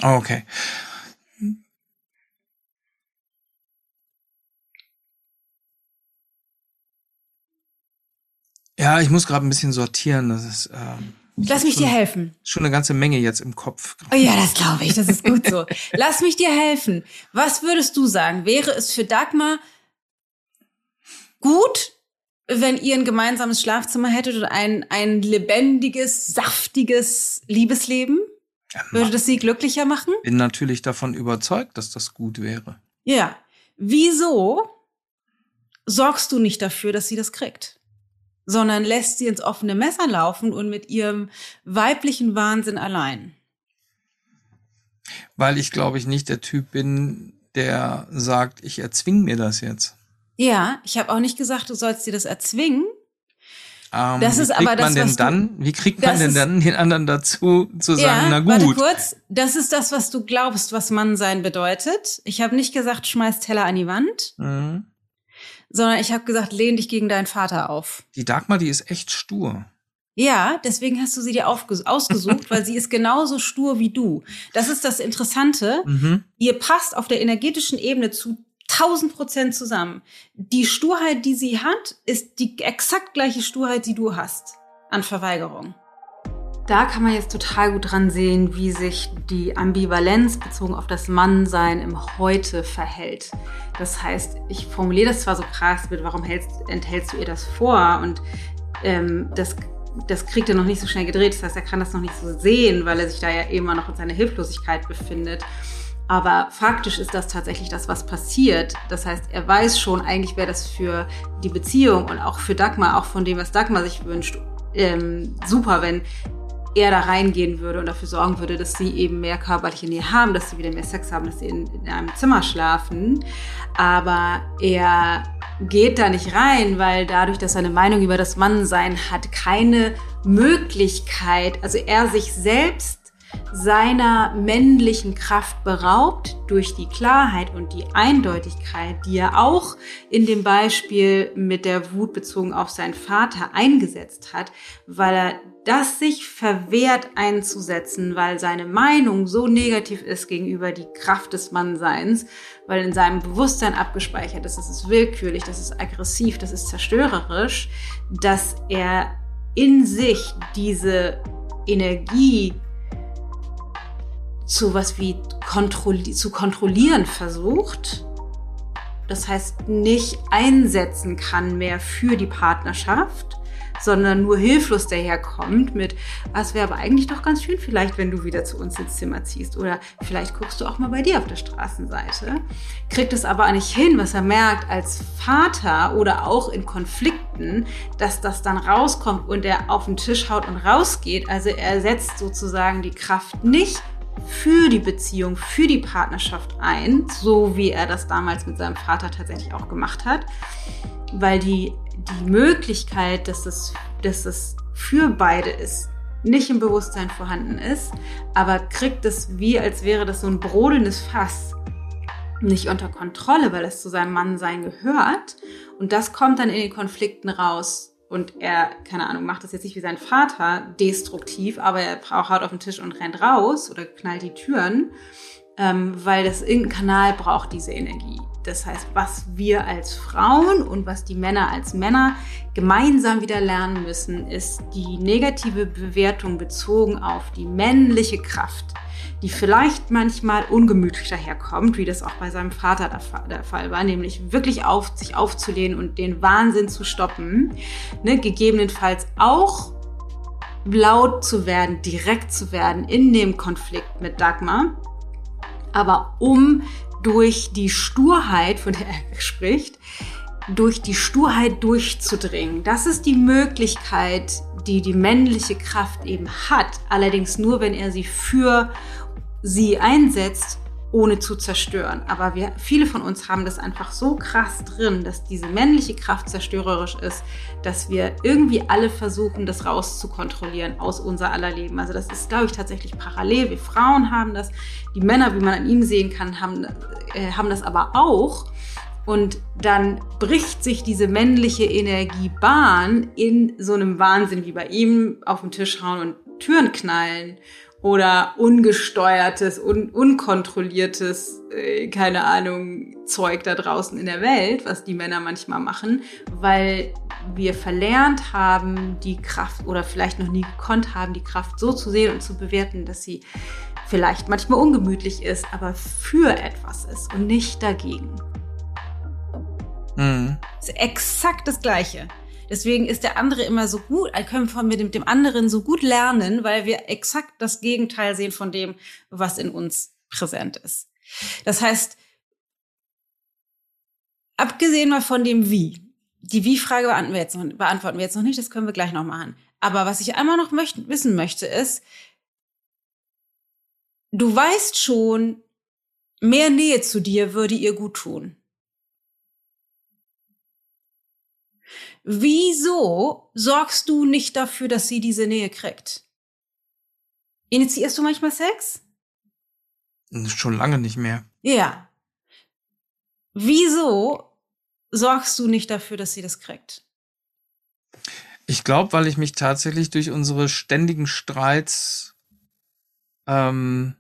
Okay. Ja, ich muss gerade ein bisschen sortieren. Das ist ähm, Lass mich dir helfen. schon eine ganze Menge jetzt im Kopf. Oh ja, das glaube ich, das ist gut so. Lass mich dir helfen. Was würdest du sagen? Wäre es für Dagmar gut, wenn ihr ein gemeinsames Schlafzimmer hättet oder ein, ein lebendiges, saftiges Liebesleben? Würde das sie glücklicher machen? bin natürlich davon überzeugt, dass das gut wäre. Ja. Wieso sorgst du nicht dafür, dass sie das kriegt? Sondern lässt sie ins offene Messer laufen und mit ihrem weiblichen Wahnsinn allein. Weil ich, glaube ich, nicht der Typ bin, der sagt, ich erzwing mir das jetzt. Ja, ich habe auch nicht gesagt, du sollst dir das erzwingen. Ähm, Das wie ist kriegt aber das, man denn was du- dann, wie kriegt man denn ist- dann den anderen dazu zu sagen, na warte gut? kurz. Das ist das, was du glaubst, was Mann sein bedeutet. Ich habe nicht gesagt, schmeiß Teller an die Wand, Mhm. Sondern ich habe gesagt, lehn dich gegen deinen Vater auf. Die Dagmar, die ist echt stur. Ja, deswegen hast du sie dir ausgesucht, weil sie ist genauso stur wie du. Das ist das Interessante. Mhm. Ihr passt auf der energetischen Ebene zu 1000 Prozent zusammen. Die Sturheit, die sie hat, ist die exakt gleiche Sturheit, die du hast an Verweigerung. Da kann man jetzt total gut dran sehen, wie sich die Ambivalenz bezogen auf das Mannsein im Heute verhält. Das heißt, ich formuliere das zwar so krass mit, warum hältst, enthältst du ihr das vor? Und ähm, das, das kriegt er noch nicht so schnell gedreht. Das heißt, er kann das noch nicht so sehen, weil er sich da ja immer noch in seiner Hilflosigkeit befindet. Aber faktisch ist das tatsächlich das, was passiert. Das heißt, er weiß schon, eigentlich wäre das für die Beziehung und auch für Dagmar, auch von dem, was Dagmar sich wünscht, ähm, super, wenn er da reingehen würde und dafür sorgen würde, dass sie eben mehr körperliche Nähe haben, dass sie wieder mehr Sex haben, dass sie in, in einem Zimmer schlafen. Aber er geht da nicht rein, weil dadurch, dass er eine Meinung über das Mannsein hat, keine Möglichkeit, also er sich selbst seiner männlichen Kraft beraubt durch die Klarheit und die Eindeutigkeit, die er auch in dem Beispiel mit der Wut bezogen auf seinen Vater eingesetzt hat, weil er das sich verwehrt einzusetzen, weil seine Meinung so negativ ist gegenüber die Kraft des Mannseins, weil in seinem Bewusstsein abgespeichert ist, das ist willkürlich, das ist aggressiv, das ist zerstörerisch, dass er in sich diese Energie zu was wie kontrolli zu kontrollieren versucht. Das heißt, nicht einsetzen kann mehr für die Partnerschaft, sondern nur hilflos daherkommt mit, was wäre aber eigentlich doch ganz schön vielleicht, wenn du wieder zu uns ins Zimmer ziehst oder vielleicht guckst du auch mal bei dir auf der Straßenseite. Kriegt es aber nicht hin, was er merkt als Vater oder auch in Konflikten, dass das dann rauskommt und er auf den Tisch haut und rausgeht. Also er setzt sozusagen die Kraft nicht für die Beziehung, für die Partnerschaft ein, so wie er das damals mit seinem Vater tatsächlich auch gemacht hat, weil die, die Möglichkeit, dass es, dass es für beide ist, nicht im Bewusstsein vorhanden ist, aber kriegt es wie, als wäre das so ein brodelndes Fass nicht unter Kontrolle, weil es zu seinem Mannsein gehört. Und das kommt dann in den Konflikten raus, und er, keine Ahnung, macht das jetzt nicht wie sein Vater destruktiv, aber er haut auf den Tisch und rennt raus oder knallt die Türen, ähm, weil das irgendein Kanal braucht diese Energie. Das heißt, was wir als Frauen und was die Männer als Männer gemeinsam wieder lernen müssen, ist die negative Bewertung bezogen auf die männliche Kraft die vielleicht manchmal ungemütlich daherkommt, wie das auch bei seinem Vater der, Fall war, nämlich wirklich auf sich aufzulehnen und den Wahnsinn zu stoppen, ne, gegebenenfalls auch laut zu werden, direkt zu werden in dem Konflikt mit Dagmar, aber um durch die Sturheit, von der er spricht, durch die Sturheit durchzudringen. Das ist die Möglichkeit, die die männliche Kraft eben hat, allerdings nur, wenn er sie für sie einsetzt, ohne zu zerstören. Aber wir, viele von uns haben das einfach so krass drin, dass diese männliche Kraft zerstörerisch ist, dass wir irgendwie alle versuchen, das rauszukontrollieren aus unser aller Leben. Also das ist, glaube ich, tatsächlich parallel. Wir Frauen haben das, die Männer, wie man an ihm sehen kann, haben, äh, haben das aber auch. Und dann bricht sich diese männliche Energiebahn in so einem Wahnsinn wie bei ihm auf den Tisch hauen und Türen knallen oder ungesteuertes, un unkontrolliertes, äh, keine Ahnung, Zeug da draußen in der Welt, was die Männer manchmal machen, weil wir verlernt haben, die Kraft oder vielleicht noch nie gekonnt haben, die Kraft so zu sehen und zu bewerten, dass sie vielleicht manchmal ungemütlich ist, aber für etwas ist und nicht dagegen. Mhm. Das ist exakt das Gleiche. Deswegen ist der andere immer so gut, können wir mit dem anderen so gut lernen, weil wir exakt das Gegenteil sehen von dem, was in uns präsent ist. Das heißt, abgesehen mal von dem Wie, die Wie-Frage beantworten wir, jetzt noch, beantworten wir jetzt noch nicht, das können wir gleich noch machen. Aber was ich einmal noch möchten, wissen möchte, ist, du weißt schon, mehr Nähe zu dir würde ihr gut tun. Wieso sorgst du nicht dafür, dass sie diese Nähe kriegt? Initiierst du manchmal Sex? Schon lange nicht mehr. Ja. Wieso sorgst du nicht dafür, dass sie das kriegt? Ich glaube, weil ich mich tatsächlich durch unsere ständigen Streits ähm,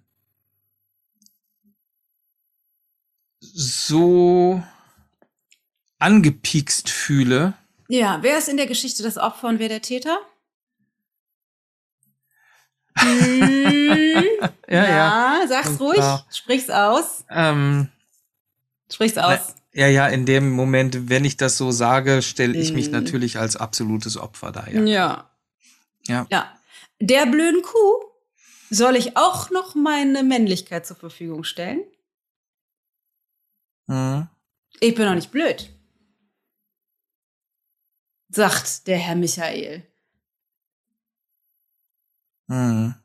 so angepiekst fühle. Ja, wer ist in der Geschichte das Opfer und wer der Täter? Hm, Ja, ja. sag's Und ruhig, zwar- sprich's aus, Ähm, sprich's aus. ja, ja, in dem Moment, wenn ich das so sage, stelle ich mich Mhm. natürlich als absolutes Opfer dar. Ja. Ja. Ja. Ja. Der blöden Kuh soll ich auch noch meine Männlichkeit zur Verfügung stellen? Mhm. Ich bin doch nicht blöd. Sagt der Herr Michael. Mhm.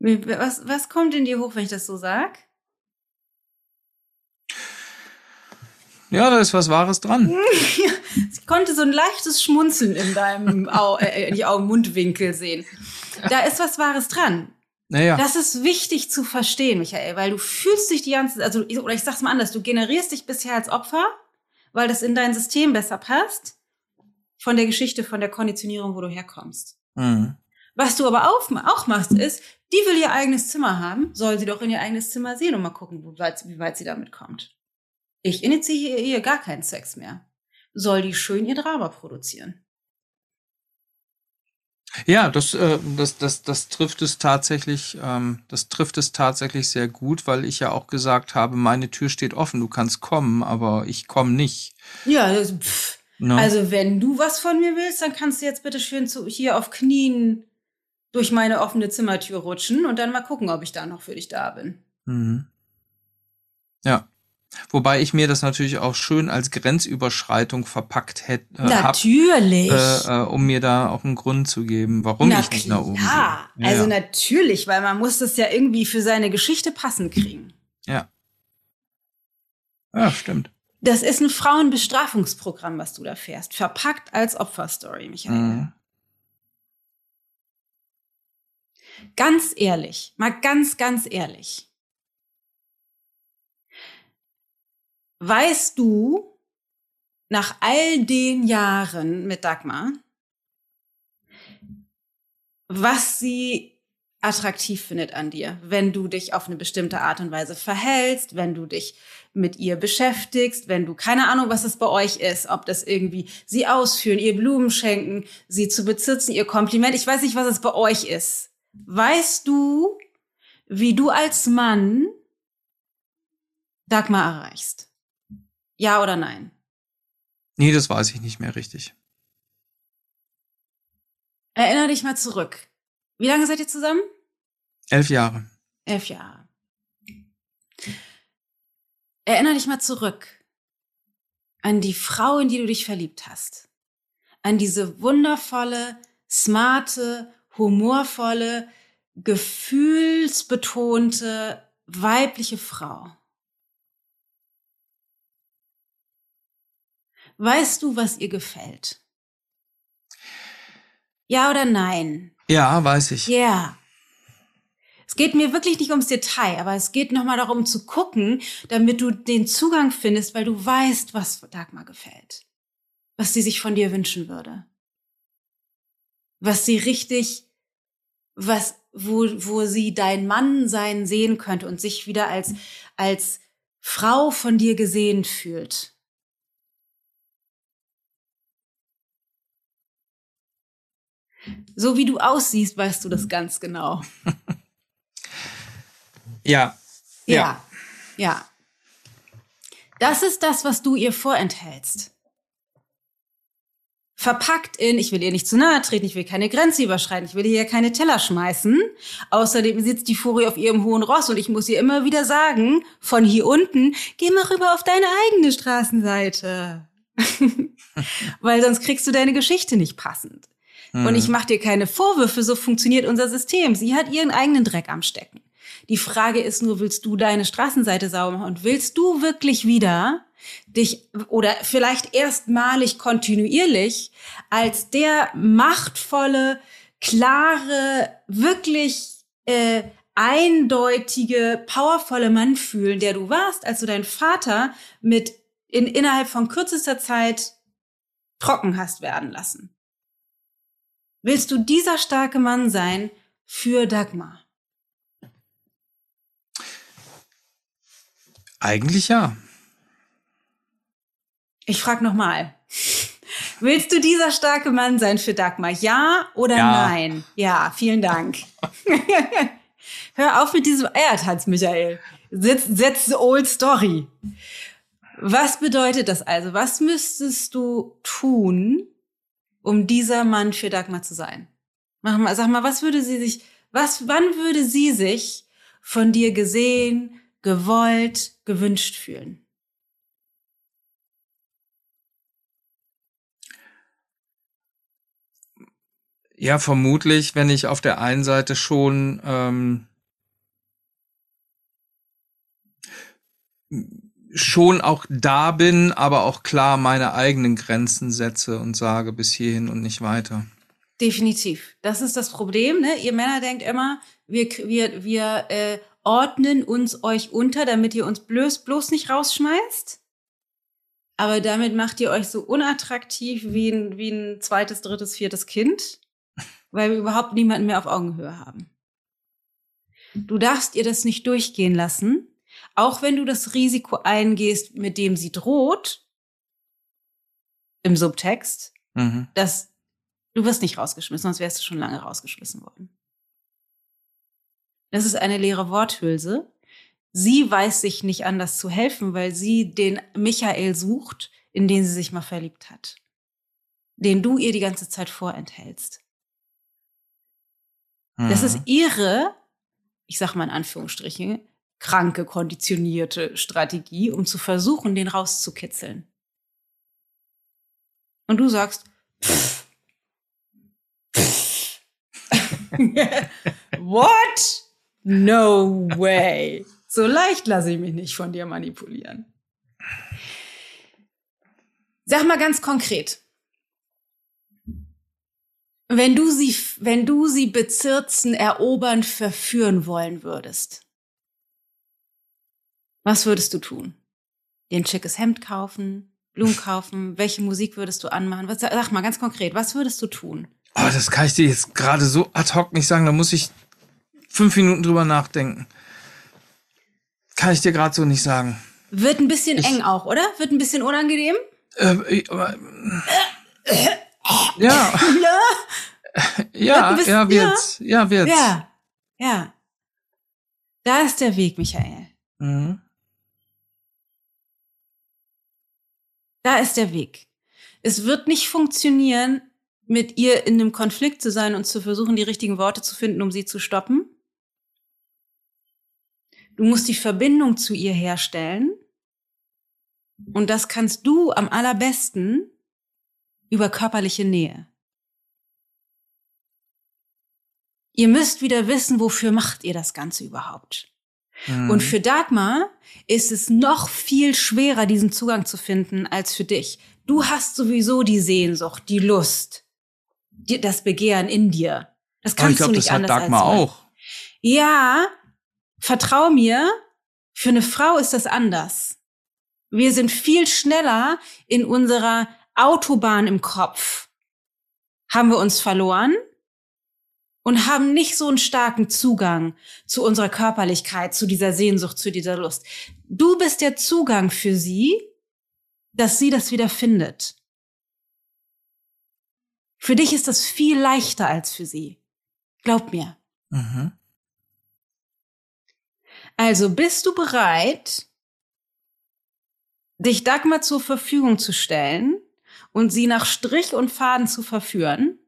Was, was kommt in dir hoch, wenn ich das so sag? Ja, da ist was Wahres dran. Ich konnte so ein leichtes Schmunzeln in deinem Au äh, nicht Augen-Mundwinkel sehen. Da ist was Wahres dran. Naja. Das ist wichtig zu verstehen, Michael, weil du fühlst dich die ganze also ich- oder ich sag's mal anders, du generierst dich bisher als Opfer, weil das in dein System besser passt von der Geschichte, von der Konditionierung, wo du herkommst. Mhm. Was du aber auch, auch machst, ist, die will ihr eigenes Zimmer haben, soll sie doch in ihr eigenes Zimmer sehen und mal gucken, wie weit, wie weit sie damit kommt. Ich initiiere ihr gar keinen Sex mehr. Soll die schön ihr Drama produzieren. Ja, das, äh, das, das, das trifft es tatsächlich, ähm, das trifft es tatsächlich sehr gut, weil ich ja auch gesagt habe, meine Tür steht offen, du kannst kommen, aber ich komme nicht. Ja, das, pff. Ne? also wenn du was von mir willst, dann kannst du jetzt bitte schön zu, hier auf Knien durch meine offene Zimmertür rutschen und dann mal gucken, ob ich da noch für dich da bin. Mhm. Ja. Wobei ich mir das natürlich auch schön als Grenzüberschreitung verpackt hätte, äh, hab, Natürlich. äh, äh, um mir da auch einen Grund zu geben, warum Na ich nicht nach oben gehe. Ja, also ja. natürlich, weil man muss das ja irgendwie für seine Geschichte passend kriegen. ja. Ja, stimmt. Das ist ein Frauenbestrafungsprogramm, was du da fährst. Verpackt als Opferstory, Michael. Mhm. Ganz ehrlich, mal ganz, ganz ehrlich. Weißt du, nach all den Jahren mit Dagmar, was sie attraktiv findet an dir, wenn du dich auf eine bestimmte Art und Weise verhältst, wenn du dich mit ihr beschäftigst, wenn du keine Ahnung, was es bei euch ist, ob das irgendwie sie ausführen, ihr Blumen schenken, sie zu bezitzen, ihr Kompliment, ich weiß nicht, was es bei euch ist. Weißt du, wie du als Mann Dagmar erreichst? Ja oder nein? Nee, das weiß ich nicht mehr richtig. Erinner dich mal zurück. Wie lange seid ihr zusammen? Elf Jahre. Elf Jahre. Erinner dich mal zurück an die Frau, in die du dich verliebt hast. An diese wundervolle, smarte, humorvolle, gefühlsbetonte, weibliche Frau. Weißt du, was ihr gefällt? Ja oder nein? Ja, weiß ich. Ja. Es geht mir wirklich nicht ums Detail, aber es geht nochmal darum zu gucken, damit du den Zugang findest, weil du weißt, was Dagmar gefällt. Was sie sich von dir wünschen würde. Was sie richtig, was, wo, wo sie dein Mann sein sehen könnte und sich wieder als, als Frau von dir gesehen fühlt. So wie du aussiehst, weißt du das ganz genau. Ja. Ja. Ja. Das ist das, was du ihr vorenthältst. Verpackt in, ich will ihr nicht zu nahe treten, ich will keine Grenze überschreiten, ich will ihr keine Teller schmeißen. Außerdem sitzt die Furie auf ihrem hohen Ross und ich muss ihr immer wieder sagen, von hier unten, geh mal rüber auf deine eigene Straßenseite. Weil sonst kriegst du deine Geschichte nicht passend. Hm. Und ich mache dir keine Vorwürfe, so funktioniert unser System. Sie hat ihren eigenen Dreck am Stecken. Die Frage ist nur, willst du deine Straßenseite sauber machen und willst du wirklich wieder dich oder vielleicht erstmalig kontinuierlich als der machtvolle, klare, wirklich äh, eindeutige, powervolle Mann fühlen, der du warst, als du deinen Vater mit in, innerhalb von kürzester Zeit trocken hast werden lassen. Willst du dieser starke Mann sein für Dagmar? Eigentlich ja. Ich frage nochmal. Willst du dieser starke Mann sein für Dagmar? Ja oder ja. nein? Ja, vielen Dank. Hör auf mit diesem Eiertanz, Michael. Setz, setz old story. Was bedeutet das also? Was müsstest du tun, um dieser Mann für Dagmar zu sein? Mach mal, sag mal, was würde sie sich, was, wann würde sie sich von dir gesehen, gewollt, gewünscht fühlen? Ja, vermutlich, wenn ich auf der einen Seite schon ähm, schon auch da bin, aber auch klar meine eigenen Grenzen setze und sage bis hierhin und nicht weiter. Definitiv. Das ist das Problem. Ne? Ihr Männer denkt immer, wir, wir, wir äh, ordnen uns euch unter, damit ihr uns bloß, bloß nicht rausschmeißt. Aber damit macht ihr euch so unattraktiv wie ein, wie ein zweites, drittes, viertes Kind, weil wir überhaupt niemanden mehr auf Augenhöhe haben. Du darfst ihr das nicht durchgehen lassen, auch wenn du das Risiko eingehst, mit dem sie droht, im Subtext, mhm. dass du wirst nicht rausgeschmissen, sonst wärst du schon lange rausgeschmissen worden. Das ist eine leere Worthülse. Sie weiß sich nicht anders zu helfen, weil sie den Michael sucht, in den sie sich mal verliebt hat. Den du ihr die ganze Zeit vorenthältst. Mhm. Das ist mhm. ihre, ich sag mal in Anführungsstrichen, kranke, konditionierte Strategie, um zu versuchen, den rauszukitzeln. Und du sagst, pff, pff. What? No way. So leicht lasse ich mich nicht von dir manipulieren. Sag mal ganz konkret. Wenn du sie, wenn du sie bezirzen, erobern, verführen wollen würdest, was würdest du tun? Dir ein schickes Hemd kaufen, Blumen kaufen? Welche Musik würdest du anmachen? Was, sag mal ganz konkret, was würdest du tun? Oh, das kann ich dir jetzt gerade so ad hoc nicht sagen. Da muss ich fünf Minuten drüber nachdenken. Kann ich dir gerade so nicht sagen. Wird ein bisschen ich, eng auch, oder? Wird ein bisschen unangenehm? Äh, ich, aber, ja. ja. Ja, wird's. Ja. ja, wird's. Ja, ja. Da ist der Weg, Michael. Mhm. Da ist der Weg. Es wird nicht funktionieren, mit ihr in einem Konflikt zu sein und zu versuchen, die richtigen Worte zu finden, um sie zu stoppen. Du musst die Verbindung zu ihr herstellen. Und das kannst du am allerbesten über körperliche Nähe. Ihr müsst wieder wissen, wofür macht ihr das Ganze überhaupt? Mhm. Und für Dagmar ist es noch viel schwerer, diesen Zugang zu finden, als für dich. Du hast sowieso die Sehnsucht, die Lust, die, das Begehren in dir. Das kannst glaub, du nicht das anders hat Dagmar als auch. Ja, vertrau mir, für eine Frau ist das anders. Wir sind viel schneller in unserer Autobahn im Kopf. Haben wir uns verloren? Und haben nicht so einen starken Zugang zu unserer Körperlichkeit, zu dieser Sehnsucht, zu dieser Lust. Du bist der Zugang für sie, dass sie das wieder findet. Für dich ist das viel leichter als für sie. Glaub mir. Mhm. Also bist du bereit, dich Dagmar zur Verfügung zu stellen und sie nach Strich und Faden zu verführen?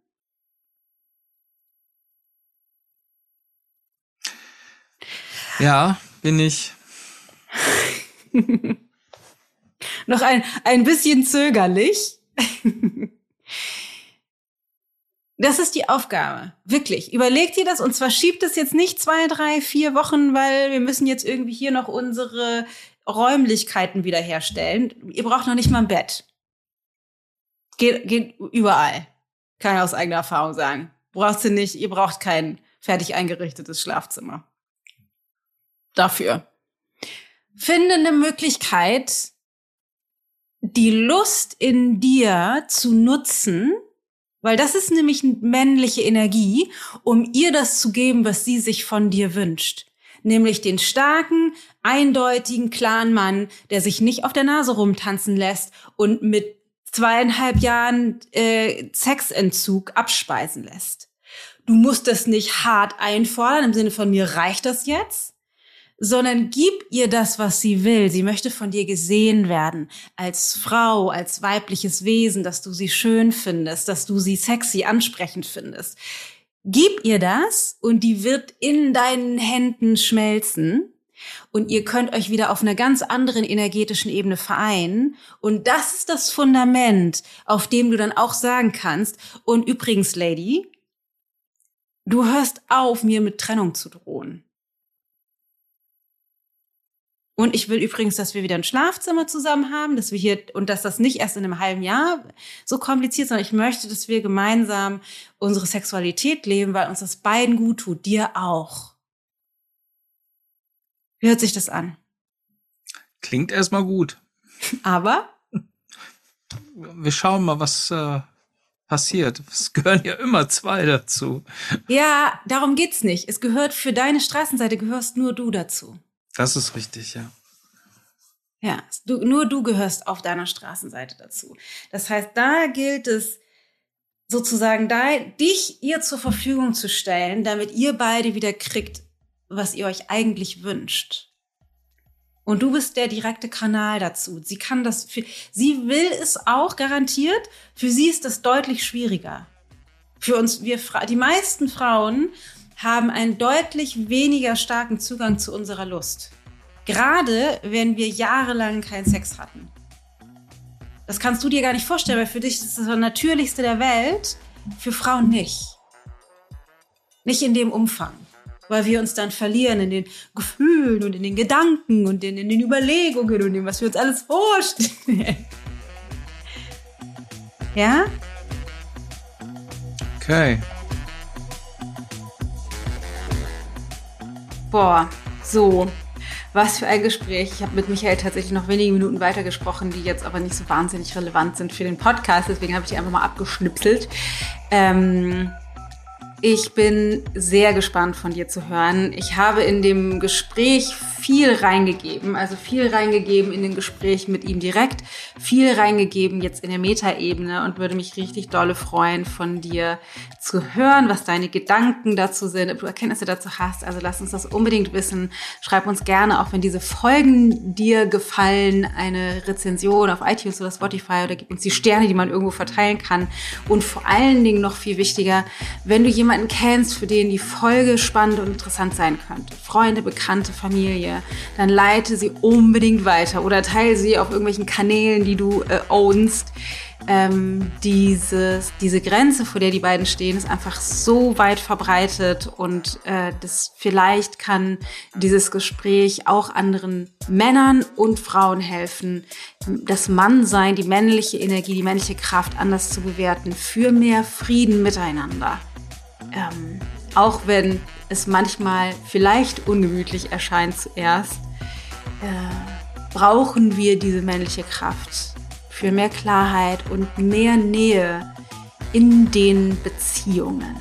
Ja, bin ich. Noch ein, ein bisschen zögerlich. Das ist die Aufgabe. Wirklich. Überlegt ihr das und zwar schiebt es jetzt nicht zwei, drei, vier Wochen, weil wir müssen jetzt irgendwie hier noch unsere Räumlichkeiten wiederherstellen. Ihr braucht noch nicht mal ein Bett. Geht, geht überall. Kann ich aus eigener Erfahrung sagen. Braucht ihr nicht. Ihr braucht kein fertig eingerichtetes Schlafzimmer dafür. Finde eine Möglichkeit, die Lust in dir zu nutzen, weil das ist nämlich männliche Energie, um ihr das zu geben, was sie sich von dir wünscht. nämlich den starken, eindeutigen, klaren Mann, der sich nicht auf der Nase rumtanzen lässt und mit zweieinhalb Jahren äh, Sexentzug abspeisen lässt. Du musst das nicht hart einfordern im Sinne von mir reicht das jetzt, sondern gib ihr das, was sie will. Sie möchte von dir gesehen werden als Frau, als weibliches Wesen, dass du sie schön findest, dass du sie sexy, ansprechend findest. Gib ihr das und die wird in deinen Händen schmelzen und ihr könnt euch wieder auf einer ganz anderen energetischen Ebene vereinen. Und das ist das Fundament, auf dem du dann auch sagen kannst, und übrigens, Lady, du hörst auf, mir mit Trennung zu drohen. Und ich will übrigens, dass wir wieder ein Schlafzimmer zusammen haben, dass wir hier und dass das nicht erst in einem halben Jahr so kompliziert, sondern ich möchte, dass wir gemeinsam unsere Sexualität leben, weil uns das beiden gut tut, dir auch. Wie hört sich das an? Klingt erstmal gut. Aber? Wir schauen mal, was äh, passiert. Es gehören ja immer zwei dazu. Ja, darum geht's nicht. Es gehört für deine Straßenseite gehörst nur du dazu. Das ist richtig, ja. Ja, du, nur du gehörst auf deiner Straßenseite dazu. Das heißt, da gilt es sozusagen, da, dich ihr zur Verfügung zu stellen, damit ihr beide wieder kriegt, was ihr euch eigentlich wünscht. Und du bist der direkte Kanal dazu. Sie kann das, für, sie will es auch garantiert. Für sie ist das deutlich schwieriger. Für uns, wir, die meisten Frauen haben einen deutlich weniger starken Zugang zu unserer Lust. Gerade wenn wir jahrelang keinen Sex hatten. Das kannst du dir gar nicht vorstellen, weil für dich ist das das Natürlichste der Welt, für Frauen nicht. Nicht in dem Umfang, weil wir uns dann verlieren in den Gefühlen und in den Gedanken und in, in den Überlegungen und dem, was wir uns alles vorstellen. ja? Okay. Boah, so. Was für ein Gespräch. Ich habe mit Michael tatsächlich noch wenige Minuten weitergesprochen, die jetzt aber nicht so wahnsinnig relevant sind für den Podcast. Deswegen habe ich die einfach mal abgeschnipselt. Ähm, ich bin sehr gespannt von dir zu hören. Ich habe in dem Gespräch viel reingegeben, also viel reingegeben in den Gespräch mit ihm direkt, viel reingegeben jetzt in der Metaebene und würde mich richtig dolle freuen, von dir zu hören, was deine Gedanken dazu sind, ob du Erkenntnisse dazu hast. Also lass uns das unbedingt wissen. Schreib uns gerne, auch wenn diese Folgen dir gefallen, eine Rezension auf iTunes oder Spotify oder gib uns die Sterne, die man irgendwo verteilen kann. Und vor allen Dingen noch viel wichtiger, wenn du jemanden kennst, für den die Folge spannend und interessant sein könnte. Freunde, Bekannte, Familie dann leite sie unbedingt weiter oder teile sie auf irgendwelchen Kanälen, die du äh, ownst. Ähm, dieses, diese Grenze, vor der die beiden stehen, ist einfach so weit verbreitet und äh, das vielleicht kann dieses Gespräch auch anderen Männern und Frauen helfen, das Mannsein, die männliche Energie, die männliche Kraft anders zu bewerten für mehr Frieden miteinander. Ähm, auch wenn es manchmal vielleicht ungemütlich erscheint zuerst, äh, brauchen wir diese männliche Kraft für mehr Klarheit und mehr Nähe in den Beziehungen.